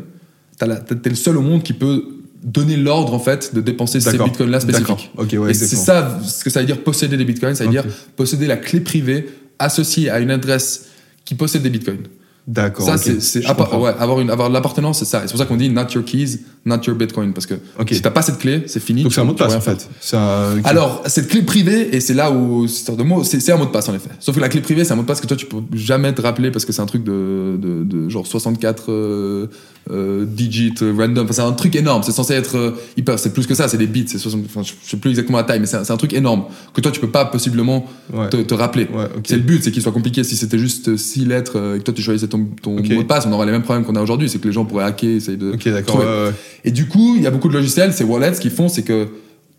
t'es t'es le seul au monde qui peut donner l'ordre, en fait, de dépenser ces D'accord. bitcoins-là spécifiques. D'accord. Ok ouais. Et c'est ça ce que ça veut dire posséder des bitcoins, ça veut Ok. dire posséder la clé privée associée à une adresse qui possède des bitcoins. D'accord. Ça, ok. c'est, ouais, avoir, une, avoir l'appartenance, c'est ça. C'est pour ça qu'on dit not your keys, not your bitcoin. Parce que Ok. si t'as pas cette clé, c'est fini. Donc c'est un mot de passe en fait. Un- Alors, cette clé privée, et c'est là où, c'est un de mots, c'est, c'est un mot de passe en effet. Sauf que la clé privée, c'est un mot de passe que toi, tu peux jamais te rappeler parce que c'est un truc de, de, de genre 64 euh, euh, digits euh, random. Enfin, c'est un truc énorme. C'est censé être euh, hyper. C'est plus que ça, c'est des bits. C'est 60, enfin, je sais plus exactement la taille, mais c'est un, truc énorme que toi, tu peux pas possiblement Ouais. te, te rappeler. Ouais. C'est le but, c'est qu'il soit compliqué. Si c'était juste 6 lettres euh, et que toi, tu choisissais ton, ton mot de passe, on aurait les mêmes problèmes qu'on a aujourd'hui. C'est que les gens pourraient hacker, essayer de. Ok d'accord. Et du coup, il y a beaucoup de logiciels, ces wallets, ce qu'ils font, c'est que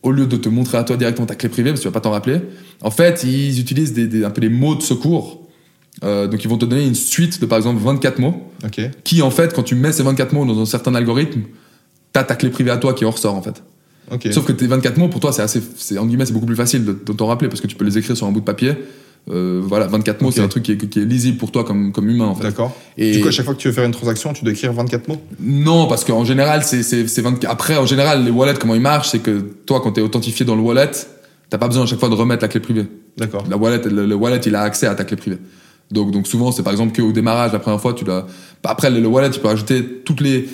au lieu de te montrer à toi directement ta clé privée, parce que tu vas pas t'en rappeler, en fait, ils utilisent des, des- un peu des mots de secours. Euh, donc, ils vont te donner une suite de, par exemple, 24 mots, qui, en fait, quand tu mets ces 24 mots dans un certain algorithme, t'as ta clé privée à toi qui en ressort, en fait. Sauf que tes 24 mots, pour toi, c'est assez, c'est, en guillemets, c'est beaucoup plus facile de, de t'en rappeler, parce que tu peux les écrire sur un bout de papier. Euh, voilà, 24 mots, c'est un truc qui est, qui est lisible pour toi comme, comme humain, en fait. D'accord. Et Du coup à chaque fois que tu veux faire une transaction, tu dois écrire 24 mots? non, parce qu'en général, c'est, c'est, c'est 24. Après, en général, les wallets, comment ils marchent, c'est que toi, quand t'es authentifié dans le wallet, t'as pas besoin à chaque fois de remettre la clé privée. D'accord. La wallet, le, le wallet, il a accès à ta clé privée. Donc, donc souvent, c'est par exemple qu'au démarrage, la première fois, tu bah, Après, le, le wallet, tu peux rajouter toutes les.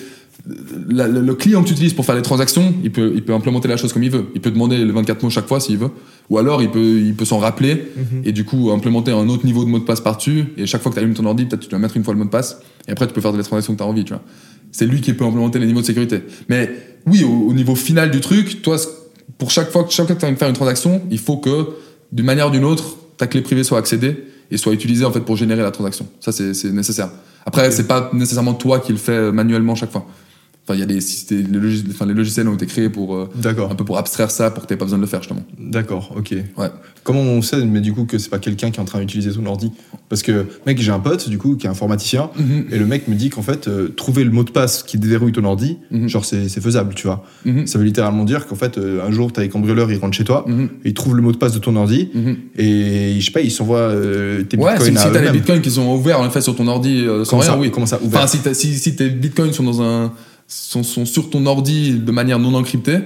La- le, le client que tu utilises pour faire les transactions, il peut, il peut implémenter la chose comme il veut. Il peut demander les 24 mots chaque fois s'il veut. Ou alors, il peut, il peut s'en rappeler Mhm. et du coup, implémenter un autre niveau de mot de passe par-dessus. Et chaque fois que tu allumes ton ordi, peut-être tu dois mettre une fois le mot de passe. Et après, tu peux faire des transactions que tu as envie, tu vois. C'est lui qui peut implémenter les niveaux de sécurité. Mais oui, au, au niveau final du truc, toi, pour chaque fois, que- chaque fois que tu as envie de faire une transaction, il faut que, d'une manière ou d'une autre, ta clé privée soit accédée et soit utilisée en fait pour générer la transaction. Ça, c'est nécessaire. Après, c'est pas nécessairement toi qui le fais euh, manuellement chaque fois. Enfin, il y a des, les, logis- enfin, les logiciels ont été créés pour euh, D'accord. un peu pour abstraire ça, pour que t'aies pas besoin de le faire justement. D'accord, ok. Ouais. Comment on sait, mais du coup, que c'est pas quelqu'un qui est en train d'utiliser ton ordi? Parce que, mec, j'ai un pote, du coup, qui est informaticien, et le mec me dit qu'en fait, euh, trouver le mot de passe qui déverrouille ton ordi, Mhm. genre, c'est c'est faisable, tu vois. Mhm. Ça veut littéralement dire qu'en fait, euh, un jour, t'as les cambrioleurs, ils rentrent chez toi, Mhm. ils trouvent le mot de passe de ton ordi, Mhm. et je sais pas, ils s'envoient euh, tes Ouais, si, bitcoins si à t'as les bitcoins qui sont ouverts en effet sur ton ordi euh, sans Comment rien, ça, oui. comment ça, ouvert? Enfin, si, si, si tes bitcoins sont dans un sont, sur ton ordi de manière non encryptée,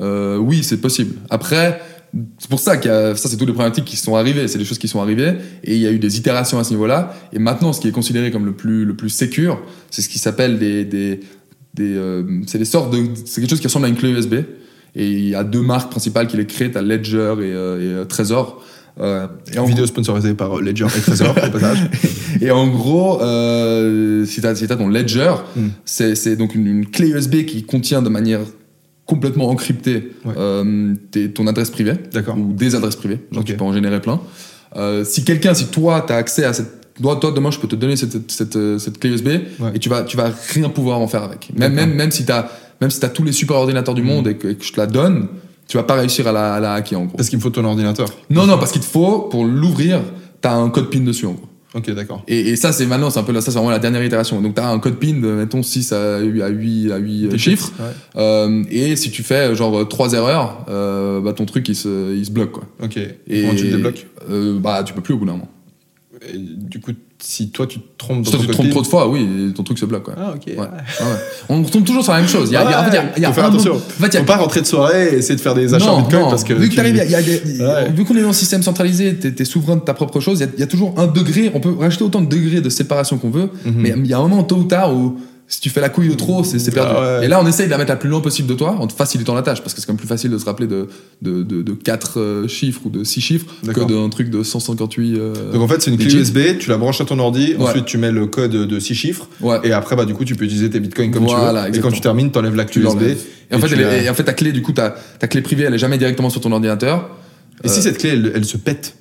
euh, oui, c'est possible. Après, c'est pour ça a ça, c'est toutes les problématiques qui sont arrivées, c'est des choses qui sont arrivées et il y a eu des itérations à ce niveau-là. Et maintenant, ce qui est considéré comme le plus le plus secure, c'est ce qui s'appelle des des, euh, c'est des sortes de c'est quelque chose qui ressemble à une clé USB. Et il y a deux marques principales qui les créent, t'as Ledger et, euh, Trezor. Euh, et en Vidéo sponsorisée par Ledger et Trésor, au passage. et en gros, euh, si tu as, ton ledger, Mm. c'est donc une, une clé USB qui contient de manière complètement encryptée Ouais. euh, ton adresse privée ou des adresses privées. Genre tu peux en générer plein. Euh, si quelqu'un, si toi, tu as accès à cette. Toi, toi, demain, je peux te donner cette, cette, cette, cette clé USB Ouais. et tu vas, tu vas rien pouvoir en faire avec. Même, même, même si tu as, même si tous les super ordinateurs du monde et que, et que je te la donne, tu vas pas réussir à la, à la hacker en gros. Parce qu'il me faut ton ordinateur. Non, non, parce qu'il te faut, pour l'ouvrir, tu as un code PIN dessus en gros. Ok, d'accord. Et, et ça, c'est maintenant, c'est un peu là, ça, c'est vraiment la dernière itération. Donc, tu as un code PIN de, mettons, 6 à 8, à 8, à 8 Des chiffres. Ouais. Euh, et si tu fais, genre, 3 erreurs, euh, bah, ton truc, il se, il se bloque, quoi. Ok. Et Comment tu le débloques euh, Bah, tu peux plus au bout d'un moment. Et Du coup, si toi tu te trompes dans Si toi, ton tu te trompes trop de fois, oui, ton truc se bloque, quoi. Ah, ok. Ouais. Ah ouais. On retombe toujours sur la même chose. Il y a, il y a- en fait, il y a- il y a Faut faire attention. en fait, il y a- Faut pas rentrer de soirée et essayer de faire des achats en non, bitcoin non. parce que. vu que tu- t'arrives, il y a- il y a des- Ouais. vu qu'on est dans un système centralisé, t'es es souverain de ta propre chose. Il y a- il y, a toujours un degré. On peut rajouter autant de degrés de séparation qu'on veut, Mhm. mais il y a un moment tôt ou tard où si tu fais la couille de trop, c'est perdu. Ah ouais. Et là, on essaye de la mettre la plus loin possible de toi, en te facilitant la tâche, parce que c'est quand même plus facile de se rappeler de de, de, de 4 euh, chiffres ou de 6 chiffres que d'un truc de 158. euh, Donc en fait, c'est une clé. USB, tu la branches à ton ordi, Ouais. ensuite tu mets le code de 6 chiffres, Ouais. et après, bah, du coup, tu peux utiliser tes bitcoins comme Voilà, tu veux. Et quand tu termines, t'enlèves la Tu clé USB. Et en fait, tu elle est- la- et en fait, ta clé, du coup, ta, ta clé privée, elle est jamais directement sur ton ordinateur. Et si Euh, cette clé, elle, elle se pète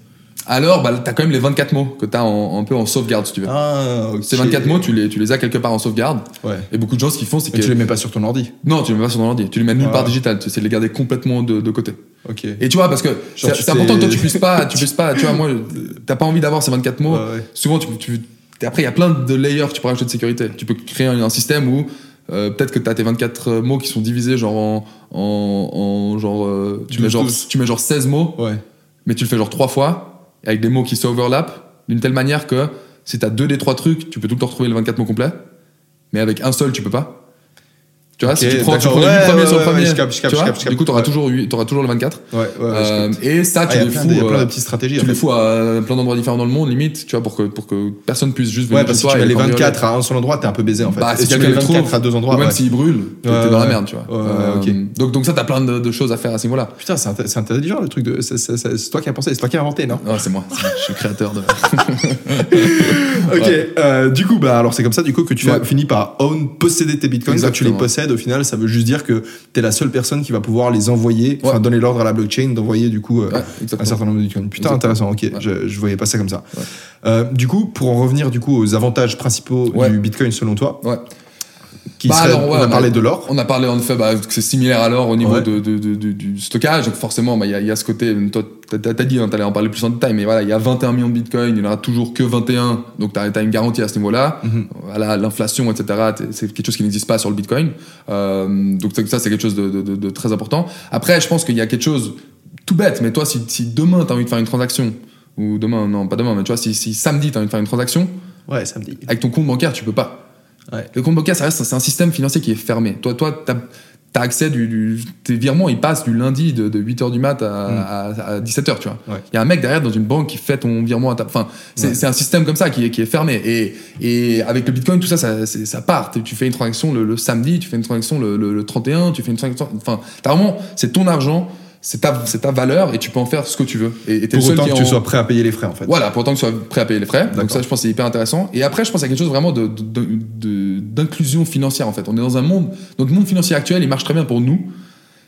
Alors, bah, t'as quand même les 24 mots que t'as en, un peu en sauvegarde, si tu veux. Ah, ok. Ces 24 mots, tu les, tu les as quelque part en sauvegarde. Ouais. Et beaucoup de gens, ce qu'ils font, c'est que. tu les mets pas sur ton ordi. Non, tu les mets pas sur ton ordi. Tu les mets nulle Ouais. part digital. Tu essaies de les garder complètement de, de côté. Ok. Et tu vois, parce que c'est tu important que toi, tu puisses pas, tu puisses pas, tu vois, moi, t'as pas envie d'avoir ces 24 mots. Ouais, ouais. Souvent, tu, tu, après, il y a plein de layers que tu peux rajouter de sécurité. Tu peux créer un, un système où, euh, peut-être que t'as tes 24 mots qui sont divisés, genre, en, en, en genre, euh, tu mets 12, genre, 12. tu mets genre 16 mots, Ouais. mais tu le fais genre trois fois, avec des mots qui s'overlappent, d'une telle manière que si t'as deux des trois trucs, tu peux tout le temps retrouver les 24 mots complets, mais avec un seul, tu peux pas. Tu vois, Ok, si tu prends, tu prends Ouais, premiers ouais, sur le premier, je capte, je capte, tu je capte, du coup, t'auras toujours, t'auras toujours les 24. Ouais, ouais, Euh, et ça, Ah, tu il y a les plein fous, il y a plein euh, de petites stratégies. tu en fait. fous à plein d'endroits différents dans le monde, limite, tu vois, pour que, pour que personne puisse juste venir Ouais, parce que toi tu et mets les cambrioler. 24 à un seul endroit, t'es un peu baisé en fait. Bah, Et si si tu mets les les 24 trouve, à deux endroits, ou même ouais. s'il brûle, t'es dans la merde, tu vois. Ouais, Euh, ok. Donc, donc ça, t'as plein de, de choses à faire à ce niveau-là. Putain, c'est int- c'est intelligent le truc de. c'est- toi qui as pensé, c'est toi qui as inventé, non? Ah, c'est moi, je suis le créateur de. Ok, euh, du coup, bah alors c'est comme ça du coup que tu finis par own posséder tes bitcoins. Tu les Exactement. Au final, ça veut juste dire que t'es la seule personne qui va pouvoir les envoyer, enfin Ouais. donner l'ordre à la blockchain d'envoyer du coup euh, Ouais, un certain nombre de bitcoins. Putain, Exactement. intéressant. Ok, Ouais. je, je voyais pas ça comme ça. Euh, du coup, pour en revenir du coup aux avantages principaux du bitcoin selon toi, Ouais. Qui Bah serait, alors, ouais, on a parlé de l'or. On a parlé en effet bah, que c'est similaire à l'or au niveau Ouais. de, de- de- de- du stockage. Donc forcément, bah, il y, a, il y a ce côté. Toi, t'as dit, hein, t'allais en parler plus en détail, mais voilà, il y a 21 millions de bitcoins, il n'y en aura toujours que 21. Donc t'as as une garantie à ce niveau-là. Mhm. Voilà, l'inflation, etc. C'est quelque chose qui n'existe pas sur le bitcoin. Euh, donc ça, c'est quelque chose de, très important. Après, je pense qu'il y a quelque chose tout bête. Mais toi, si, si demain t'as envie de faire une transaction, ou demain, non, pas demain, mais tu vois, si, si samedi t'as envie de faire une transaction, Ouais, samedi. avec ton compte bancaire, tu peux pas. Ouais. Le compte bancaire, ça reste, c'est un système financier qui est fermé. Toi, toi, t'as- t'as accès du, du- tes virements, ils passent du lundi de, 8h du mat à, à, 17h, tu vois. Ouais. Il y a un mec derrière dans une banque qui fait ton virement à ta. Enfin, c'est Ouais. c'est un système comme ça qui est, qui est fermé. Et, et avec le bitcoin, tout ça, ça, ça part. Tu fais une transaction le, le samedi, tu fais une transaction le, le- le 31, tu fais une transaction. Enfin, t'as vraiment, c'est ton argent, c'est ta, c'est ta valeur et tu peux en faire ce que tu veux. Et et t'es Pour le seul autant que tu sois prêt à payer les frais, en fait. voilà, pour autant que tu sois prêt à payer les frais. Donc D'accord. ça, je pense, c'est hyper intéressant. Et après, je pense à quelque chose vraiment de, de- de- de- d'inclusion financière, en fait. On est dans un monde, notre monde financier actuel, il marche très bien pour nous,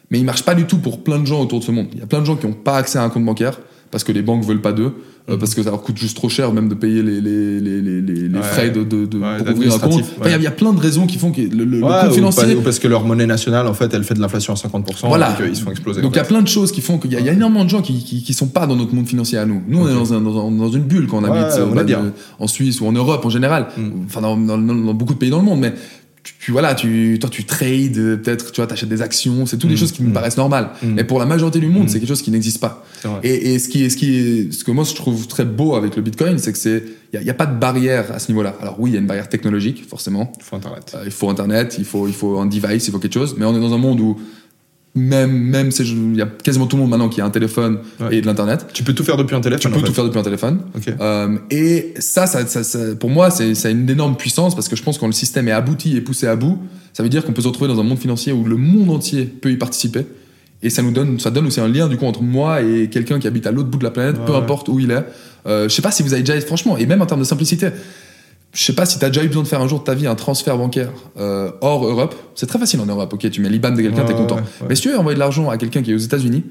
mais il marche pas du tout pour plein de gens autour de ce monde. Il y a plein de gens qui n'ont pas accès à un compte bancaire parce que les banques veulent pas d'eux, euh, parce que ça leur coûte juste trop cher même de payer les, les, les, les, les- Ouais. frais de, de, de- Ouais, pour ouvrir un compte. Enfin, il y a- y, plein de raisons qui font que le, le- financier... ou parce que leur monnaie nationale, en fait, elle fait de l'inflation à 50%. Voilà. Et qu'ils se font exploser. Donc il y a plein de choses qui font qu'il y, y a énormément de gens qui, qui, qui sont pas dans notre monde financier à nous. Nous, on est dans, un, dans, dans une bulle quand on habite on euh, bah, de- en Suisse ou en Europe en général. Mm. Enfin, dans- dans beaucoup de pays dans le monde. Mais tu, voilà, tu, toi, tu trades, peut-être, tu vois, t'achètes des actions. C'est toutes des Mm. choses qui me Mm. paraissent normales. Mm. Mais pour la majorité du monde, c'est quelque chose qui n'existe pas. Et, et ce qui est, ce qui est, ce que moi je trouve très beau avec le Bitcoin, c'est que c'est, il n'y a, pas de barrière à ce niveau-là. Alors oui, il y a une barrière technologique, forcément. Il faut Internet. Euh, il faut Internet, il faut, il faut un device, il faut quelque chose. Mais on est dans un monde où même, même c'est- il y a quasiment tout le monde maintenant qui a un téléphone Ouais. et de l'Internet. Tu peux tout faire depuis un téléphone. Tu peux tout fait. faire depuis un téléphone. Euh, et ça, ça, ça- ça- pour moi, c'est ça a une énorme puissance parce que je pense que quand le système est abouti et poussé à bout, ça veut dire qu'on peut se retrouver dans un monde financier où le monde entier peut y participer. Et ça nous donne, ça donne aussi un lien du coup entre moi et quelqu'un qui habite à l'autre bout de la planète, Ouais, peu importe où il est. Euh, je sais pas si vous avez déjà, franchement, et même en termes de simplicité, je sais pas si tu as déjà eu besoin de faire un jour de ta vie un transfert bancaire euh, hors Europe. C'est très facile en Europe. Ok, tu mets l'IBAN de quelqu'un, Ouais, t'es content. ouais, ouais. Mais si tu veux envoyer de l'argent à quelqu'un qui est aux États-Unis,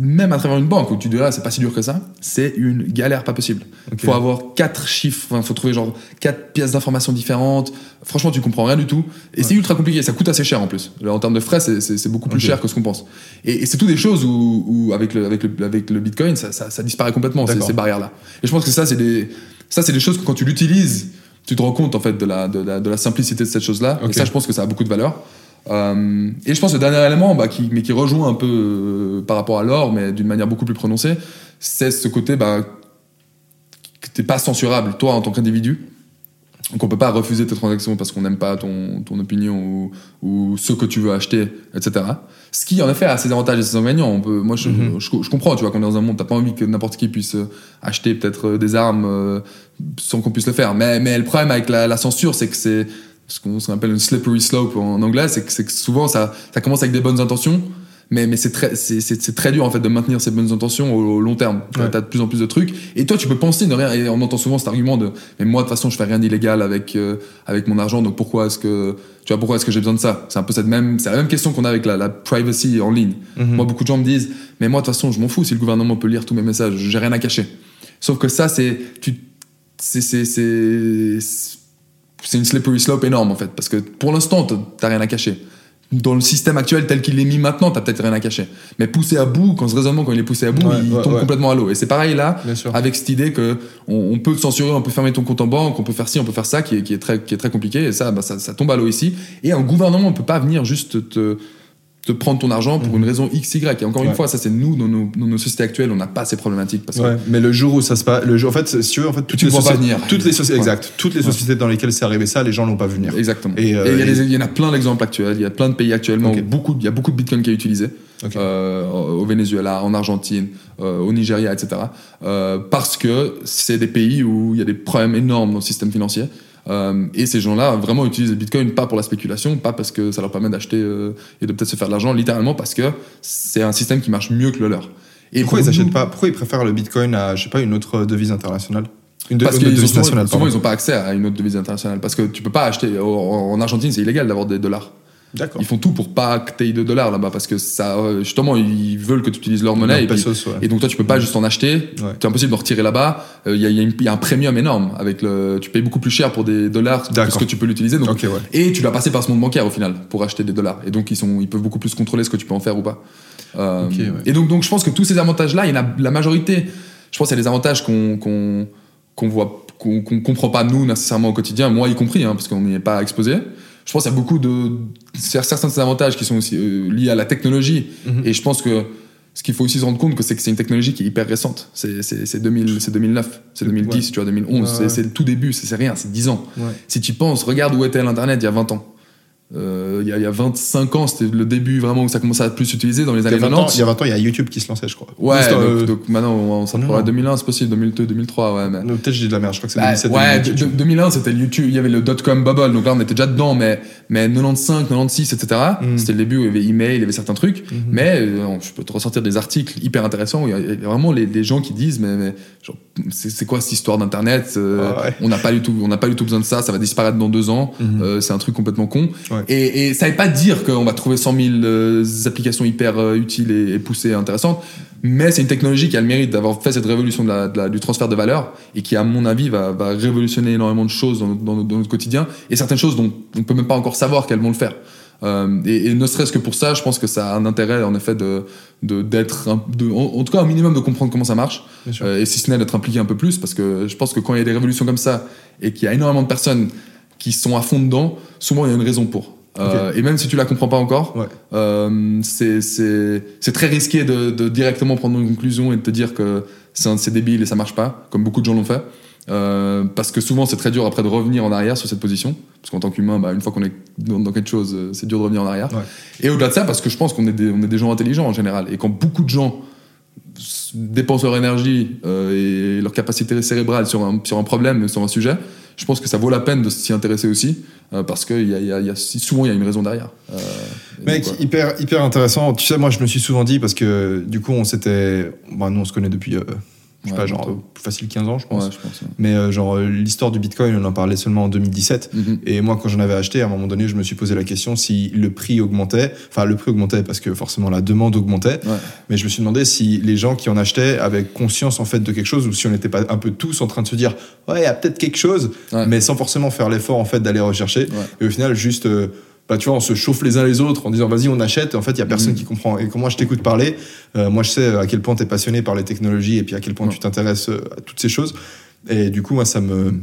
même à travers une banque où tu dis là, c'est pas si dur que ça, c'est une galère pas possible. Ok. Faut avoir quatre chiffres, il faut trouver genre quatre pièces d'informations différentes. Franchement, tu comprends rien du tout. Et c'est ultra compliqué, ça coûte assez cher en plus. Là, en termes de frais, c'est- beaucoup plus cher que ce qu'on pense. Et, et c'est tout des choses où, où avec, le, avec, le, avec le Bitcoin, ça, ça, ça disparaît complètement, ces barrières-là. Et je pense que ça, c'est des, ça, c'est des choses que quand tu l'utilises, tu te rends compte en fait de la, de la, de la simplicité de cette chose-là. Et ça, je pense que ça a beaucoup de valeur. Euh, et je pense que le dernier élément, bah, qui, mais qui rejoint un peu euh, par rapport à l'or, mais d'une manière beaucoup plus prononcée, c'est ce côté bah, que t'es pas censurable, toi, en tant qu'individu. Donc on peut pas refuser tes transactions parce qu'on n'aime pas ton, ton opinion ou, ou ce que tu veux acheter, etc. Ce qui, en effet, a ses avantages et ses inconvénients. On peut, moi, je, Mhm. je, je comprends, tu vois, qu'on est dans un monde, t'as pas envie que n'importe qui puisse euh, acheter peut-être euh, des armes euh, sans qu'on puisse le faire. Mais, mais le problème avec la, la censure, c'est que c'est ce qu'on appelle une slippery slope en anglais, c'est que, c'est que souvent ça, ça commence avec des bonnes intentions, mais, mais c'est très, c'est, très dur en fait de maintenir ces bonnes intentions au, au long terme. Tu Ouais. as de plus en plus de trucs, et toi tu peux penser de rien, et on entend souvent cet argument de, mais moi de toute façon je fais rien d'illégal avec, euh, avec mon argent, donc pourquoi est-ce que, tu vois, pourquoi est-ce que j'ai besoin de ça? C'est un peu cette même, c'est la même question qu'on a avec la, la privacy en ligne. Mhm. Moi beaucoup de gens me disent, mais moi de toute façon je m'en fous si le gouvernement peut lire tous mes messages, j'ai rien à cacher. Sauf que ça c'est, tu, c'est, c'est, c'est, c'est une slippery slope énorme en fait, parce que pour l'instant, t'as- t'as rien à cacher. Dans le système actuel tel qu'il est mis maintenant, t'as peut-être rien à cacher. Mais poussé à bout, quand ce raisonnement, quand il est poussé à bout, Ouais, il ouais, tombe ouais. complètement à l'eau. Et c'est pareil là, avec cette idée que on, on peut censurer, on peut fermer ton compte en banque, on peut faire ci, on peut faire ça, qui est, qui est, très, qui est très compliqué. Et ça, bah, ça, ça tombe à l'eau ici. Et un gouvernement ne peut pas venir juste te, te prendre ton argent pour une raison X, Y. Et encore une fois, ça c'est nous, dans nos, dans nos sociétés actuelles, on n'a pas ces problématiques. Parce que Ouais, mais le jour où ça se passe, le jour, en fait, si tu veux, en fait, toutes les ne sociétés, venir. toutes les sociétés, Ouais. exact, toutes les sociétés dans lesquelles c'est arrivé ça, les gens l'ont pas vu venir. Exactement. Et, euh, il, y a et- des- il y en a plein d'exemples actuels. Il y a plein de pays actuellement Ok. où beaucoup, il y a beaucoup de Bitcoin qui est utilisé. Euh, au Venezuela, en Argentine, euh, au Nigeria, etc. Parce que c'est des pays où il y a des problèmes énormes dans le système financier. Euh, et ces gens-là vraiment utilisent le Bitcoin pas pour la spéculation, pas parce que ça leur permet d'acheter euh, et de peut-être se faire de l'argent, littéralement parce que c'est un système qui marche mieux que le leur. Et pourquoi pour ils achètent pas Pourquoi ils préfèrent le Bitcoin à, je sais pas, une autre devise internationale? Une, de- Parce une qu'ils autre devise souvent, nationale, souvent, ils n'ont pas accès à une autre devise internationale. Parce que tu peux pas acheter. En Argentine, c'est illégal d'avoir des dollars. Ils font tout pour pas que tu aies de dollars là-bas parce que ça, euh, justement, ils veulent que tu utilises leur monnaie. Et, puis- pesos, ouais. et donc toi, tu peux pas juste en acheter. Ouais. C'est impossible de retirer là-bas. Euh, Il y, a- y y un premium énorme avec le. Tu payes beaucoup plus cher pour des dollars que D'accord. ce que tu peux l'utiliser. Donc, Ok, ouais. Et tu dois passer par ce monde bancaire au final pour acheter des dollars. Et donc ils sont, ils peuvent beaucoup plus contrôler ce que tu peux en faire ou pas. Euh. Et donc, donc je pense que tous ces avantages-là, il y en a la majorité. Je pense qu'il y a des avantages qu'on qu'on qu'on voit, qu'on qu'on comprend pas nous nécessairement au quotidien, moi y compris, hein, parce qu'on n'y est pas exposé. Je pense qu'il y a beaucoup de certains de ces avantages qui sont aussi euh, liés à la technologie. Mhm. Et je pense que ce qu'il faut aussi se rendre compte, que c'est que c'est une technologie qui est hyper récente. C'est c'est- c'est 2000 c'est 2009, c'est 2010, tu vois, 2011. Ouais, c'est- le tout début, c'est c'est rien, c'est 10 ans. Ouais. Si tu penses, regarde où était l'Internet il y a 20 ans. Euh, il y, a, il y a 25 ans, c'était le début vraiment où ça commençait à plus s'utiliser dans les y, années a 20 ans, 90. il y a 20 ans, il y a YouTube qui se lançait, je crois. Ouais, Juste, donc, euh, donc maintenant on, s'en à non. 2001, c'est possible, 2002, 2003, ouais. Mais... Peut-être j'ai de la merde, je crois que c'est Bah, 2007. ouais, 2008, de- YouTube. de- 2001 c'était YouTube, il y avait le dot-com bubble, donc là on était déjà dedans, mais, mais 95, 96, etc. Mm. C'était le début où il y avait email, il y avait certains trucs, Mhm. mais euh, je peux te ressortir des articles hyper intéressants où il y y a vraiment les, les gens qui disent, mais, mais genre, c'est quoi cette histoire d'internet Euh, Ah ouais. On n'a pas du tout, on n'a pas du tout besoin de ça, ça va disparaître dans deux ans, Mhm. Euh, c'est un truc complètement con. Ouais. Et, et ça veut pas dire qu'on va trouver 100 000 euh, applications hyper euh, utiles et, et poussées et intéressantes, mais c'est une technologie qui a le mérite d'avoir fait cette révolution de la- de la- du transfert de valeur et qui, à mon avis, va, va révolutionner énormément de choses dans, notre- dans notre- dans notre quotidien et certaines choses dont on peut même pas encore savoir qu'elles vont le faire. Euh, et, et ne serait-ce que pour ça, je pense que ça a un intérêt, en effet, de d'être, en, en tout cas, un minimum de comprendre comment ça marche, euh, et si ce n'est d'être impliqué un peu plus, parce que je pense que quand il y a des révolutions comme ça et qu'il y a énormément de personnes qui sont à fond dedans, souvent il y a une raison pour. Euh, Et même si tu la comprends pas encore, Ouais. euh, c'est très risqué de, de directement prendre une conclusion et de te dire que c'est débile et ça marche pas, comme beaucoup de gens l'ont fait. Euh, parce que souvent c'est très dur après de revenir en arrière sur cette position, parce qu'en tant qu'humain, bah, une fois qu'on est dans, dans quelque chose, euh, c'est dur de revenir en arrière. Ouais. Et au-delà de ça, parce que je pense qu'on est, des- on est des gens intelligents en général, et quand beaucoup de gens dépensent leur énergie euh, et leur capacité cérébrale sur un, sur un problème, sur un sujet, je pense que ça vaut la peine de s'y intéresser aussi, euh, parce que il y a, il y a- il y a- souvent il y a une raison derrière. Euh, Mec, donc, hyper, hyper intéressant. Tu sais, moi, je me suis souvent dit, parce que du coup, on s'était. Bah, nous, on se connaît depuis, euh, je sais Ouais, pas, genre, plus facile 15 ans, je pense. Ouais, je pense. ouais. Mais euh, genre, euh, l'histoire du bitcoin, on en parlait seulement en 2017. Mhm. Et moi, quand j'en avais acheté, à un moment donné, je me suis posé la question si le prix augmentait. Enfin, le prix augmentait parce que forcément la demande augmentait. Mais je me suis demandé si les gens qui en achetaient avaient conscience en fait de quelque chose ou si on n'était pas un peu tous en train de se dire ouais, il y a peut-être quelque chose, mais sans forcément faire l'effort en fait d'aller rechercher. Et au final, juste. euh, bah, tu vois, on se chauffe les uns les autres en disant vas-y, on achète. Et en fait, il y a personne Mhm. qui comprend. Et quand moi je t'écoute parler, euh, moi je sais à quel point tu es passionné par les technologies et puis à quel point Ouais. tu t'intéresses euh, à toutes ces choses. Et du coup, moi, ça me.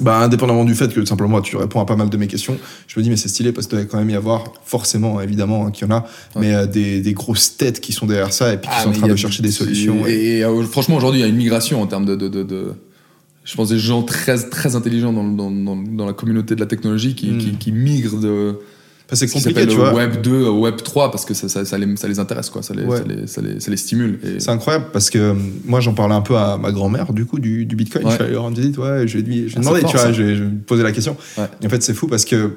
Bah, indépendamment du fait que simplement tu réponds à pas mal de mes questions, je me dis mais c'est stylé parce qu'il doit quand même y avoir forcément évidemment hein, qu'il y en a, mais euh, des, des grosses têtes qui sont derrière ça et puis qui Ah, sont en train de chercher des solutions. Et, Et, et, euh, franchement, aujourd'hui, il y a une migration en termes de, de, de, de- je pense des gens très très intelligents dans, dans, dans, dans la communauté de la technologie qui, qui, qui migrent de Enfin, c'est compliqué, tu vois. Web 2 au Web 3 parce que ça, ça, ça, les, ça les intéresse quoi, ça les, Ouais. ça les, ça les, les stimule. Et... C'est incroyable parce que euh, moi j'en parlais un peu à ma grand-mère du coup du, du Bitcoin. Ouais. Je suis allé leur rendre visite, ouais, je lui ai je lui ai Ah, demandé, tu vois, ça. je, je lui ai posé la question. Et en fait c'est fou parce que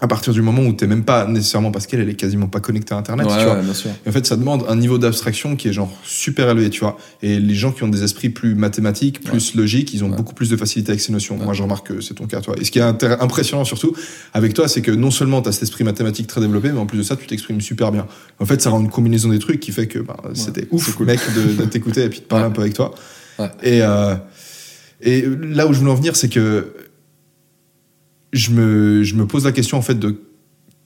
à partir du moment où t'es même pas nécessairement parce qu'elle elle est quasiment pas connectée à internet, ouais, tu vois. ouais, bien sûr. Et en fait, ça demande un niveau d'abstraction qui est genre super élevé, tu vois. Et les gens qui ont des esprits plus mathématiques, plus logiques, ils ont beaucoup plus de facilité avec ces notions. Moi, je remarque que c'est ton cas, toi. Et ce qui est impressionnant surtout avec toi, c'est que non seulement tu as cet esprit mathématique très développé, mais en plus de ça, tu t'exprimes super bien. En fait, ça rend une combinaison des trucs qui fait que bah, c'était ouf, cool. mec, de, de t'écouter et puis de parler un peu avec toi. Ouais. Et, euh, et là où je voulais en venir, c'est que je me, je me pose la question en fait de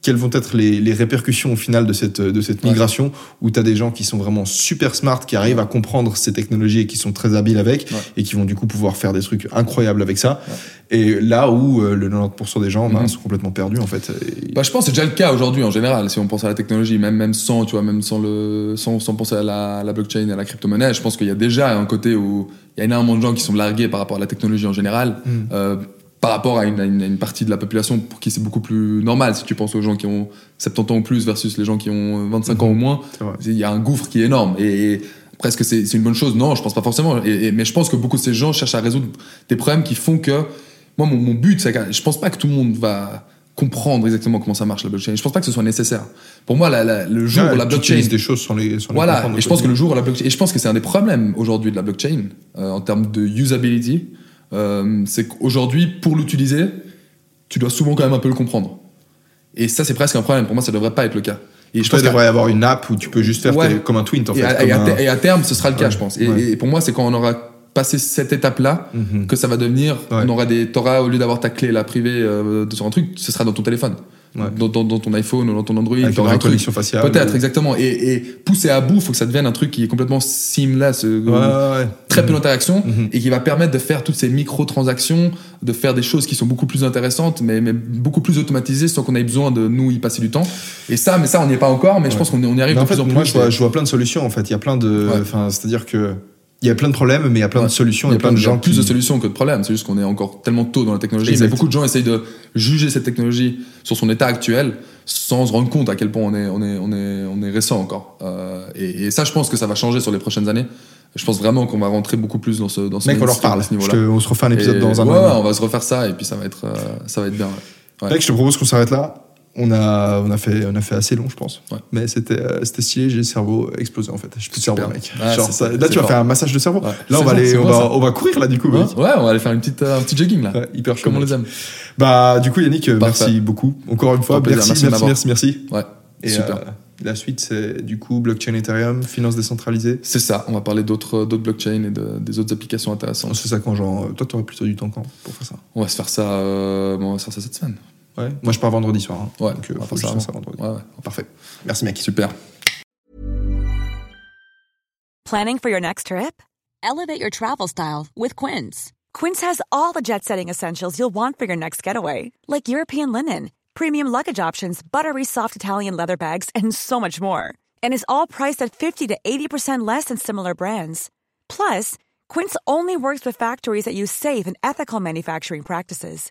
quelles vont être les, les répercussions au final de cette, de cette Ouais. migration où tu as des gens qui sont vraiment super smart, qui arrivent à comprendre ces technologies et qui sont très habiles avec Ouais. et qui vont du coup pouvoir faire des trucs incroyables avec ça. Et là où euh, le 90% des gens bah, Mhm. sont complètement perdus en fait. Et- Bah, je pense que c'est déjà le cas aujourd'hui en général. Si on pense à la technologie, même même sans, tu vois, même sans le, sans, sans penser à la, la blockchain et à la crypto-monnaie, je pense qu'il y a déjà un côté où il y a énormément de gens qui sont largués par rapport à la technologie en général, Mm. euh, par rapport à une, à une- à une partie de la population pour qui c'est beaucoup plus normal. Si tu penses aux gens qui ont 70 ans ou plus versus les gens qui ont 25 ans ou moins, il y a un gouffre qui est énorme. Et, presque c'est une bonne chose. Non, je pense pas forcément. Et, et- mais je pense que beaucoup de ces gens cherchent à résoudre des problèmes qui font que moi, mon, mon but, c'est je pense pas que tout le monde va comprendre exactement comment ça marche la blockchain. Je pense pas que ce soit nécessaire. Pour moi, la- la- le jour Ouais, où la blockchain des choses sans les, sans voilà, et je pense que le jour où la blockchain, et je pense que c'est un des problèmes aujourd'hui de la blockchain euh, en termes de usability, c'est qu'aujourd'hui pour l'utiliser, tu dois souvent quand même un peu le comprendre. Et ça c'est presque un problème. Pour moi, ça devrait pas être le cas. Et je pense qu'il qu'à- devrait y avoir une app où tu peux juste faire Ouais. tes- comme un tweet en et, fait. à, comme et à un- ter- et à terme, ce sera le cas, Ouais. je pense. Et, Ouais. et pour moi, c'est quand on aura passé cette étape-là Mhm. que ça va devenir. On aura des, t'auras au lieu d'avoir ta clé la privée euh, sur un truc, ce sera dans ton téléphone, Ouais. dans, dans- dans ton iPhone ou dans ton Android. Avec une reconnaissance faciale. Peut-être, exactement. Et, et pousser à bout, faut que ça devienne un truc qui est complètement seamless, euh, Ouais, ouais, très peu d'interaction, Mhm. et qui va permettre de faire toutes ces micro-transactions, de faire des choses qui sont beaucoup plus intéressantes, mais, mais beaucoup plus automatisées, sans qu'on ait besoin de nous y passer du temps. Et ça, mais ça, on n'y est pas encore, mais je pense qu'on y- arrive Mais de en fait, plus en plus. moi, je vois, je vois plein de solutions. En fait, il y a plein de. Enfin, c'est-à-dire que Il y a plein de problèmes, mais il y a plein Ouais. de solutions Il y a plein de gens plus qui... de solutions que de problèmes. C'est juste qu'on est encore tellement tôt dans la technologie. Exact. Mais beaucoup de gens essayent de juger cette technologie sur son état actuel sans se rendre compte à quel point on est, on est, on est, on est récent encore. Euh, et, et ça, je pense que ça va changer sur les prochaines années. Je pense vraiment qu'on va rentrer beaucoup plus dans ce, dans ce Mec, on leur parle. à ce Je niveau-là. te- on se refait un épisode Et dans un ouais, on va se refaire ça et puis ça va être, euh, ça va être bien. Ouais. Mec, je te propose qu'on s'arrête là. On a, on, a fait, on a fait assez long, je pense. Ouais. Mais c'était euh, c'était stylé, j'ai le cerveau explosé en fait. J'ai plus de cerveau, mec. Ah, Genre, c'est- ça- c'est- là, tu c'est vas fort. faire un massage de cerveau. Ouais. Là, C'est on va, aller, c'est on, va, ça. on va courir là, du coup. Ouais, mec. ouais, on va aller faire une petite, euh, un petit jogging là. Hyper chaud. Comme on les aime. Bah, du coup, Yannick, euh, Parfait. merci beaucoup. Encore une fois, merci, Merci merci, merci. Ouais, Et super. euh, la suite, c'est du coup blockchain Ethereum, finance décentralisée. C'est ça, on va parler d'autres blockchains et de- des autres applications On intéressantes. se fait ça quand, genre, toi, t'aurais plutôt du temps quand pour faire ça? On va se faire ça, bon, on va se faire ça cette semaine. Ouais. Moi, je pars vendredi soir. hein. Ouais, Donc, euh, faut que je ça ça vendredi. Ouais, ouais. Parfait. Merci, mec. Super. Planning for your next trip? Elevate your travel style with Quince. Quince has all the jet setting essentials you'll want for your next getaway, like European linen, premium luggage options, buttery soft Italian leather bags, and so much more. And is all priced at 50 to 80% less than similar brands. Plus, Quince only works with factories that use safe and ethical manufacturing practices.